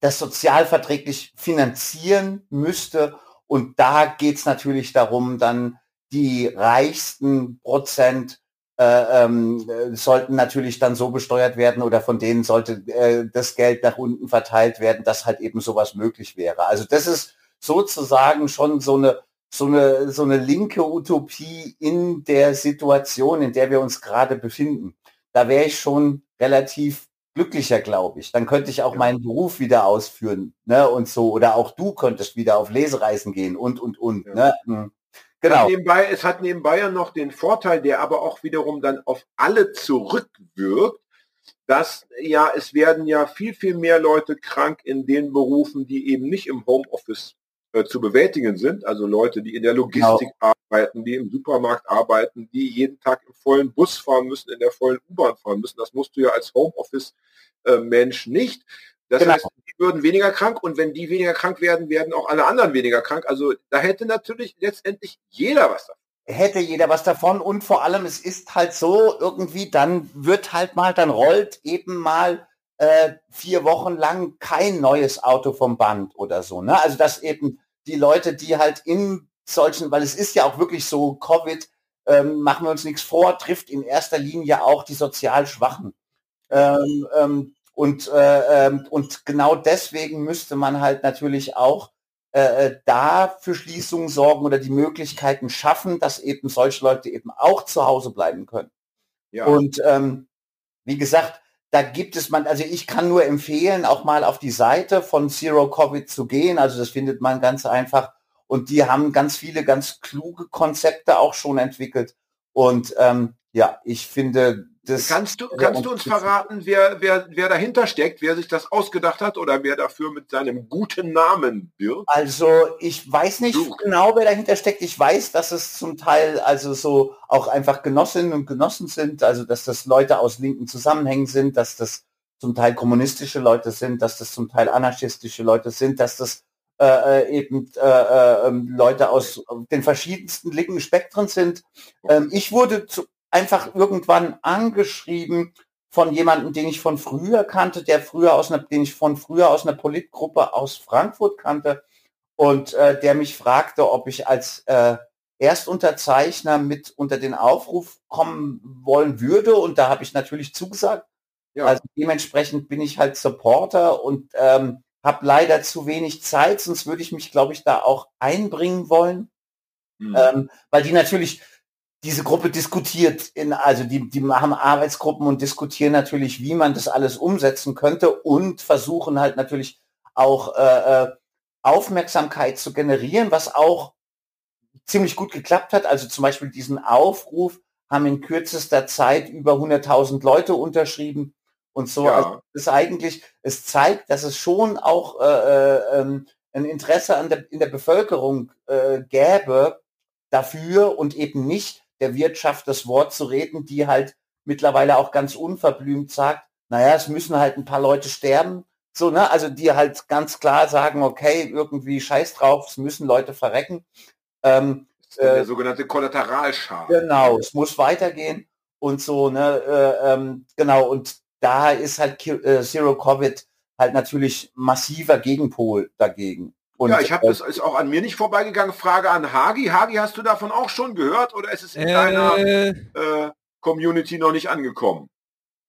Speaker 3: das sozialverträglich finanzieren müsste. Und da geht es natürlich darum, dann die reichsten Prozent äh, ähm, äh, sollten natürlich dann so besteuert werden oder von denen sollte äh, das Geld nach unten verteilt werden, dass halt eben sowas möglich wäre. Also das ist sozusagen schon so eine so eine so eine linke Utopie in der Situation, in der wir uns gerade befinden. Da wäre ich schon relativ glücklicher, glaube ich. Dann könnte ich auch meinen Beruf wieder ausführen, ne, und so. Oder auch du könntest wieder auf Lesereisen gehen und, und, und,
Speaker 1: Ja.
Speaker 3: ne. Hm. Genau.
Speaker 1: nebenbei, es hat nebenbei ja noch den Vorteil, der aber auch wiederum dann auf alle zurückwirkt, dass ja, es werden ja viel, viel mehr Leute krank in den Berufen, die eben nicht im Homeoffice äh, zu bewältigen sind. Also Leute, die in der Logistik arbeiten, die im Supermarkt arbeiten, die jeden Tag im vollen Bus fahren müssen, in der vollen U-Bahn fahren müssen. Das musst du ja als Homeoffice-Mensch nicht. Das
Speaker 3: Genau.
Speaker 1: heißt, die würden weniger krank und wenn die weniger krank werden, werden auch alle anderen weniger krank. Also da hätte natürlich letztendlich jeder was davon.
Speaker 3: hätte jeder was davon und vor allem es ist halt so irgendwie dann wird halt mal dann rollt eben mal äh, vier Wochen lang kein neues Auto vom Band oder so ne also dass eben die Leute die halt in solchen weil es ist ja auch wirklich so Covid ähm, machen wir uns nichts vor trifft in erster Linie auch die sozial Schwachen ähm, ähm, und äh, ähm, und genau deswegen müsste man halt natürlich auch äh, da für Schließungen sorgen oder die Möglichkeiten schaffen, dass eben solche Leute eben auch zu Hause bleiben können.
Speaker 1: Ja.
Speaker 3: Und ähm, wie gesagt, da gibt es man, also ich kann nur empfehlen, auch mal auf die Seite von Zero Covid zu gehen. Also das findet man ganz einfach. Und die haben ganz viele ganz kluge Konzepte auch schon entwickelt. Und ähm, ja, ich finde das.
Speaker 1: kannst du, kannst du uns verraten, wer, wer, wer dahinter steckt, wer sich das ausgedacht hat oder wer dafür mit seinem guten Namen wirbt?
Speaker 3: Also ich weiß nicht
Speaker 1: Du.
Speaker 3: genau, wer dahinter steckt. Ich weiß, dass es zum Teil also so auch einfach Genossinnen und Genossen sind, also dass das Leute aus linken Zusammenhängen sind, dass das zum Teil kommunistische Leute sind, dass das zum Teil anarchistische Leute sind, dass das äh, äh, eben äh, äh, ähm, Leute aus den verschiedensten linken Spektren sind. Ähm, ich wurde zu, einfach irgendwann angeschrieben von jemandem, den ich von früher kannte, der früher aus einer, den ich von früher aus einer Politgruppe aus Frankfurt kannte. und äh, der mich fragte, ob ich als äh, Erstunterzeichner mit unter den Aufruf kommen wollen würde. Und da habe ich natürlich zugesagt. Ja. Also dementsprechend bin ich halt Supporter und ähm, habe leider zu wenig Zeit, sonst würde ich mich, glaube ich, da auch einbringen wollen. Mhm. Ähm, weil die natürlich diese Gruppe diskutiert in, also die, die machen Arbeitsgruppen und diskutieren natürlich, wie man das alles umsetzen könnte und versuchen halt natürlich auch äh, äh Aufmerksamkeit zu generieren, was auch ziemlich gut geklappt hat. Also zum Beispiel diesen Aufruf haben in kürzester Zeit über 100.000 Leute unterschrieben und so. Ja. Also ist eigentlich, es zeigt, dass es schon auch äh, äh, ähm, ein Interesse an der, in der Bevölkerung äh, gäbe dafür und eben nicht der Wirtschaft das Wort zu reden, die halt mittlerweile auch ganz unverblümt sagt, naja, es müssen halt ein paar Leute sterben. So, ne, also die halt ganz klar sagen, okay, irgendwie scheiß drauf, es müssen Leute verrecken.
Speaker 1: Ähm, der äh, sogenannte Kollateralschaden.
Speaker 3: Genau, es muss weitergehen und so, ne, äh, ähm, genau, und da ist halt äh, Zero Covid halt natürlich massiver Gegenpol dagegen.
Speaker 1: Und, ja, ich habe das ist auch an mir nicht vorbeigegangen. Frage an Hagi. Hagi, hast du davon auch schon gehört oder ist es in äh, deiner äh, Community noch nicht angekommen?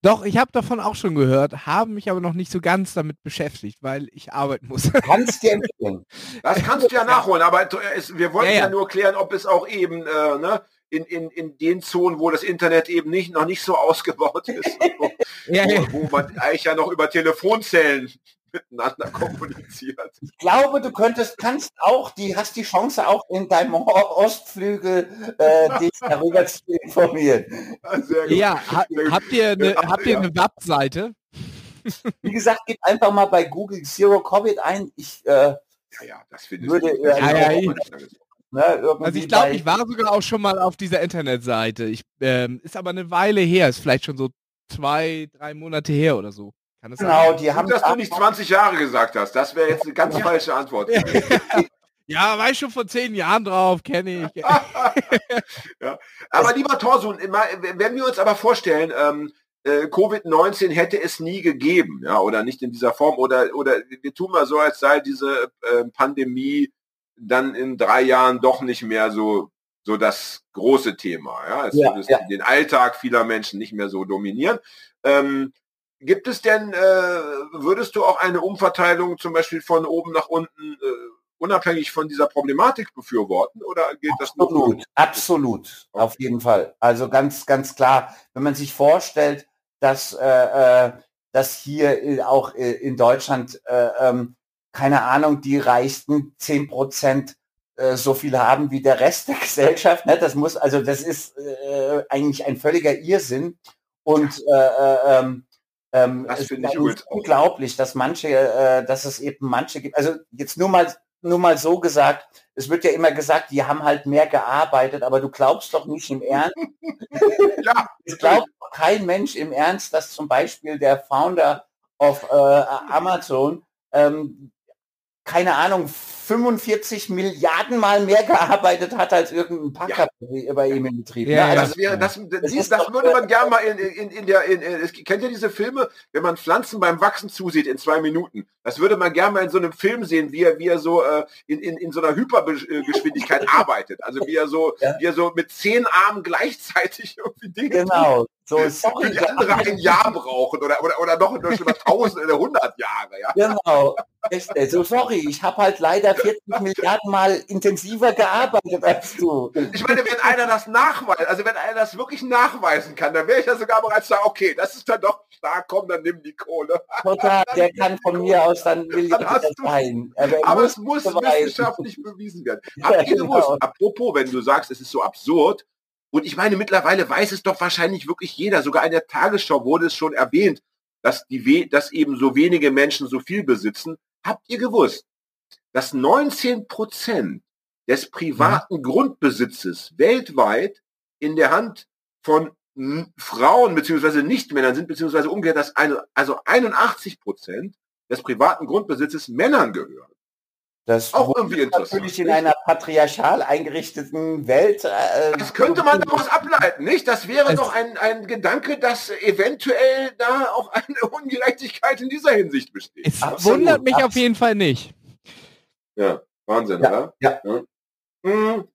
Speaker 2: Doch, ich habe davon auch schon gehört, habe mich aber noch nicht so ganz damit beschäftigt, weil ich arbeiten muss.
Speaker 3: Kannst du empfehlen.
Speaker 1: Das kannst du ja nachholen, aber es, wir wollten ja, ja. ja, nur klären, ob es auch eben äh, ne, in, in, in den Zonen, wo das Internet eben nicht noch nicht so ausgebaut ist, wo, ja, wo, wo man eigentlich ja noch über Telefonzellen miteinander kommuniziert.
Speaker 3: Ich glaube, du könntest, kannst auch, die hast die Chance auch in deinem Ostflügel äh, dich darüber zu informieren.
Speaker 2: Ja, ha habt ihr eine, habt ihr eine Webseite?
Speaker 3: Wie gesagt, gib einfach mal bei Google Zero Covid ein. Ich äh,
Speaker 1: ja, ja, das finde
Speaker 2: ich. ja, ja, ja, Ne, also ich glaube, ich war sogar auch schon mal auf dieser Internetseite. Ich, ähm, ist aber eine Weile her, ist vielleicht schon so zwei, drei Monate her oder so
Speaker 3: genau, sein? die haben.
Speaker 1: Dass du nicht 20 Jahre gesagt hast. Das wäre jetzt eine ganz ja. falsche Antwort.
Speaker 2: ja, war ich schon vor zehn Jahren drauf, kenne ich.
Speaker 1: ja. Aber lieber Torsun, wenn wir uns aber vorstellen, ähm, äh, Covid-19 hätte es nie gegeben, ja, oder nicht in dieser Form, oder, oder wir tun mal so, als sei diese äh, Pandemie dann in drei Jahren doch nicht mehr so so das große Thema. Ja, es ja, würde ja. den Alltag vieler Menschen nicht mehr so dominieren. Ähm, Gibt es denn, äh, würdest du auch eine Umverteilung zum Beispiel von oben nach unten äh, unabhängig von dieser Problematik befürworten oder geht
Speaker 3: absolut, das Absolut, absolut, auf jeden Fall. Also ganz, ganz klar, wenn man sich vorstellt, dass, äh, äh dass hier auch äh, in Deutschland, äh, ähm, keine Ahnung, die reichsten zehn Prozent äh, so viel haben wie der Rest der Gesellschaft. Ne? Das muss, also das ist äh, eigentlich ein völliger Irrsinn. Und äh, äh, ähm, ähm, das finde ich unglaublich, dass manche, äh, dass es eben manche gibt. Also jetzt nur mal, nur mal so gesagt, es wird ja immer gesagt, die haben halt mehr gearbeitet, aber du glaubst doch nicht im Ernst. ja. Es glaubt kein Mensch im Ernst, dass zum Beispiel der Founder of äh, Amazon ähm, keine Ahnung, 45 Milliarden Mal mehr gearbeitet hat als irgendein Packer ja. bei ihm im Betrieb.
Speaker 1: Ja, ne? also das, wäre, das, das, das, das würde man gerne mal in, in, in der, in, in, kennt ihr diese Filme, wenn man Pflanzen beim Wachsen zusieht in zwei Minuten? Das würde man gerne mal in so einem Film sehen, wie er, wie er so äh, in, in, in so einer Hypergeschwindigkeit arbeitet. Also wie er so, ja. wie er so mit zehn Armen gleichzeitig irgendwie Dinge
Speaker 3: Genau. So, sorry,
Speaker 1: die andere ein Jahr brauchen oder, oder, oder noch, noch über tausend oder hundert Jahre. Ja?
Speaker 3: Genau. Echt, so sorry, ich habe halt leider 40 Milliarden Mal intensiver gearbeitet als du.
Speaker 1: Ich meine, wenn einer das nachweist, also wenn einer das wirklich nachweisen kann, dann wäre ich ja sogar bereits sagen, okay, das ist dann doch stark, komm, dann nimm die Kohle.
Speaker 3: Total, der kann von mir aus dann
Speaker 1: Milliarden sein. Aber, aber es muss beweisen. wissenschaftlich bewiesen werden. Habt ihr gewusst, genau. apropos, wenn du sagst, es ist so absurd, und ich meine, mittlerweile weiß es doch wahrscheinlich wirklich jeder. Sogar in der Tagesschau wurde es schon erwähnt, dass, die, dass eben so wenige Menschen so viel besitzen. Habt ihr gewusst, dass 19 Prozent des privaten mhm. Grundbesitzes weltweit in der Hand von Frauen beziehungsweise Nichtmännern sind, beziehungsweise umgekehrt, dass eine, also 81 Prozent des privaten Grundbesitzes Männern gehören.
Speaker 3: Das auch irgendwie interessant. Natürlich in einer patriarchal eingerichteten Welt.
Speaker 1: Äh, das könnte man daraus ableiten, nicht? Das wäre doch ein, ein Gedanke, dass eventuell da auch eine Ungerechtigkeit in dieser Hinsicht besteht.
Speaker 2: Es Absolut. wundert mich auf jeden Fall nicht.
Speaker 1: Ja. Wahnsinn,
Speaker 3: ja,
Speaker 1: oder?
Speaker 3: Ja. ja.
Speaker 1: Hm.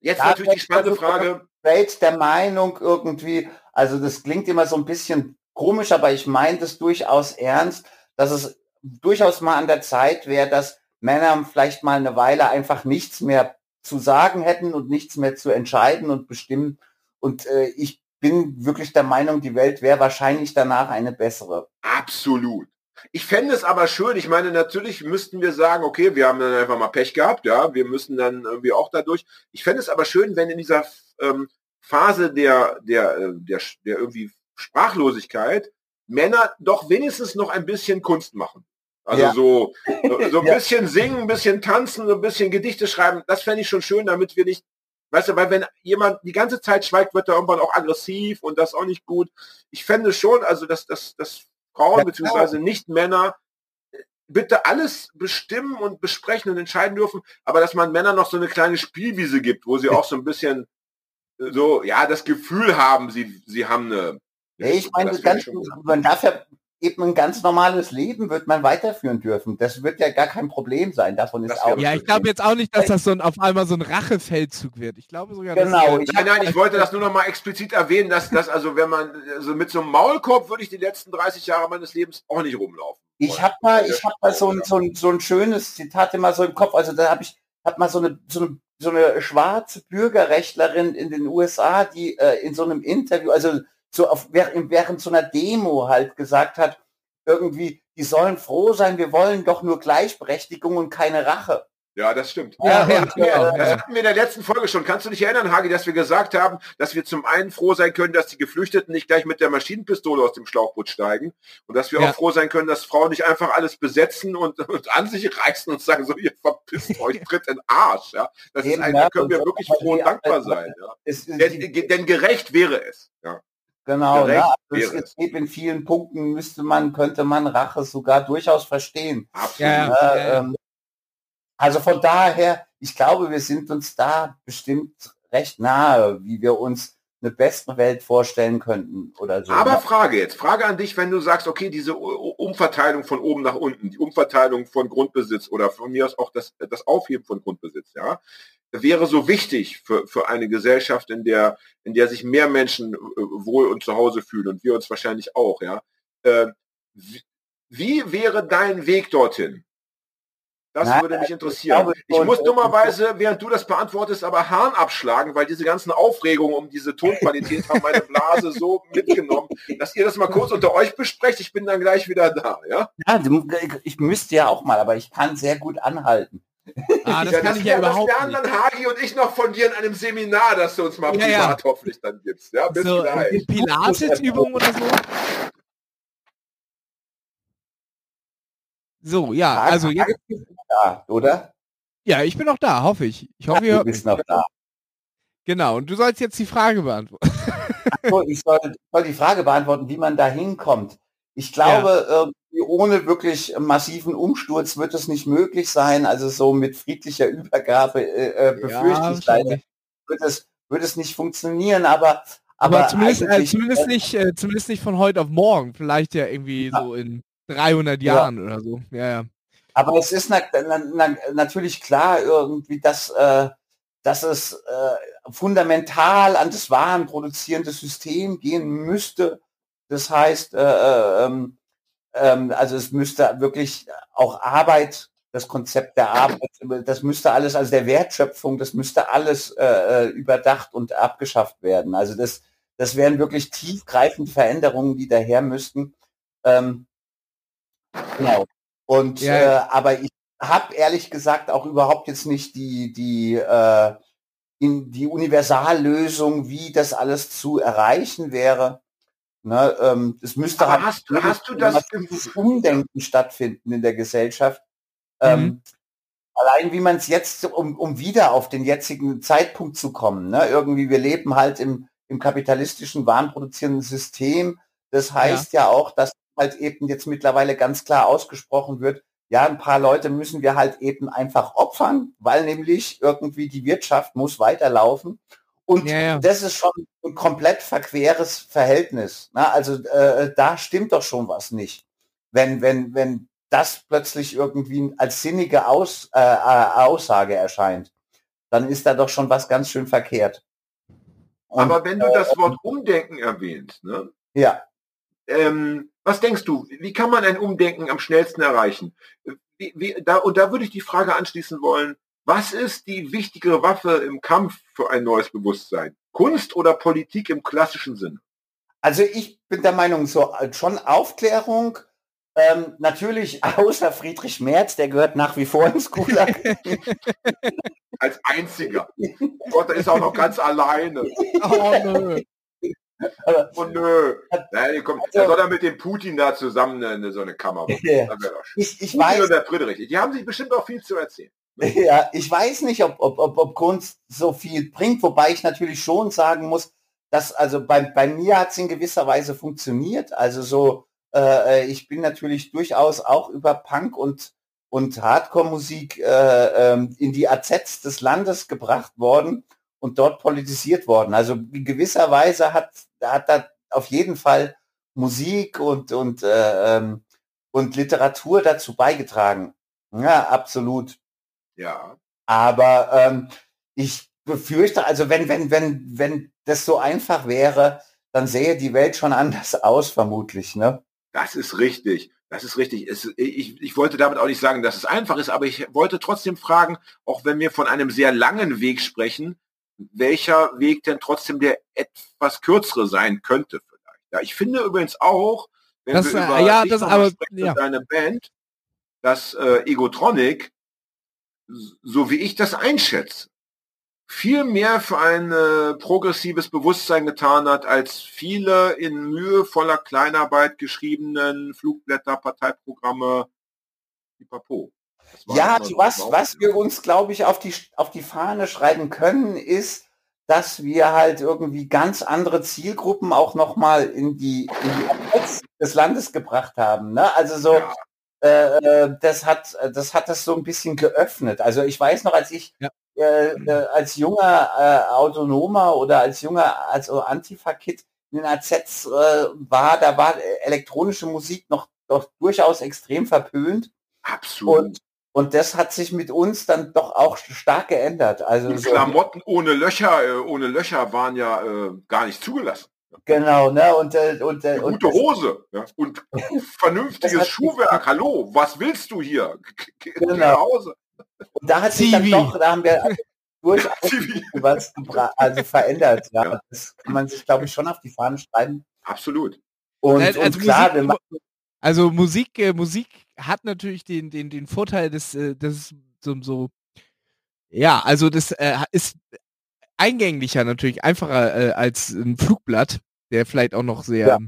Speaker 1: Jetzt ja, natürlich die spannende Frage.
Speaker 3: Welt der Meinung irgendwie, also das klingt immer so ein bisschen komisch, aber ich meine das durchaus ernst, dass es durchaus mal an der Zeit wäre, dass Männer vielleicht mal eine Weile einfach nichts mehr zu sagen hätten und nichts mehr zu entscheiden und bestimmen. Und äh, ich bin wirklich der Meinung, die Welt wäre wahrscheinlich danach eine bessere.
Speaker 1: Absolut. Ich fände es aber schön, ich meine, natürlich müssten wir sagen, okay, wir haben dann einfach mal Pech gehabt, ja, wir müssen dann irgendwie auch dadurch. Ich fände es aber schön, wenn in dieser ähm, Phase der, der, äh, der, der irgendwie Sprachlosigkeit Männer doch wenigstens noch ein bisschen Kunst machen. Also ja. so, so ein ja. bisschen singen, ein bisschen tanzen, so ein bisschen Gedichte schreiben, das fände ich schon schön, damit wir nicht, weißt du, weil wenn jemand die ganze Zeit schweigt, wird er irgendwann auch aggressiv und das auch nicht gut. Ich fände schon, also dass, dass, dass Frauen ja, beziehungsweise nicht Männer äh, bitte alles bestimmen und besprechen und entscheiden dürfen, aber dass man Männern noch so eine kleine Spielwiese gibt, wo sie auch so ein bisschen äh, so, ja, das Gefühl haben, sie, sie haben eine.
Speaker 3: Ja, ich meine, ganz, man darf ja eben ein ganz normales Leben wird man weiterführen dürfen. Das wird ja gar kein Problem sein. Davon ist auch.
Speaker 2: Ja, ich glaube jetzt auch nicht, dass das so ein, auf einmal so ein Rachefeldzug wird. Ich glaube sogar.
Speaker 1: Genau. Dass, nein, nein, ich wollte das nur noch mal explizit erwähnen, dass das also, wenn man also mit so einem Maulkorb würde ich die letzten 30 Jahre meines Lebens auch nicht rumlaufen.
Speaker 3: Ich habe mal, ich habe mal so ein, so ein, so ein schönes Zitat immer so im Kopf. Also da habe ich, habe mal so eine, so eine so eine schwarze Bürgerrechtlerin in den USA, die äh, in so einem Interview, also so auf, während, während so einer Demo halt gesagt hat, irgendwie, die sollen froh sein, wir wollen doch nur Gleichberechtigung und keine Rache.
Speaker 1: Ja, das stimmt. Ja, ja, ja, das hatten wir in der letzten Folge schon. Kannst du dich erinnern, Hagi, dass wir gesagt haben, dass wir zum einen froh sein können, dass die Geflüchteten nicht gleich mit der Maschinenpistole aus dem Schlauchboot steigen und dass wir auch froh sein können, dass Frauen nicht einfach alles besetzen und, und an sich reißen und sagen, so, ihr verpisst euch, tritt in Arsch. Ja, das Eben, ist ein, da können wir wirklich froh und dankbar sein. Ja. Denn, denn gerecht wäre es. Ja.
Speaker 3: Genau, ja, also es, geht in vielen Punkten müsste man, könnte man Rache sogar durchaus verstehen.
Speaker 1: Ja,
Speaker 3: äh, ähm, also von daher, ich glaube, wir sind uns da bestimmt recht nahe, wie wir uns eine bessere Welt vorstellen könnten oder so.
Speaker 1: Aber Frage jetzt, Frage an dich, wenn du sagst, okay, diese Umverteilung von oben nach unten, die Umverteilung von Grundbesitz oder von mir aus auch das, das Aufheben von Grundbesitz, ja, wäre so wichtig für, für eine Gesellschaft, in der, in der sich mehr Menschen äh, wohl und zu Hause fühlen und wir uns wahrscheinlich auch, ja. Äh, wie, wie wäre dein Weg dorthin? Das Nein, würde mich interessieren. Ich, ich muss dummerweise, während du das beantwortest, aber Hahn abschlagen, weil diese ganzen Aufregungen um diese Tonqualität haben meine Blase so mitgenommen, dass ihr das mal kurz unter euch besprecht. Ich bin dann gleich wieder da, ja?
Speaker 3: Ja, ich müsste ja auch mal, aber ich kann sehr gut anhalten.
Speaker 1: Ah, das ja, kann das, ich ja, überhaupt das lernen dann Hagi und ich noch von dir in einem Seminar, das du uns mal ja, privat ja. hoffentlich dann gibst. Ja, bis
Speaker 2: so, gleich. Pilates-Übung oder so? So, ja, also jetzt.
Speaker 3: Da, oder?
Speaker 2: Ja, ich bin noch da, hoffe ich. Ich hoffe,
Speaker 3: ihr. Du bist noch da.
Speaker 2: Genau, und du sollst jetzt die Frage beantworten.
Speaker 3: So, ich soll, soll, die Frage beantworten, wie man da hinkommt. Ich glaube, ja. äh, ohne wirklich massiven Umsturz wird es nicht möglich sein. Also so mit friedlicher Übergabe äh, äh befürchte ja, ich leider, wird es, wird es nicht funktionieren. Aber,
Speaker 2: aber, aber zumindest, äh, zumindest, nicht, äh, zumindest nicht von heute auf morgen. Vielleicht ja irgendwie ja. so in 300 Jahren ja. oder so. Ja, ja.
Speaker 3: Aber es ist na, na, na, natürlich klar irgendwie, dass, äh, dass es äh, fundamental an das warenproduzierende System gehen müsste. Das heißt, äh, äh, ähm, ähm, also es müsste wirklich auch Arbeit, das Konzept der Arbeit, das müsste alles, also der Wertschöpfung, das müsste alles äh, äh überdacht und abgeschafft werden. Also das, das wären wirklich tiefgreifende Veränderungen, die daher müssten. Ähm, Genau. Und ja. äh, aber ich habe ehrlich gesagt auch überhaupt jetzt nicht die die äh, in die Universallösung, wie das alles zu erreichen wäre. Ne, ähm, es müsste
Speaker 1: aber halt hast, du, hast du das
Speaker 3: Umdenken stattfinden in der Gesellschaft. Ähm, mhm. allein wie man es jetzt, um, um wieder auf den jetzigen Zeitpunkt zu kommen, ne? irgendwie, wir leben halt im, im kapitalistischen, warenproduzierenden System. Das heißt ja, ja auch, dass halt eben jetzt mittlerweile ganz klar ausgesprochen wird, ja, ein paar Leute müssen wir halt eben einfach opfern, weil nämlich irgendwie die Wirtschaft muss weiterlaufen. Und ja, ja. das ist schon ein komplett verqueres Verhältnis. Na, also äh, da stimmt doch schon was nicht. Wenn, wenn, wenn das plötzlich irgendwie als sinnige Aus, äh, äh, Aussage erscheint, dann ist da doch schon was ganz schön verkehrt.
Speaker 1: Und, Aber wenn du das Wort Umdenken erwähnst, ne?
Speaker 3: Ja.
Speaker 1: Ähm, was denkst du, wie kann man ein Umdenken am schnellsten erreichen? Wie, wie, da, und da würde ich die Frage anschließen wollen, was ist die wichtigere Waffe im Kampf für ein neues Bewusstsein? Kunst oder Politik im klassischen Sinn?
Speaker 3: Also ich bin der Meinung, so äh, schon Aufklärung, ähm, natürlich außer Friedrich Merz, der gehört nach wie vor ins Gulag.
Speaker 1: Als einziger. Gott, der ist auch noch ganz alleine. Oh nö. Oh nö. Nein, kommt, also, soll er mit dem Putin da zusammen eine, so eine Kammer machen.
Speaker 3: Ich, ich weiß.
Speaker 1: der Friedrich. Die haben sich bestimmt auch viel zu erzählen.
Speaker 3: Ja, ich weiß nicht, ob, ob, ob, ob Kunst so viel bringt, wobei ich natürlich schon sagen muss, dass also bei, bei mir hat es in gewisser Weise funktioniert. Also so, äh, ich bin natürlich durchaus auch über Punk und, und Hardcore-Musik äh, ähm, in die AZs des Landes gebracht worden und dort politisiert worden. Also in gewisser Weise hat, hat da auf jeden Fall Musik und, und, äh, ähm, und Literatur dazu beigetragen. Ja, absolut.
Speaker 1: Ja.
Speaker 3: Aber ähm, ich befürchte, also wenn, wenn, wenn, wenn das so einfach wäre, dann sähe die Welt schon anders aus, vermutlich, ne?
Speaker 1: Das ist richtig. Das ist richtig. Es, ich, ich wollte damit auch nicht sagen, dass es einfach ist, aber ich wollte trotzdem fragen, auch wenn wir von einem sehr langen Weg sprechen, welcher Weg denn trotzdem der etwas kürzere sein könnte vielleicht. Ja, ich finde übrigens auch, wenn
Speaker 2: das,
Speaker 1: wir
Speaker 2: über ja, das aber, sprechen, ja.
Speaker 1: deine Band, dass äh, Egotronic so wie ich das einschätze, viel mehr für ein äh, progressives Bewusstsein getan hat, als viele in mühevoller Kleinarbeit geschriebenen Flugblätter, Parteiprogramme, Pipapo.
Speaker 3: Ja, was, was wir uns, glaube ich, auf die, auf die Fahne schreiben können, ist, dass wir halt irgendwie ganz andere Zielgruppen auch nochmal in die, in die des Landes gebracht haben. Ne? Also so, ja. Äh, äh, das hat das hat das so ein bisschen geöffnet. Also ich weiß noch, als ich ja. äh, äh, als junger äh, Autonomer oder als junger als Antifa-Kid in den AZs äh, war, da war elektronische Musik noch doch durchaus extrem verpönt.
Speaker 1: Absolut.
Speaker 3: Und, und das hat sich mit uns dann doch auch stark geändert. Also
Speaker 1: so, Klamotten ohne Löcher, ohne Löcher waren ja äh, gar nicht zugelassen.
Speaker 3: Genau, ne? Und, äh, und,
Speaker 1: äh, und gute Hose ja? und
Speaker 3: vernünftiges
Speaker 1: Schuhwerk. Hallo, was willst du hier?
Speaker 3: Geh genau. nach Hause. Und da hat sich dann doch, da haben wir durchaus was also verändert. Ja. ja. Das kann man sich, glaube ich, schon auf die Fahnen schreiben.
Speaker 1: Absolut.
Speaker 3: Und, also und klar,
Speaker 2: Musik, also Musik, äh, Musik hat natürlich den, den, den Vorteil, dass äh, das so, so ja, also das äh, ist eingänglicher natürlich, einfacher äh, als ein Flugblatt, der vielleicht auch noch sehr ja.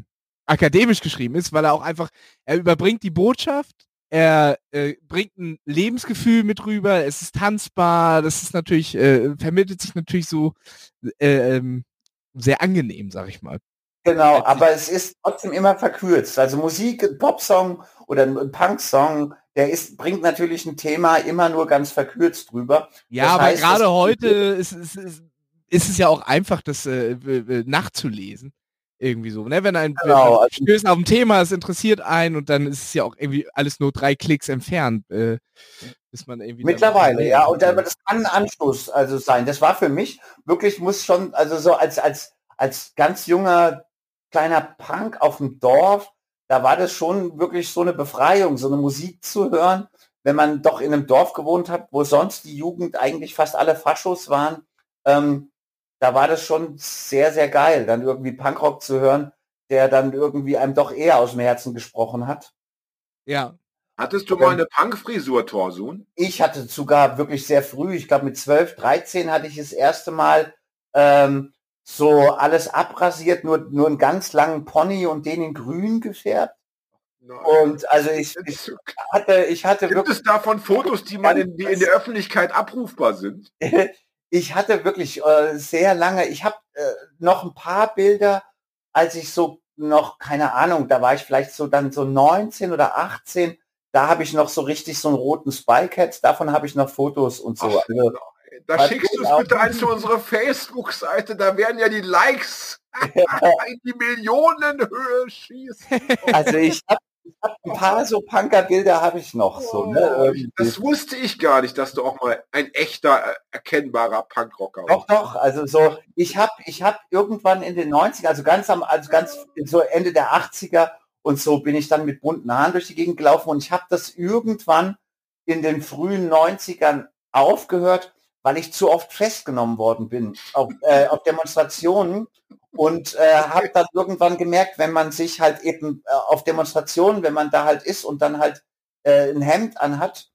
Speaker 2: akademisch geschrieben ist, weil er auch einfach, er überbringt die Botschaft, er äh, bringt ein Lebensgefühl mit rüber, es ist tanzbar, das ist natürlich, äh, vermittelt sich natürlich so äh, ähm, sehr angenehm, sag ich mal.
Speaker 3: Genau, aber es ist trotzdem immer verkürzt. Also Musik, ein Popsong oder ein Punk-Song, der ist, bringt natürlich ein Thema immer nur ganz verkürzt rüber.
Speaker 2: Ja, das aber gerade heute ist, ist, ist, ist es ja auch einfach, das äh, nachzulesen. Irgendwie so. Ne? Wenn ein genau. Also stößt auf ein Thema, es interessiert einen und dann ist es ja auch irgendwie alles nur drei Klicks entfernt. Äh, bis man irgendwie
Speaker 3: Mittlerweile, ja. Und aber das kann ein Anschluss also sein. Das war für mich wirklich, muss schon, also so als, als, als ganz junger kleiner Punk auf dem Dorf, da war das schon wirklich so eine Befreiung, so eine Musik zu hören, wenn man doch in einem Dorf gewohnt hat, wo sonst die Jugend eigentlich fast alle Faschos waren. Ähm, da war das schon sehr, sehr geil, dann irgendwie Punkrock zu hören, der dann irgendwie einem doch eher aus dem Herzen gesprochen hat.
Speaker 1: Ja. Hattest du mal eine Punkfrisur, Torsun?
Speaker 3: Ich hatte sogar wirklich sehr früh, ich glaube mit 12, 13 hatte ich das erste Mal ähm, so alles abrasiert, nur, nur einen ganz langen Pony und den in grün gefärbt. Nein. Und also ich, ich, hatte, ich hatte
Speaker 1: Gibt wirklich. es davon Fotos, die man in, die in der Öffentlichkeit abrufbar sind?
Speaker 3: ich hatte wirklich äh, sehr lange, ich habe äh, noch ein paar Bilder, als ich so noch, keine Ahnung, da war ich vielleicht so dann so 19 oder 18, da habe ich noch so richtig so einen roten Spy-Cat, davon habe ich noch Fotos und so. Ach,
Speaker 1: also, da schickst du es bitte ein zu unserer Facebook-Seite, da werden ja die Likes in die Millionenhöhe schießen.
Speaker 3: Also ich habe ein paar so Punkerbilder habe ich noch. So, ne?
Speaker 1: Oh,
Speaker 3: Irgendwie.
Speaker 1: das wusste ich gar nicht, dass du auch mal ein echter, äh, erkennbarer Punkrocker
Speaker 3: Doch, doch, also so, ich habe ich hab irgendwann in den 90er, also ganz am, also ganz so Ende der 80er und so bin ich dann mit bunten Haaren durch die Gegend gelaufen und ich habe das irgendwann in den frühen 90ern aufgehört, weil ich zu oft festgenommen worden bin auf, äh, auf Demonstrationen und äh, habe dann irgendwann gemerkt, wenn man sich halt eben äh, auf Demonstrationen, wenn man da halt ist und dann halt äh, ein Hemd anhat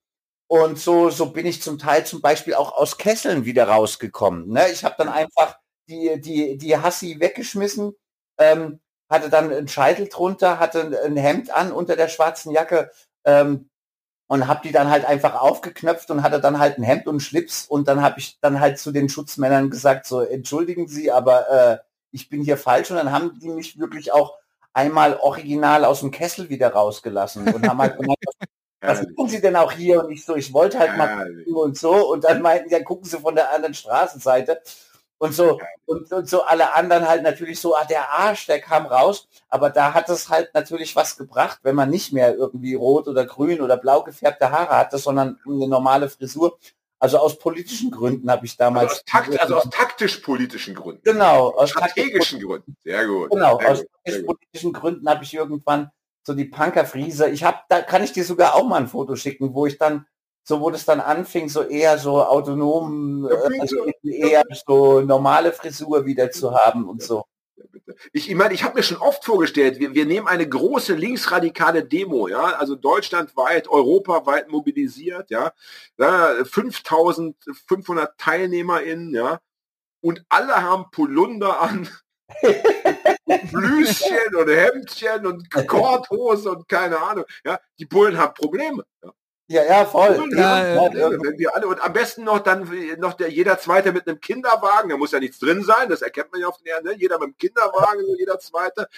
Speaker 3: und so so bin ich zum Teil zum Beispiel auch aus Kesseln wieder rausgekommen. Ne? Ich habe dann einfach die die die Hassi weggeschmissen, ähm, hatte dann einen Scheitel drunter, hatte ein- Hemd an unter der schwarzen Jacke ähm, und habe die dann halt einfach aufgeknöpft und hatte dann halt ein Hemd und einen Schlips und dann habe ich dann halt zu den Schutzmännern gesagt so entschuldigen Sie, aber äh, ich bin hier falsch und dann haben die mich wirklich auch einmal original aus dem Kessel wieder rausgelassen und haben halt gemeint, was tun Sie denn auch hier? Und ich so, ich wollte halt mal und so. Und dann meinten, ja, gucken Sie von der anderen Straßenseite. Und so, und, und so alle anderen halt natürlich so, ah, der Arsch, der kam raus. Aber da hat es halt natürlich was gebracht, wenn man nicht mehr irgendwie rot oder grün oder blau gefärbte Haare hatte, sondern eine normale Frisur. Also aus politischen Gründen habe ich
Speaker 1: Also
Speaker 3: damals.
Speaker 1: aus, Takt, also aus taktisch-politischen Gründen.
Speaker 3: genau, aus
Speaker 1: Strategischen Gründen. Sehr gut.
Speaker 3: Genau,
Speaker 1: sehr
Speaker 3: aus
Speaker 1: gut, sehr gut.
Speaker 3: politischen Gründen habe ich irgendwann so die Punkerfriese. Ich habe, da kann ich dir sogar auch mal ein Foto schicken, wo ich dann, so wo das dann anfing, so eher so autonom,
Speaker 1: Ja,
Speaker 3: äh, also eher so normale Frisur wieder zu haben und so.
Speaker 1: Ich meine, ich habe mir schon oft vorgestellt, wir, wir nehmen eine große linksradikale Demo, ja, also deutschlandweit, europaweit mobilisiert, ja, ja 5500 TeilnehmerInnen, ja, und alle haben Polunder an, Blüschen und Hemdchen und Korthose und keine Ahnung, ja, die Bullen haben Probleme. Ja.
Speaker 3: Ja, ja, voll.
Speaker 2: Ja, ja,
Speaker 1: Probleme, wenn wir alle, und am besten noch dann noch der, jeder Zweite mit einem Kinderwagen, da muss ja nichts drin sein, das erkennt man ja auf den Erden, ne? jeder mit einem Kinderwagen, jeder Zweite.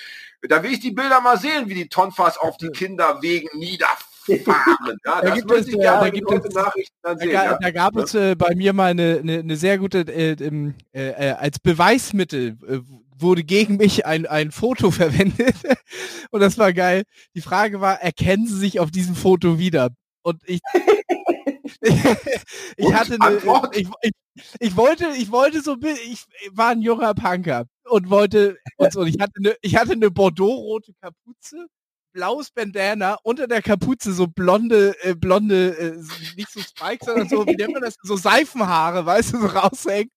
Speaker 1: Da will ich die Bilder mal sehen, wie die Tonfas auf die Kinderwegen niederfahren. Ja,
Speaker 2: Da gibt es,
Speaker 1: ich
Speaker 2: äh,
Speaker 1: gerne
Speaker 2: da gibt es-
Speaker 1: Nachrichten dann
Speaker 2: Da,
Speaker 1: sehen. Ja?
Speaker 2: da gab es äh, bei mir mal eine, eine, eine sehr gute, äh, äh, äh, als Beweismittel äh, wurde gegen mich ein, ein Foto verwendet und das war geil. Die Frage war, erkennen Sie sich auf diesem Foto wieder? Und ich, ich hatte eine, ich, ich, ich wollte, ich wollte so, ich war ein junger Punker und wollte, und, so, und ich hatte eine, ich hatte eine Bordeaux-rote Kapuze blaues Bandana, unter der Kapuze so blonde, äh, blonde, äh, nicht so Spikes, sondern so, wie nennt man das, so Seifenhaare, weißt du, so raushängen.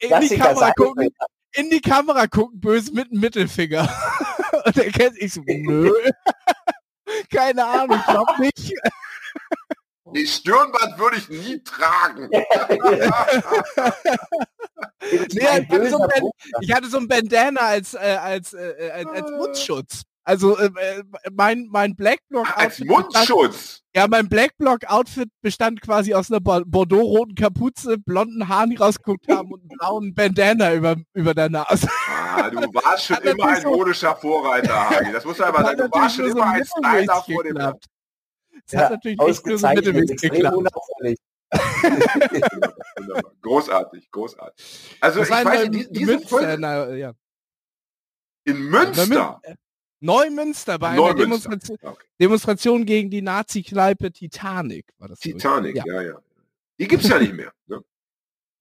Speaker 2: In die Kamera gucken, in die Kamera gucken, böse mit dem Mittelfinger. Und er kennt ich so, nö. Keine Ahnung, ich glaub nicht.
Speaker 1: Die Stirnband würde ich nie tragen.
Speaker 2: Nee, ich hatte so ein
Speaker 3: Punkt.
Speaker 2: Ich hatte so ein Bandana als, äh, als, äh, als, als Mundschutz. Also äh, äh, mein, mein Blackblock
Speaker 1: Als Mundschutz.
Speaker 2: Ja, mein Blackblock-Outfit bestand quasi aus einer Bo- Bordeaux-roten Kapuze, blonden Haaren, die rausgeguckt haben und einem blauen Bandana über, über der Nase.
Speaker 1: Ah, du warst schon immer ein modischer Vorreiter, Hagi. Das muss man aber sagen. Du warst schon immer ein Styler vor dem
Speaker 2: geklappt. Es
Speaker 3: Ja,
Speaker 2: hat natürlich echt nur so mittelmäßig geklappt.
Speaker 1: Großartig, großartig. Also
Speaker 2: Das
Speaker 1: ich
Speaker 2: war in
Speaker 1: weiß nicht, die- diese
Speaker 2: Münster,
Speaker 1: Folge
Speaker 2: na, ja.
Speaker 1: in Münster.
Speaker 2: Neumün- Neumünster bei einer
Speaker 1: Neumünster.
Speaker 2: Demonstration,
Speaker 1: Okay.
Speaker 2: Demonstration gegen die Nazi-Kneipe Titanic. War das.
Speaker 1: Titanic,
Speaker 2: Ja.
Speaker 1: ja, ja. Die gibt's ja nicht mehr. Ne?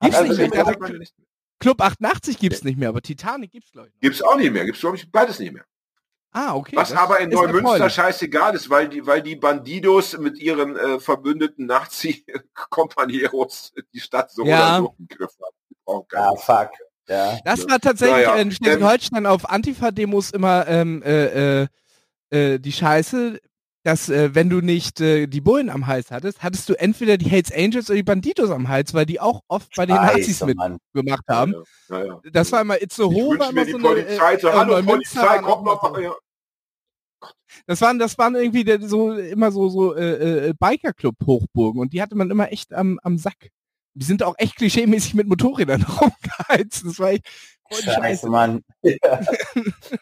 Speaker 2: Gibt's
Speaker 3: Also
Speaker 2: nicht mehr.
Speaker 1: Hat man ja nicht mehr.
Speaker 2: Club 88 gibt's nicht mehr, aber Titanic gibt's glaube ich noch.
Speaker 1: Gibt's auch nicht mehr. Gibt's, glaube ich, beides nicht mehr.
Speaker 2: Ah, okay.
Speaker 1: Was
Speaker 2: das
Speaker 1: aber in Neumünster scheißegal ist, weil die, weil die Bandidos mit ihren äh, verbündeten Nazi-Kompanieros die Stadt so
Speaker 2: Ja.
Speaker 1: oder so im Griff haben. Keine
Speaker 3: Ja, fuck. Ja.
Speaker 2: Das war tatsächlich
Speaker 1: Naja,
Speaker 2: in Schleswig-Holstein auf Antifa-Demos immer ähm, äh, äh, äh, die Scheiße, dass äh, wenn du nicht äh, die Bullen am Hals hattest, hattest du entweder die Hells Angels oder die Banditos am Hals, weil die auch oft bei den Nazis mitgemacht haben.
Speaker 1: Ja, ja, ja.
Speaker 2: Das war immer Ho, war immer so eine,
Speaker 1: Polizei so,
Speaker 2: äh,
Speaker 1: hallo Polizei,
Speaker 2: so-
Speaker 1: mal. Ja.
Speaker 2: Das waren, das waren irgendwie so immer so so äh, äh, Bikerclub-Hochburgen und die hatte man immer echt am, am Sack. Die sind auch echt klischeemäßig mit Motorrädern rumgeheizt. Das war echt
Speaker 3: Scheiße, Mann.
Speaker 1: Ja.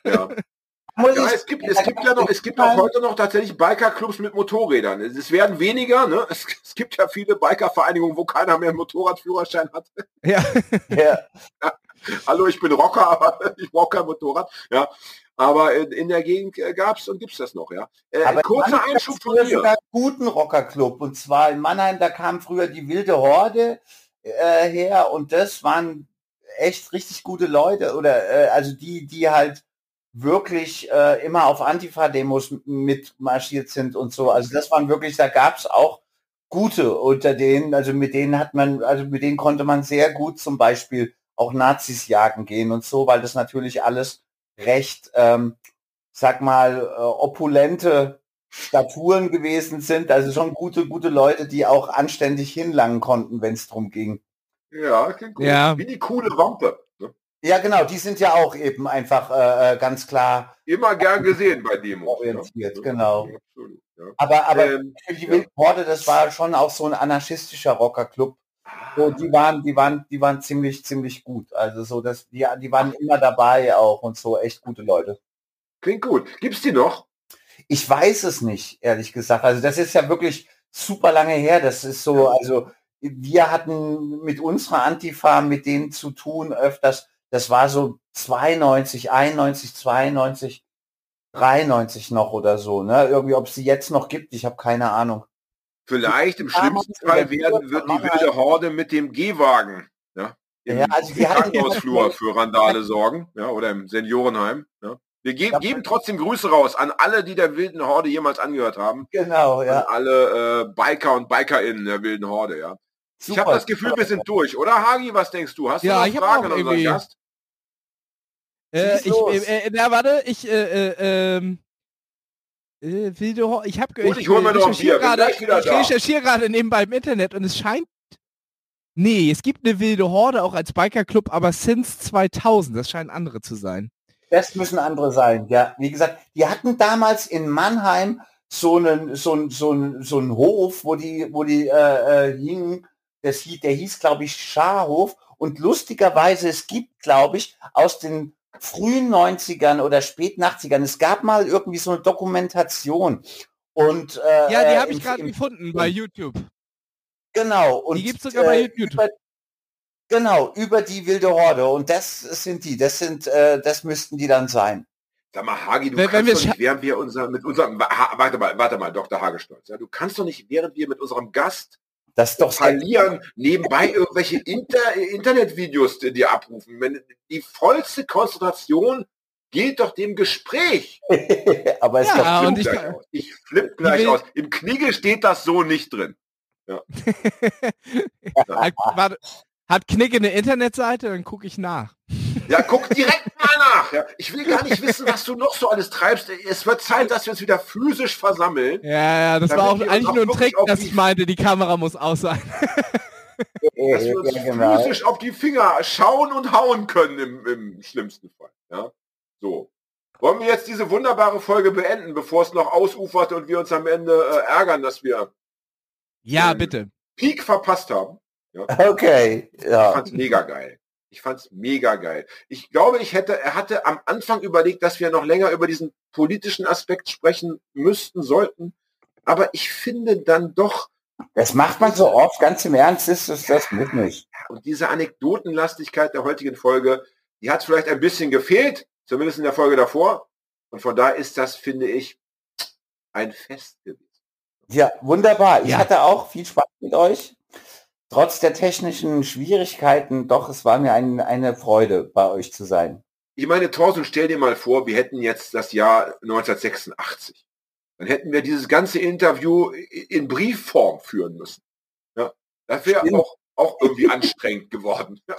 Speaker 1: Ja,
Speaker 3: ich-
Speaker 1: es gibt, es gibt ja noch, es gibt auch heute noch tatsächlich Bikerclubs mit Motorrädern. Es es werden weniger, ne? Es, es gibt ja viele Bikervereinigungen, wo keiner mehr einen Motorradführerschein hat.
Speaker 2: Ja.
Speaker 3: Ja.
Speaker 1: Hallo, ich bin Rocker, aber ich brauche kein Motorrad. Ja. Aber in, in der Gegend äh, gab's und gibt's das noch, ja. Äh,
Speaker 3: Aber
Speaker 1: kurzer
Speaker 3: in
Speaker 1: Einschub von mir.
Speaker 3: einen guten Rockerclub. Und zwar in Mannheim, da kam früher die wilde Horde äh, her und das waren echt richtig gute Leute oder äh, also die, die halt wirklich äh, immer auf Antifa-Demos mitmarschiert sind und so. Also das waren wirklich, da gab's auch gute unter denen, also mit denen hat man, also mit denen konnte man sehr gut zum Beispiel auch Nazis jagen gehen und so, weil das natürlich alles recht, ähm, sag mal, äh, opulente Staturen gewesen sind. Also schon gute, gute Leute, die auch anständig hinlangen konnten, wenn es drum ging.
Speaker 1: Ja, klingt gut.
Speaker 2: Ja.
Speaker 1: Wie die coole Wampe. Ne?
Speaker 3: Ja, genau, die sind ja auch eben einfach äh, äh, ganz klar
Speaker 1: Immer gern gesehen bei Demos.
Speaker 3: orientiert,
Speaker 1: ne?
Speaker 3: genau.
Speaker 1: Ja, absolut, ja.
Speaker 3: Aber, aber
Speaker 1: Ähm,
Speaker 3: für die
Speaker 1: ja.
Speaker 3: Wilden Horde, das war schon auch so ein anarchistischer Rockerclub. So, die waren, die waren, die waren ziemlich, ziemlich gut. Also so, dass die, die waren immer dabei auch und so echt gute Leute.
Speaker 1: Klingt gut. Gibt's die noch?
Speaker 3: Ich weiß es nicht, ehrlich gesagt. Also das ist ja wirklich super lange her. Das ist so, also wir hatten mit unserer Antifa mit denen zu tun öfters. Das war so 92, 91, 92, 93 noch oder so. Ne? Irgendwie, ob es sie jetzt noch gibt, ich habe keine Ahnung.
Speaker 1: Vielleicht im schlimmsten Fall werden, wird die wilde Horde mit dem Gehwagen ja, im
Speaker 3: Ja, also
Speaker 1: Krankenhausflur für Randale sorgen ja, oder im Seniorenheim. Ja. Wir ge
Speaker 3: Ja.
Speaker 1: geben trotzdem Grüße raus an alle, die der wilden Horde jemals angehört haben.
Speaker 3: Genau,
Speaker 1: An
Speaker 3: ja.
Speaker 1: alle äh, Biker und BikerInnen der wilden Horde. Ja. ich habe
Speaker 3: Super.
Speaker 1: das Gefühl, wir sind durch. Oder Hagi, was denkst du? Hast
Speaker 2: Ja,
Speaker 1: du noch
Speaker 2: ich hab
Speaker 1: Fragen an unseren Gast?
Speaker 2: Äh, ich, äh, äh, na, warte, ich, äh, äh, äh, Ho ich habe
Speaker 1: Gut, ich Bier, bin
Speaker 2: gerade, ich recherchiere gerade nebenbei im Internet und es scheint, nee, es gibt eine wilde Horde auch als Bikerclub, aber since 2000, das scheinen andere zu sein.
Speaker 3: Das müssen andere sein, ja. Wie gesagt, die hatten damals in Mannheim so einen, so einen, so einen, so einen Hof, wo die, wo die äh, äh, hingen, das hieß, der hieß, glaube ich, Scharhof. Und lustigerweise, es gibt, glaube ich, aus den frühen 90ern oder späten 80ern, es gab mal irgendwie so eine Dokumentation. Und äh,
Speaker 2: Ja, die
Speaker 3: äh,
Speaker 2: habe ich gerade gefunden bei YouTube.
Speaker 3: Genau. Und,
Speaker 2: Die gibt's sogar bei YouTube.
Speaker 3: Über, genau, über die wilde Horde. Und das sind die, das sind, äh, das müssten die dann sein.
Speaker 1: Sag mal, Hagi, du
Speaker 2: Wenn- wenn
Speaker 1: kannst
Speaker 2: wir
Speaker 1: doch
Speaker 2: es
Speaker 1: nicht, während wir unser, mit unserem, ha, warte mal, warte mal, Dr. Hagestolz, ja, du kannst doch nicht, während wir mit unserem Gast
Speaker 3: Das ist doch
Speaker 1: verlieren, nebenbei irgendwelche Inter Internetvideos die dir abrufen. Wenn, die vollste Konzentration gilt doch dem Gespräch.
Speaker 3: Aber es
Speaker 2: Ja,
Speaker 3: ist doch
Speaker 2: ich
Speaker 1: gleich
Speaker 2: kann-
Speaker 1: aus. ich flipp gleich aus. Im Knigge steht das so nicht drin.
Speaker 2: hat, warte, hat Knicke eine Internetseite? Dann gucke ich nach.
Speaker 1: Ja, guck direkt mal nach. Ja. Ich will gar nicht wissen, was du noch so alles treibst. Es wird Zeit, dass wir uns wieder physisch versammeln.
Speaker 2: Ja, ja, das war auch eigentlich
Speaker 1: auch
Speaker 2: nur ein Trick, dass ich meinte, die Kamera muss aus sein.
Speaker 1: dass wir uns
Speaker 3: ja, genau.
Speaker 1: physisch auf die Finger schauen und hauen können im, im schlimmsten Fall. Ja? So. Wollen wir jetzt diese wunderbare Folge beenden, bevor es noch ausufert und wir uns am Ende äh, ärgern, dass wir
Speaker 2: Ja, bitte.
Speaker 1: Peak verpasst haben?
Speaker 3: Okay,
Speaker 1: Ich
Speaker 3: ja.
Speaker 1: fand's mega geil. Ich fand's mega geil. Ich glaube, ich hätte, er hatte am Anfang überlegt, dass wir noch länger über diesen politischen Aspekt sprechen müssten, sollten. Aber ich finde dann doch,
Speaker 3: Das macht man so oft, ganz im Ernst ist es das muss nicht.
Speaker 1: und diese Anekdotenlastigkeit der heutigen Folge, die hat vielleicht ein bisschen gefehlt, zumindest in der Folge davor. Und von daher ist das, finde ich, ein Fest gewesen.
Speaker 3: Ja, wunderbar. Ich
Speaker 2: Ja.
Speaker 3: hatte auch viel Spaß mit euch. Trotz der technischen Schwierigkeiten, doch, es war mir ein, eine Freude, bei euch zu sein.
Speaker 1: Ich meine, Thorsten, stell dir mal vor, wir hätten jetzt das Jahr 1986. Dann hätten wir dieses ganze Interview in Briefform führen müssen. Ja, das wäre auch, auch irgendwie anstrengend geworden. Ja.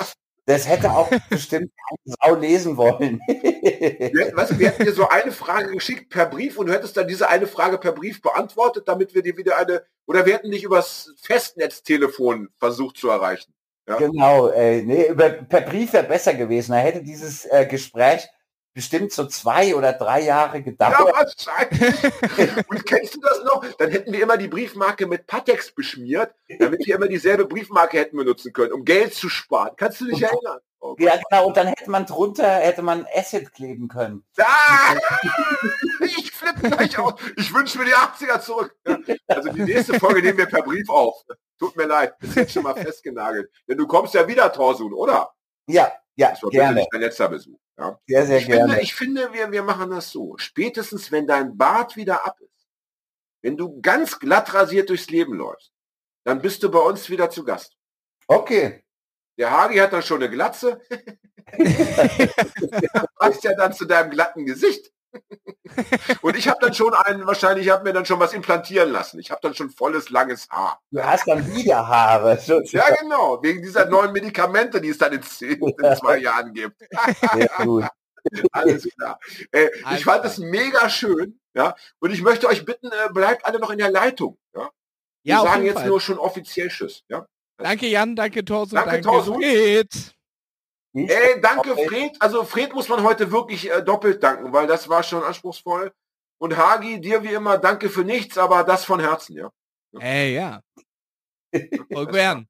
Speaker 3: Das hätte auch bestimmt keine Sau lesen wollen.
Speaker 1: Wir, weißt du, wir hätten dir so eine Frage geschickt per Brief und du hättest dann diese eine Frage per Brief beantwortet, damit wir dir wieder eine, oder wir hätten dich übers Festnetztelefon versucht zu erreichen.
Speaker 3: Genau, äh, nee, über, per Brief wäre besser gewesen. Da hätte dieses äh, Gespräch bestimmt so zwei oder drei Jahre
Speaker 1: Ja,
Speaker 3: gedauert.
Speaker 1: wahrscheinlich. Und kennst du das noch? Dann hätten wir immer die Briefmarke mit Patex beschmiert, damit wir immer dieselbe Briefmarke hätten benutzen können, um Geld zu sparen. Kannst du dich erinnern? Oh.
Speaker 3: Ja, genau, und dann hätte man drunter, hätte man Acid kleben können.
Speaker 1: Ah! Ich flippe gleich aus. Ich wünsche mir die 80er zurück. Ja, Also die nächste Folge nehmen wir per Brief auf. Tut mir leid, ist jetzt schon mal festgenagelt. Denn du kommst ja wieder, Torsun, oder?
Speaker 3: Ja, Ja,
Speaker 1: Das war
Speaker 3: gerne.
Speaker 1: nicht dein letzter Besuch. Ja.
Speaker 3: Sehr, sehr
Speaker 1: Ich finde,
Speaker 3: gerne.
Speaker 1: ich finde wir, wir machen das so. Spätestens, wenn dein Bart wieder ab ist, wenn du ganz glatt rasiert durchs Leben läufst, dann bist du bei uns wieder zu Gast.
Speaker 3: Okay.
Speaker 1: Der Hagi hat dann schon eine Glatze. Passt ja dann zu deinem glatten Gesicht. Und ich habe dann schon einen, wahrscheinlich habe mir dann schon was implantieren lassen. Ich habe dann schon volles, langes Haar.
Speaker 3: Du hast dann wieder Haare. So,
Speaker 1: Ja, genau, wegen dieser neuen Medikamente, die es dann in, zehn, in zwei Jahren gibt.
Speaker 3: Sehr gut.
Speaker 1: Alles klar. Äh, ich fand es mega schön, ja. Und ich möchte euch bitten, äh, bleibt alle noch in der Leitung. Ja? Wir
Speaker 2: Ja,
Speaker 1: sagen jetzt
Speaker 2: Fall.
Speaker 1: nur schon offiziell Tschüss. Ja?
Speaker 2: Danke Jan, danke Torso,
Speaker 1: Danke,
Speaker 2: danke,
Speaker 1: Torso.
Speaker 3: Ich-
Speaker 1: Ey, danke
Speaker 3: Okay.
Speaker 1: Fred. Also Fred muss man heute wirklich äh, doppelt danken, weil das war schon anspruchsvoll. Und Hagi, dir wie immer, danke für nichts, aber das von Herzen, ja.
Speaker 2: Ey, ja. Voll gern.